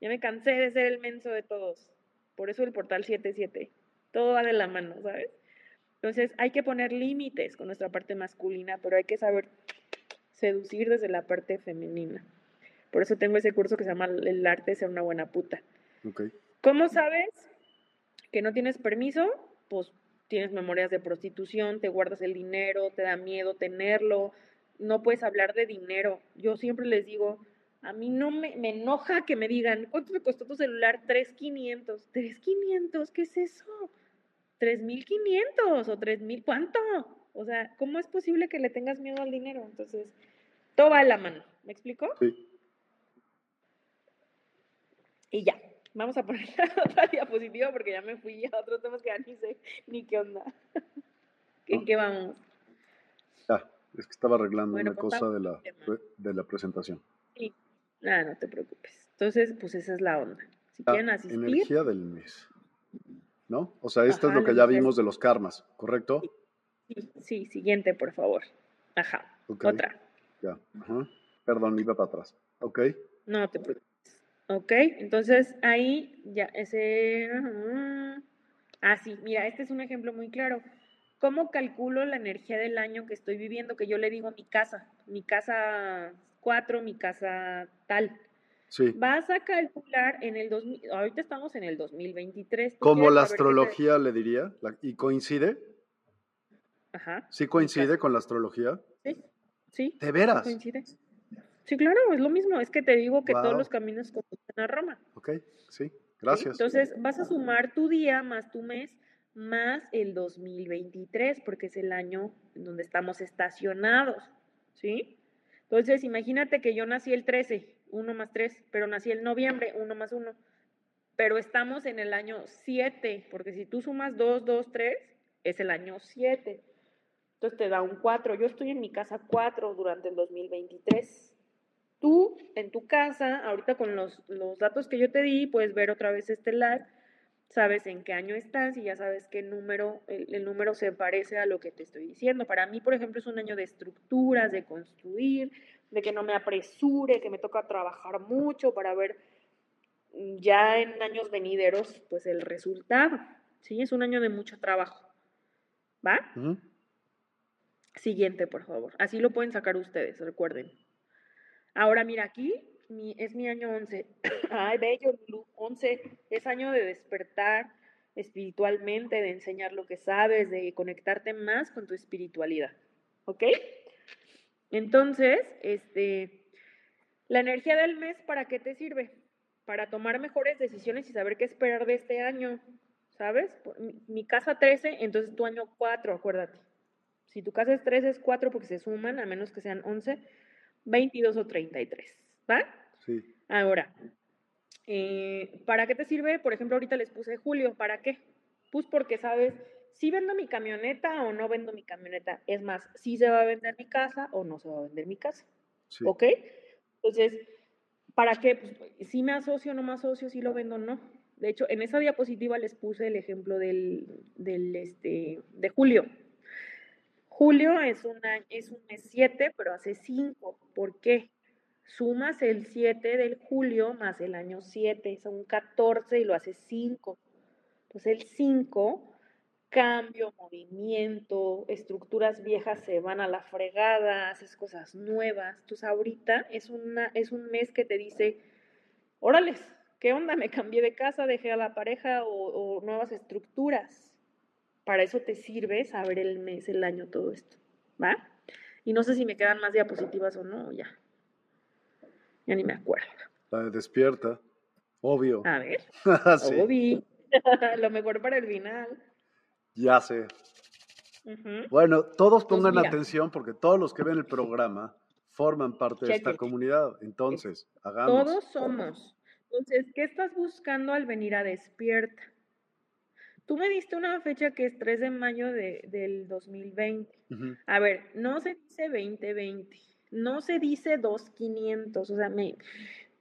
ya me cansé de ser el menso de todos. Por eso el portal 77. Todo va de la mano, ¿sabes? Entonces hay que poner límites con nuestra parte masculina, pero hay que saber seducir desde la parte femenina. Por eso tengo ese curso que se llama El arte de ser una buena puta. Okay. ¿Cómo sabes que no tienes permiso? Pues tienes memorias de prostitución, te guardas el dinero, te da miedo tenerlo, no puedes hablar de dinero. Yo siempre les digo, a mí no me, me enoja que me digan, ¿cuánto me costó tu celular? 3,500. ¿3,500? ¿Qué es eso? 3,500 o 3,000, ¿cuánto? O sea, ¿cómo es posible que le tengas miedo al dinero? Entonces, todo va a la mano. ¿Me explico? Sí. Y ya, vamos a poner (laughs) otra diapositiva porque ya me fui a otros temas que ya ni sé ni qué onda. (laughs) ¿En qué vamos? Ah, es que estaba arreglando una cosa de la, de la presentación. Sí. Ah, no te preocupes. Entonces, pues esa es la onda. Si ah, quieren asistir. Energía del mes. ¿No? O sea, esto es lo que ya vimos de los karmas, ¿correcto? Sí, sí, siguiente, por favor. Ajá. Otra. Ya. Ajá. Perdón, iba para atrás. Ok. No te preocupes. Ok, entonces ahí ya ese... Ah, sí, mira, este es un ejemplo muy claro. ¿Cómo calculo la energía del año que estoy viviendo? Que yo le digo mi casa, mi casa mi casa tal. Sí. Vas a calcular en el 2000, ahorita estamos en el 2023. Como la astrología le diría, ¿y coincide? Ajá. ¿Sí coincide con la astrología? Sí, sí. ¿De veras? Coincide. Sí, claro, es lo mismo, es que te digo que todos los caminos conducen a Roma. Ok, sí, gracias. Entonces vas a sumar tu día más tu mes más el 2023, porque es el año en donde estamos estacionados, ¿sí? Entonces, imagínate que yo nací el 13, 1 más 3, pero nací el noviembre, 1 más 1. Pero estamos en el año 7, porque si tú sumas 2, 2, 3, es el año 7. Entonces te da un 4. Yo estoy en mi casa 4 durante el 2023. Tú, en tu casa, ahorita con los, los datos que yo te di, puedes ver otra vez este live sabes en qué año estás y ya sabes qué número, el, número se parece a lo que te estoy diciendo. Para mí, por ejemplo, es un año de estructuras, de construir, de que no me apresure, que me toca trabajar mucho para ver mm, ya en años venideros, pues el resultado. Sí, es un año de mucho trabajo. ¿Va? Siguiente, por favor. Así lo pueden sacar ustedes, recuerden. Ahora, mira, aquí es mi año 11. (coughs) Ay, bello, 11. Es año de despertar espiritualmente, de enseñar lo que sabes, de conectarte más con tu espiritualidad. ¿Ok? Entonces, este, la energía del mes, ¿para qué te sirve? Para tomar mejores decisiones y saber qué esperar de este año. ¿Sabes? Mi, mi casa 13, entonces tu año 4, acuérdate. Si tu casa es 13, es 4 porque se suman, a menos que sean 11, 22 o 33. ¿Va? Sí. Ahora, eh, ¿para qué te sirve? Por ejemplo, ahorita les puse Julio, ¿para qué? Pues porque sabes si vendo mi camioneta o no vendo mi camioneta. Es más, si se va a vender mi casa o no se va a vender mi casa. ¿Ok? Entonces, ¿para qué? Pues, si me asocio, no me asocio, si lo vendo, no. De hecho, en esa diapositiva les puse el ejemplo del, del este, de julio. Julio es, una, es un mes 7, pero hace 5. ¿Por qué? Sumas el 7 del julio más el año 7, son 14 y lo hace 5. Entonces el 5, cambio, movimiento, estructuras viejas se van a la fregada, haces cosas nuevas. Entonces ahorita es, una, es un mes que te dice, órales, ¿qué onda? Me cambié de casa, dejé a la pareja o, o nuevas estructuras. Para eso te sirve saber el mes, el año, todo esto. ¿Va? Y no sé si me quedan más diapositivas o no, ya. Ya ni me acuerdo. La despierta, obvio. A ver. (laughs) Obvio. (laughs) Lo mejor para el final. Ya sé. Bueno, todos pues pongan atención porque todos los que ven el programa forman parte de esta comunidad. Entonces, hagamos. Todos somos. Entonces, ¿qué estás buscando al venir a Despierta? Tú me diste una fecha que es 3 de mayo de, del 2020. A ver, no se dice 2020, no se dice 2500, o sea, me,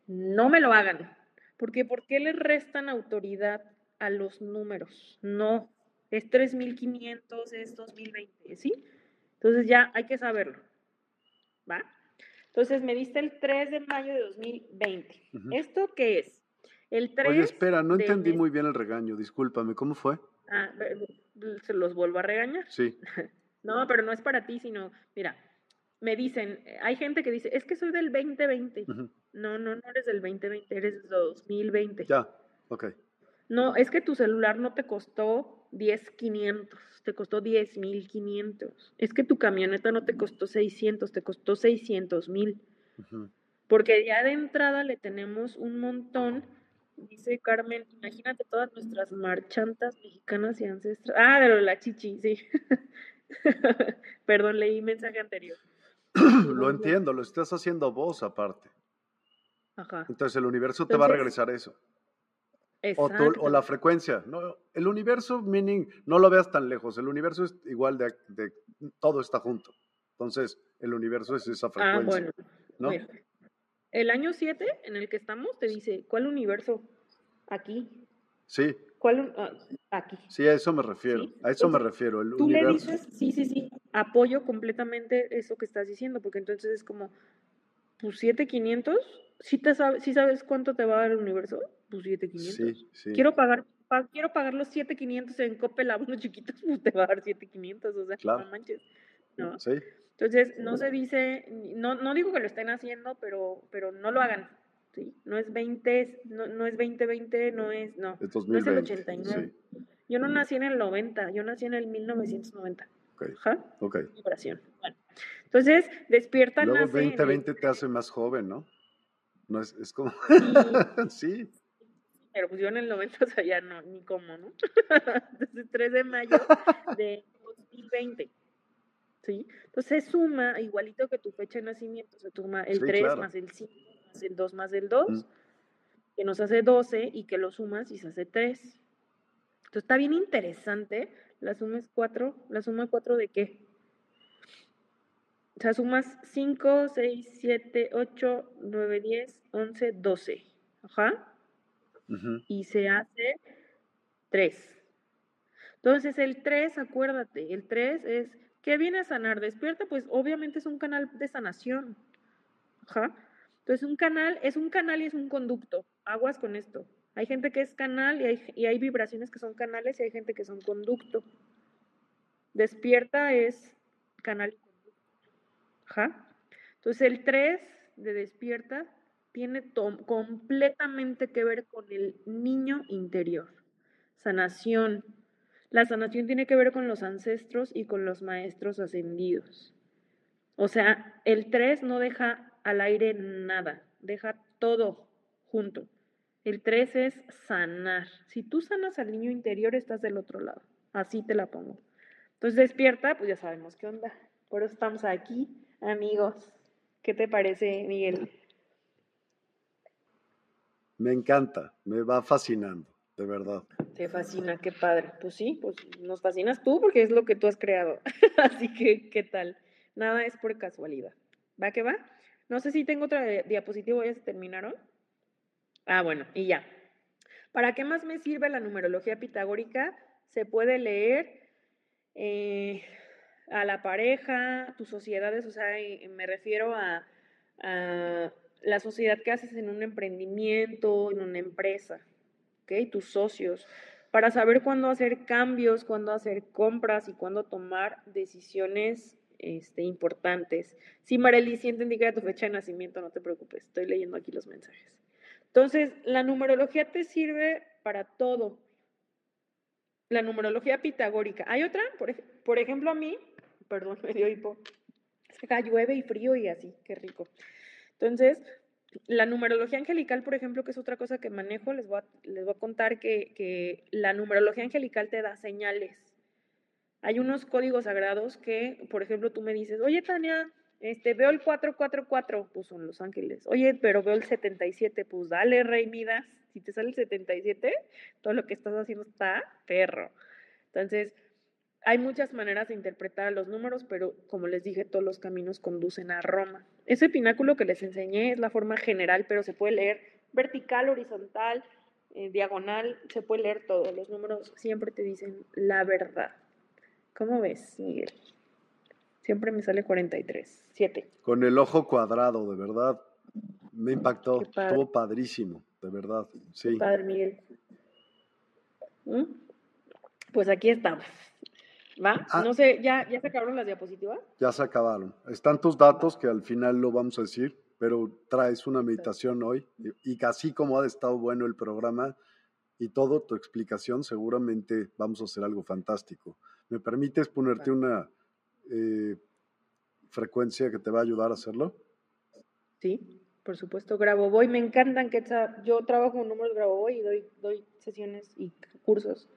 no me lo hagan. Porque ¿por qué le restan autoridad a los números? No, es 3500, es 2020, ¿sí? Entonces ya hay que saberlo. ¿Va? Entonces me diste el 3 de mayo de 2020. ¿Esto qué es? El 3 Oye, espera, no entendí muy bien el regaño, discúlpame, ¿cómo fue? Ah, ¿se los vuelvo a regañar? Sí. (laughs) no, pero no es para ti, sino, mira, me dicen, hay gente que dice, es que soy del 2020. No, no, no eres del 2020, eres del 2020. Ya, ok. No, es que tu celular no te costó 10,500, te costó 10,500. Es que tu camioneta no te costó 600, te costó 600 mil. Porque ya de entrada le tenemos un montón Dice Carmen, imagínate todas nuestras marchantas mexicanas y ancestras. Ah, de lo de la chichi, sí. (laughs) Perdón, leí mensaje anterior. (coughs) lo entiendo, lo estás haciendo vos aparte. Ajá. Entonces el universo te va a regresar eso. O, o, la frecuencia. No, el universo, meaning, no lo veas tan lejos. El universo es igual de, de todo está junto. Entonces, el universo es esa ah, frecuencia. Ah, bueno. ¿no? El año 7 en el que estamos te dice, ¿cuál universo? Aquí. Sí. ¿Cuál? Ah, aquí. Sí, a eso me refiero. A eso me refiero. El tú le dices, sí, sí, sí, apoyo completamente eso que estás diciendo, porque entonces es como, pues 7500, ¿sí, te sabes, ¿sí sabes cuánto te va a dar el universo? Pues 7500. Sí, sí. Quiero pagar, quiero pagar los 7500 en Coppel (laughs) a unos chiquitos, pues te va a dar 7500, o sea, no manches. ¿No? Sí. Entonces, no se dice, no, no digo que lo estén haciendo, pero, pero no lo hagan. ¿sí? No es 20, no, no es 2020, no es, no, es, no es el 89. Yo no nací en el 90, yo nací en el 1990. Ok. ¿Ja? Ok. Bueno. Entonces, despierta. Luego 2020 te hace más joven, ¿no? No es, es como. sí. (laughs) Pero pues yo en el 90, o sea, ya no, ni cómo, ¿no? (laughs) Entonces, 3 de mayo de 2020. ¿Sí? Entonces se suma, igualito que tu fecha de nacimiento, se suma el 3 más el 5 más el 2 más el 2, que nos hace 12 y que lo sumas y se hace 3. Entonces está bien interesante, la suma es 4, la suma 4 de qué? O sea, sumas 5, 6, 7, 8, 9, 10, 11, 12. Ajá. Y se hace 3. Entonces el 3, acuérdate, el 3 es ¿Qué viene a sanar? Despierta, pues obviamente es un canal de sanación. Ajá. Entonces, un canal es un canal y es un conducto. Aguas con esto. Hay gente que es canal y hay, y hay vibraciones que son canales y hay gente que son conducto. Despierta es canal. Ajá. Entonces, el 3 de despierta tiene completamente que ver con el niño interior. Sanación, la sanación tiene que ver con los ancestros y con los maestros ascendidos. O sea, el 3 no deja al aire nada, deja todo junto. El 3 es sanar. Si tú sanas al niño interior, estás del otro lado. Así te la pongo. Entonces despierta, pues ya sabemos qué onda. Por eso estamos aquí, amigos. ¿Qué te parece, Miguel? Me encanta, me va fascinando de verdad. Te fascina, qué padre. Pues sí, pues nos fascinas tú porque es lo que tú has creado. (laughs) Así que, ¿qué tal? Nada es por casualidad. ¿Va que va? No sé si tengo otra diapositiva, ¿ya se terminaron? Ah, bueno, y ya. ¿Para qué más me sirve la numerología pitagórica? Se puede leer eh, a la pareja, tus sociedades, o sea, me refiero a, a la sociedad que haces en un emprendimiento, en una empresa, ¿ok? Tus socios, para saber cuándo hacer cambios, cuándo hacer compras y cuándo tomar decisiones este, importantes. Si Marely siente indicar tu fecha de nacimiento, no te preocupes, estoy leyendo aquí los mensajes. Entonces, la numerología te sirve para todo. La numerología pitagórica. ¿Hay otra? Por, por ejemplo, a mí, perdón, (laughs) me dio hipo. Es que acá llueve y frío y así, qué rico. Entonces, la numerología angelical, por ejemplo, que es otra cosa que manejo, les voy a, contar que, que la numerología angelical te da señales. Hay unos códigos sagrados que, por ejemplo, tú me dices, oye, Tania, este, veo el 444, pues son los ángeles. Oye, pero veo el 77, pues dale, rey Midas. Si te sale el 77, todo lo que estás haciendo está perro. Entonces, hay muchas maneras de interpretar los números, pero como les dije, todos los caminos conducen a Roma. Ese pináculo que les enseñé es la forma general, pero se puede leer vertical, horizontal, eh, diagonal, se puede leer todo. Los números siempre te dicen la verdad. ¿Cómo ves, Miguel? Siempre me sale 43, 7. Con el ojo cuadrado, de verdad. Me impactó. Estuvo padrísimo, de verdad. Sí. padre, Miguel. ¿Mm? Pues aquí estamos. ¿Va? Ah. no sé, ¿ya, ¿ya se acabaron las diapositivas? Ya se acabaron. Están tus datos que al final lo vamos a decir, pero traes una meditación hoy y, casi como ha estado bueno el programa y todo tu explicación, seguramente vamos a hacer algo fantástico. ¿Me permites ponerte una eh, frecuencia que te va a ayudar a hacerlo? Sí, por supuesto, Grabovoi. Me encantan que yo trabajo con números Grabovoi y doy, doy sesiones y cursos.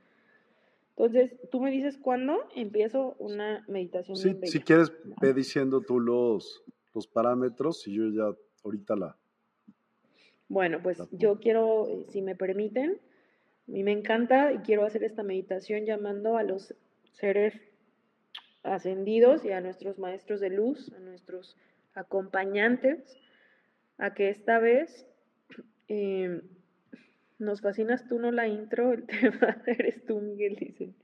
Entonces, tú me dices cuándo empiezo una meditación. Sí, si quieres, ve diciendo tú los, los parámetros y yo ya ahorita la. Bueno, pues yo quiero, eh, si me permiten, a mí me encanta y quiero hacer esta meditación llamando a los seres ascendidos y a nuestros maestros de luz, a nuestros acompañantes, a que esta vez eh, nos fascinas tú, no la intro, el (laughs) tema eres tú, Miguel, dicen.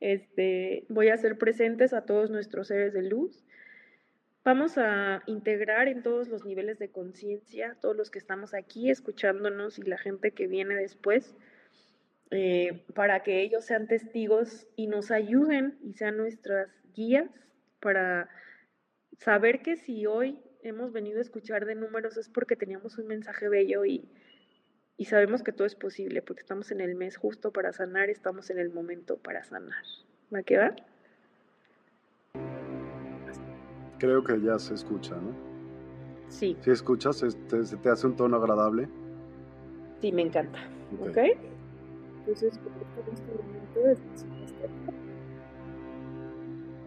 Este, voy a hacer presentes a todos nuestros seres de luz. Vamos a integrar en todos los niveles de conciencia, todos los que estamos aquí escuchándonos y la gente que viene después, eh, para que ellos sean testigos y nos ayuden y sean nuestras guías para saber que si hoy hemos venido a escuchar de números es porque teníamos un mensaje bello y, y sabemos que todo es posible porque estamos en el mes justo para sanar, estamos en el momento para sanar. ¿Va a quedar? Creo que ya se escucha, ¿no? Sí. Si escuchas, ¿se te, hace un tono agradable? Sí, me encanta. ¿Ok? okay? Entonces, en este momento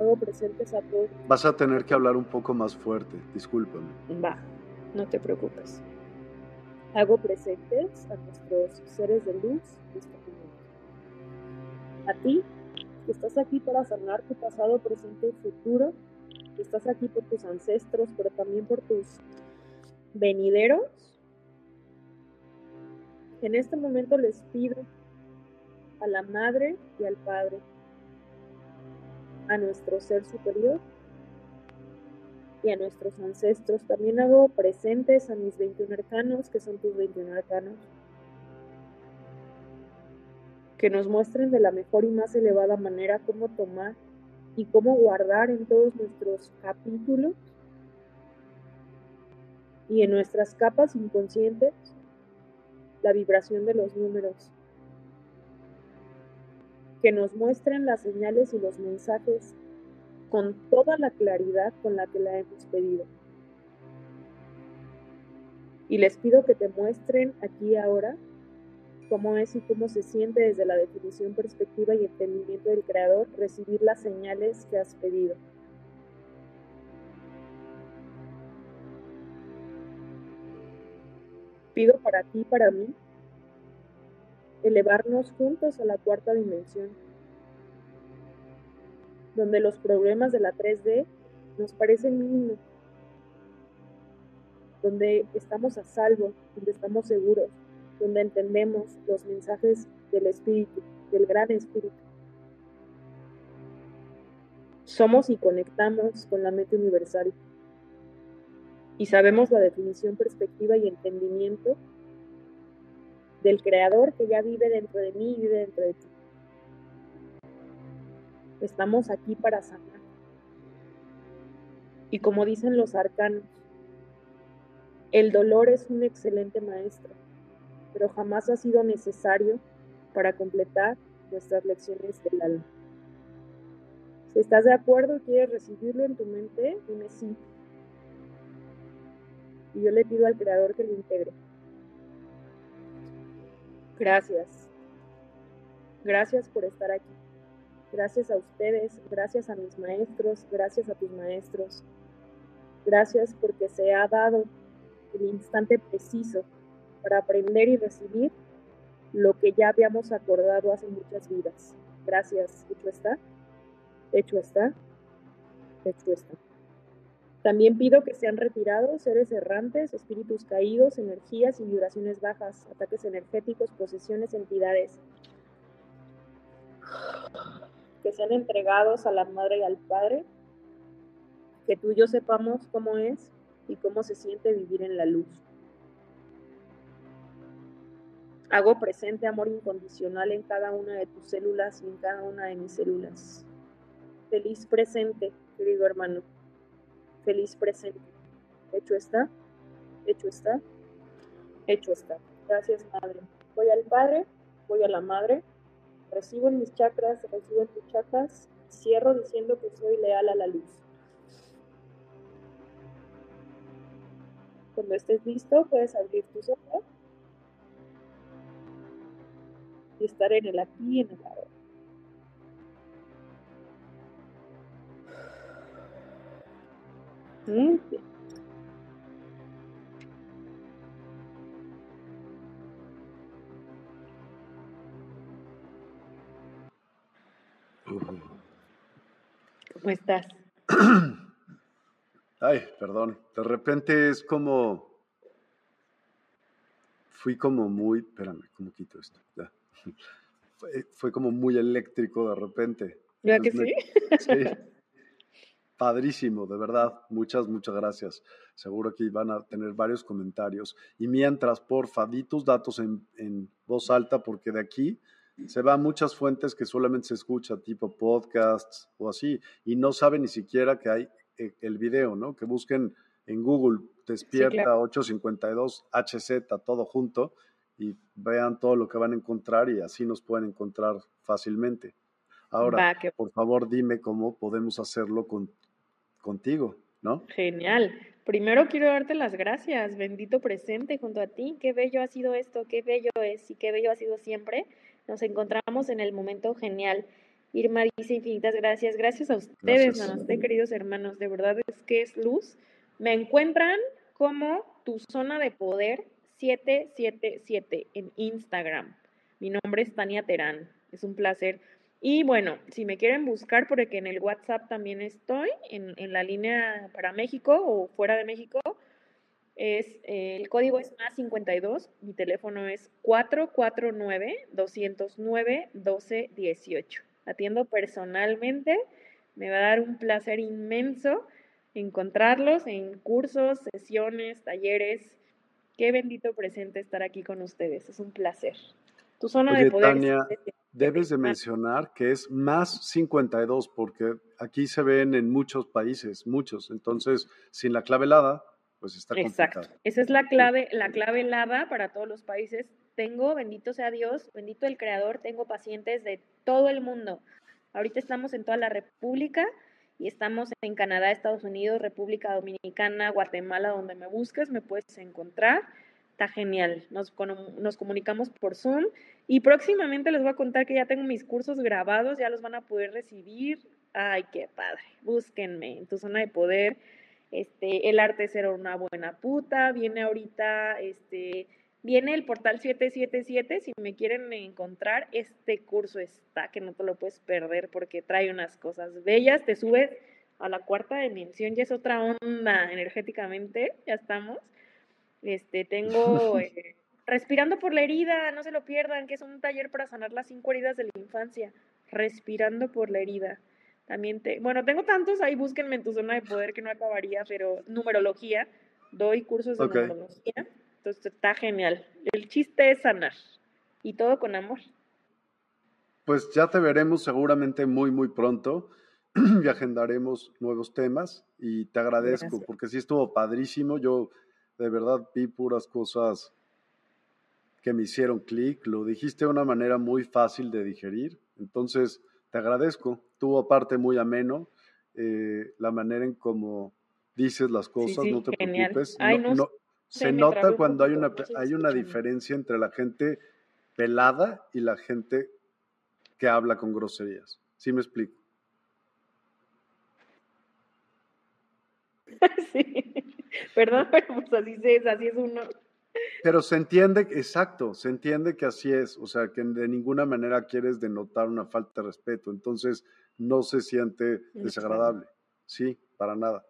hago presentes a todos. Vas a tener que hablar un poco más fuerte, discúlpame. Va, no te preocupes. Hago presentes a nuestros seres de luz este A ti, que estás aquí para sanar tu pasado, presente y futuro, que estás aquí por tus ancestros, pero también por tus venideros. En este momento les pido a la Madre y al Padre, a nuestro Ser Superior, y a nuestros ancestros. También hago presentes a mis 21 arcanos, que son tus 21 arcanos, que nos muestren de la mejor y más elevada manera cómo tomar y cómo guardar en todos nuestros capítulos y en nuestras capas inconscientes la vibración de los números, que nos muestren las señales y los mensajes con toda la claridad con la que la hemos pedido. Y les pido que te muestren aquí ahora cómo es y cómo se siente desde la definición, perspectiva y entendimiento del Creador recibir las señales que has pedido. Pido para ti, para mí, elevarnos juntos a la cuarta dimensión donde los problemas de la 3D nos parecen mínimos. donde estamos a salvo, donde estamos seguros, donde entendemos los mensajes del Espíritu, del Gran Espíritu. Somos y conectamos con la mente universal. Y sabemos la definición, perspectiva y entendimiento del Creador que ya vive dentro de mí y vive dentro de ti. Estamos aquí para sanar. Y como dicen los arcanos, el dolor es un excelente maestro, pero jamás ha sido necesario para completar nuestras lecciones del alma. Si estás de acuerdo y quieres recibirlo en tu mente, dime sí. Y yo le pido al Creador que lo integre. Gracias. Gracias por estar aquí. Gracias a ustedes, gracias a mis maestros, gracias a tus maestros. Gracias porque se ha dado el instante preciso para aprender y recibir lo que ya habíamos acordado hace muchas vidas. Gracias. Hecho está. Hecho está. Hecho está. También pido que sean retirados seres errantes, espíritus caídos, energías y vibraciones bajas, ataques energéticos, posesiones, entidades. Que sean entregados a la madre y al padre. Que tú y yo sepamos cómo es y cómo se siente vivir en la luz. Hago presente amor incondicional en cada una de tus células y en cada una de mis células. Feliz presente, querido hermano. Feliz presente. Hecho está, hecho está, hecho está. Gracias, Madre. Voy al Padre, voy a la Madre, recibo en mis chakras, recibo en tus chakras, cierro diciendo que soy leal a la luz. Cuando estés listo, puedes abrir tus ojos y estar en el aquí y en el ahora. ¿Cómo estás? (coughs) Ay, perdón. De repente es como. Fui como muy. Espérame, ¿cómo quito esto? Ya. (laughs) Fue, como muy eléctrico de repente. ¿Ya que sí? (laughs) Sí. (laughs) Padrísimo, de verdad. Muchas, muchas gracias. Seguro que van a tener varios comentarios. Y mientras, porfa, di tus datos en, en voz alta, porque de aquí se van muchas fuentes que solamente se escucha, tipo podcasts o así, y no saben ni siquiera que hay eh, el video, ¿no? Que busquen en Google Despierta 852 HZ, todo junto, y vean todo lo que van a encontrar y así nos pueden encontrar fácilmente. Ahora, por favor, dime cómo podemos hacerlo con contigo, ¿no? Genial. Primero quiero darte las gracias, bendito presente junto a ti. Qué bello ha sido esto, qué bello es y qué bello ha sido siempre. Nos encontramos en el momento genial. Irma dice infinitas gracias. Gracias a ustedes, namaste, queridos hermanos. De verdad es que es luz. Me encuentran como tu zona de poder 777 en Instagram. Mi nombre es Tania Terán. Es un placer y bueno, si me quieren buscar, porque en el WhatsApp también estoy, en, la línea para México o fuera de México, es, eh, el código es más 52, mi teléfono es 449-209-1218. Atiendo personalmente, me va a dar un placer inmenso encontrarlos en cursos, sesiones, talleres. Qué bendito presente estar aquí con ustedes, es un placer. Tu zona de poder. Debes de mencionar que es más 52 porque aquí se ven en muchos países, muchos. Entonces, sin la clave helada, pues está Exacto. Esa es la clave, la clave helada para todos los países. Tengo, bendito sea Dios, bendito el Creador, tengo pacientes de todo el mundo. Ahorita estamos en toda la República y estamos en Canadá, Estados Unidos, República Dominicana, Guatemala, donde me busques, me puedes encontrar está genial. Nos, nos comunicamos por Zoom y próximamente les voy a contar que ya tengo mis cursos grabados, ya los van a poder recibir. Ay, qué padre. Búsquenme en tu zona de poder. Este, el arte ser una buena puta. Viene ahorita, este, viene el portal 777. Si me quieren encontrar, este curso está, que no te lo puedes perder porque trae unas cosas bellas. Te subes a la cuarta dimensión, ya es otra onda energéticamente, ya estamos Este, tengo (laughs) eh, Respirando por la herida, no se lo pierdan, que es un taller para sanar las cinco heridas de la infancia. Respirando por la herida. También te, bueno, tengo tantos ahí, búsquenme en tu zona de poder que no acabaría, pero numerología, doy cursos de numerología, entonces está genial. El chiste es sanar y todo con amor. Pues ya te veremos seguramente muy, muy pronto (clears throat) y agendaremos nuevos temas y te agradezco porque sí estuvo padrísimo. Yo de verdad vi puras cosas que me hicieron clic. Lo dijiste de una manera muy fácil de digerir. Entonces, te agradezco. Tuvo parte muy ameno. Eh, la manera en cómo dices las cosas, no te preocupes. se nota cuando hay una, hay una diferencia entre la gente pelada y la gente que habla con groserías. ¿Sí me explico? (laughs) Sí, perdón, pero pues así es, así es uno. Pero se entiende, exacto, se entiende que así es, o sea, que de ninguna manera quieres denotar una falta de respeto, entonces no se siente desagradable, sí, para nada.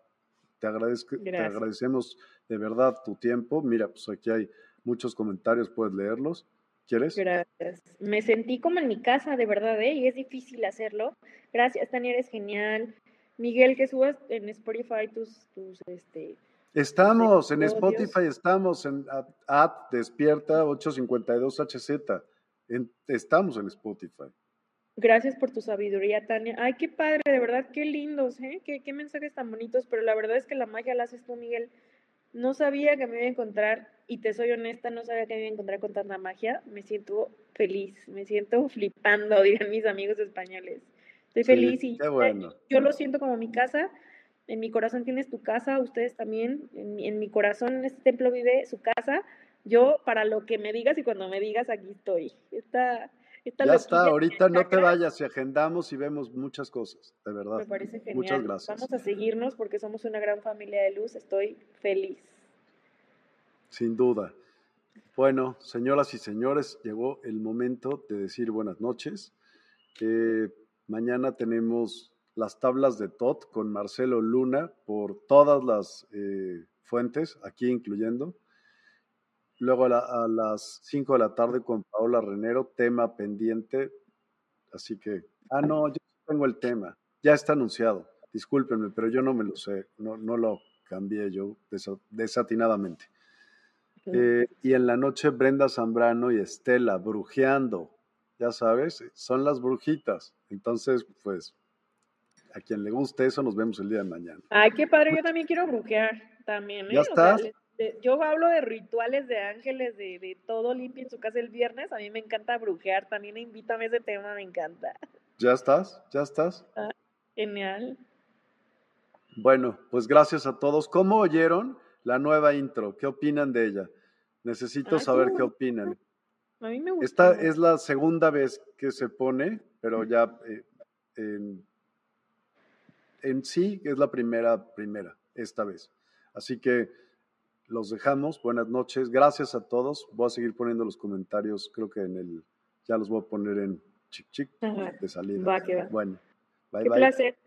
Te, agradezco, te agradecemos de verdad tu tiempo. Mira, pues aquí hay muchos comentarios, puedes leerlos. ¿Quieres? Gracias. Me sentí como en mi casa, de verdad, ¿eh? Y es difícil hacerlo. Gracias, Tania, eres genial. Miguel, que subas en Spotify tus, tus este, Estamos en Spotify, estamos en Ad Despierta 852HZ. estamos en Spotify. Gracias por tu sabiduría, Tania. Ay, qué padre, de verdad, qué lindos, ¿eh? Qué, qué mensajes tan bonitos, pero la verdad es que la magia la haces tú, Miguel. No sabía que me iba a encontrar, y te soy honesta, no sabía que me iba a encontrar con tanta magia. Me siento feliz, me siento flipando, (laughs) dirán mis amigos españoles. Estoy feliz y yo lo siento como mi casa en mi corazón tienes tu casa, ustedes también, en mi, corazón en este templo vive su casa. Yo, para lo que me digas y cuando me digas, aquí estoy. Está, ya está, ahorita no te vayas y agendamos y vemos muchas cosas, de verdad. Me parece genial. Muchas gracias. Vamos a seguirnos porque somos una gran familia de luz, estoy feliz. Sin duda. Bueno, señoras y señores, llegó el momento de decir buenas noches. Eh, mañana tenemos las tablas de TOT con Marcelo Luna por todas las eh, fuentes, aquí incluyendo. Luego a, las 5 de la tarde con Paola Renero, tema pendiente. Así que, ah, no, yo tengo el tema, ya está anunciado. Discúlpenme, pero yo no me lo sé, no, no lo cambié yo desatinadamente. Eh, y en la noche Brenda Zambrano y Estela brujeando, ya sabes, son las brujitas. Entonces, pues a quien le guste eso, nos vemos el día de mañana. Ay, qué padre, yo también quiero brujear, también. ¿eh? ¿Ya estás? yo hablo de rituales de ángeles, de, todo limpio en su casa el viernes, a mí me encanta brujear, también invítame a ese tema, me encanta. ¿Ya estás? ¿Ya estás? Ah, genial. Bueno, pues gracias a todos. ¿Cómo oyeron la nueva intro? ¿Qué opinan de ella? Necesito saber qué opinan. A mí me gusta. Esta es la segunda vez que se pone, pero ya eh, en en sí es la primera, primera, esta vez. Así que los dejamos. Buenas noches. Gracias a todos. Voy a seguir poniendo los comentarios. Creo que en el, ya los voy a poner en chic chic de salida. Va, que va. Bueno, bye Qué placer.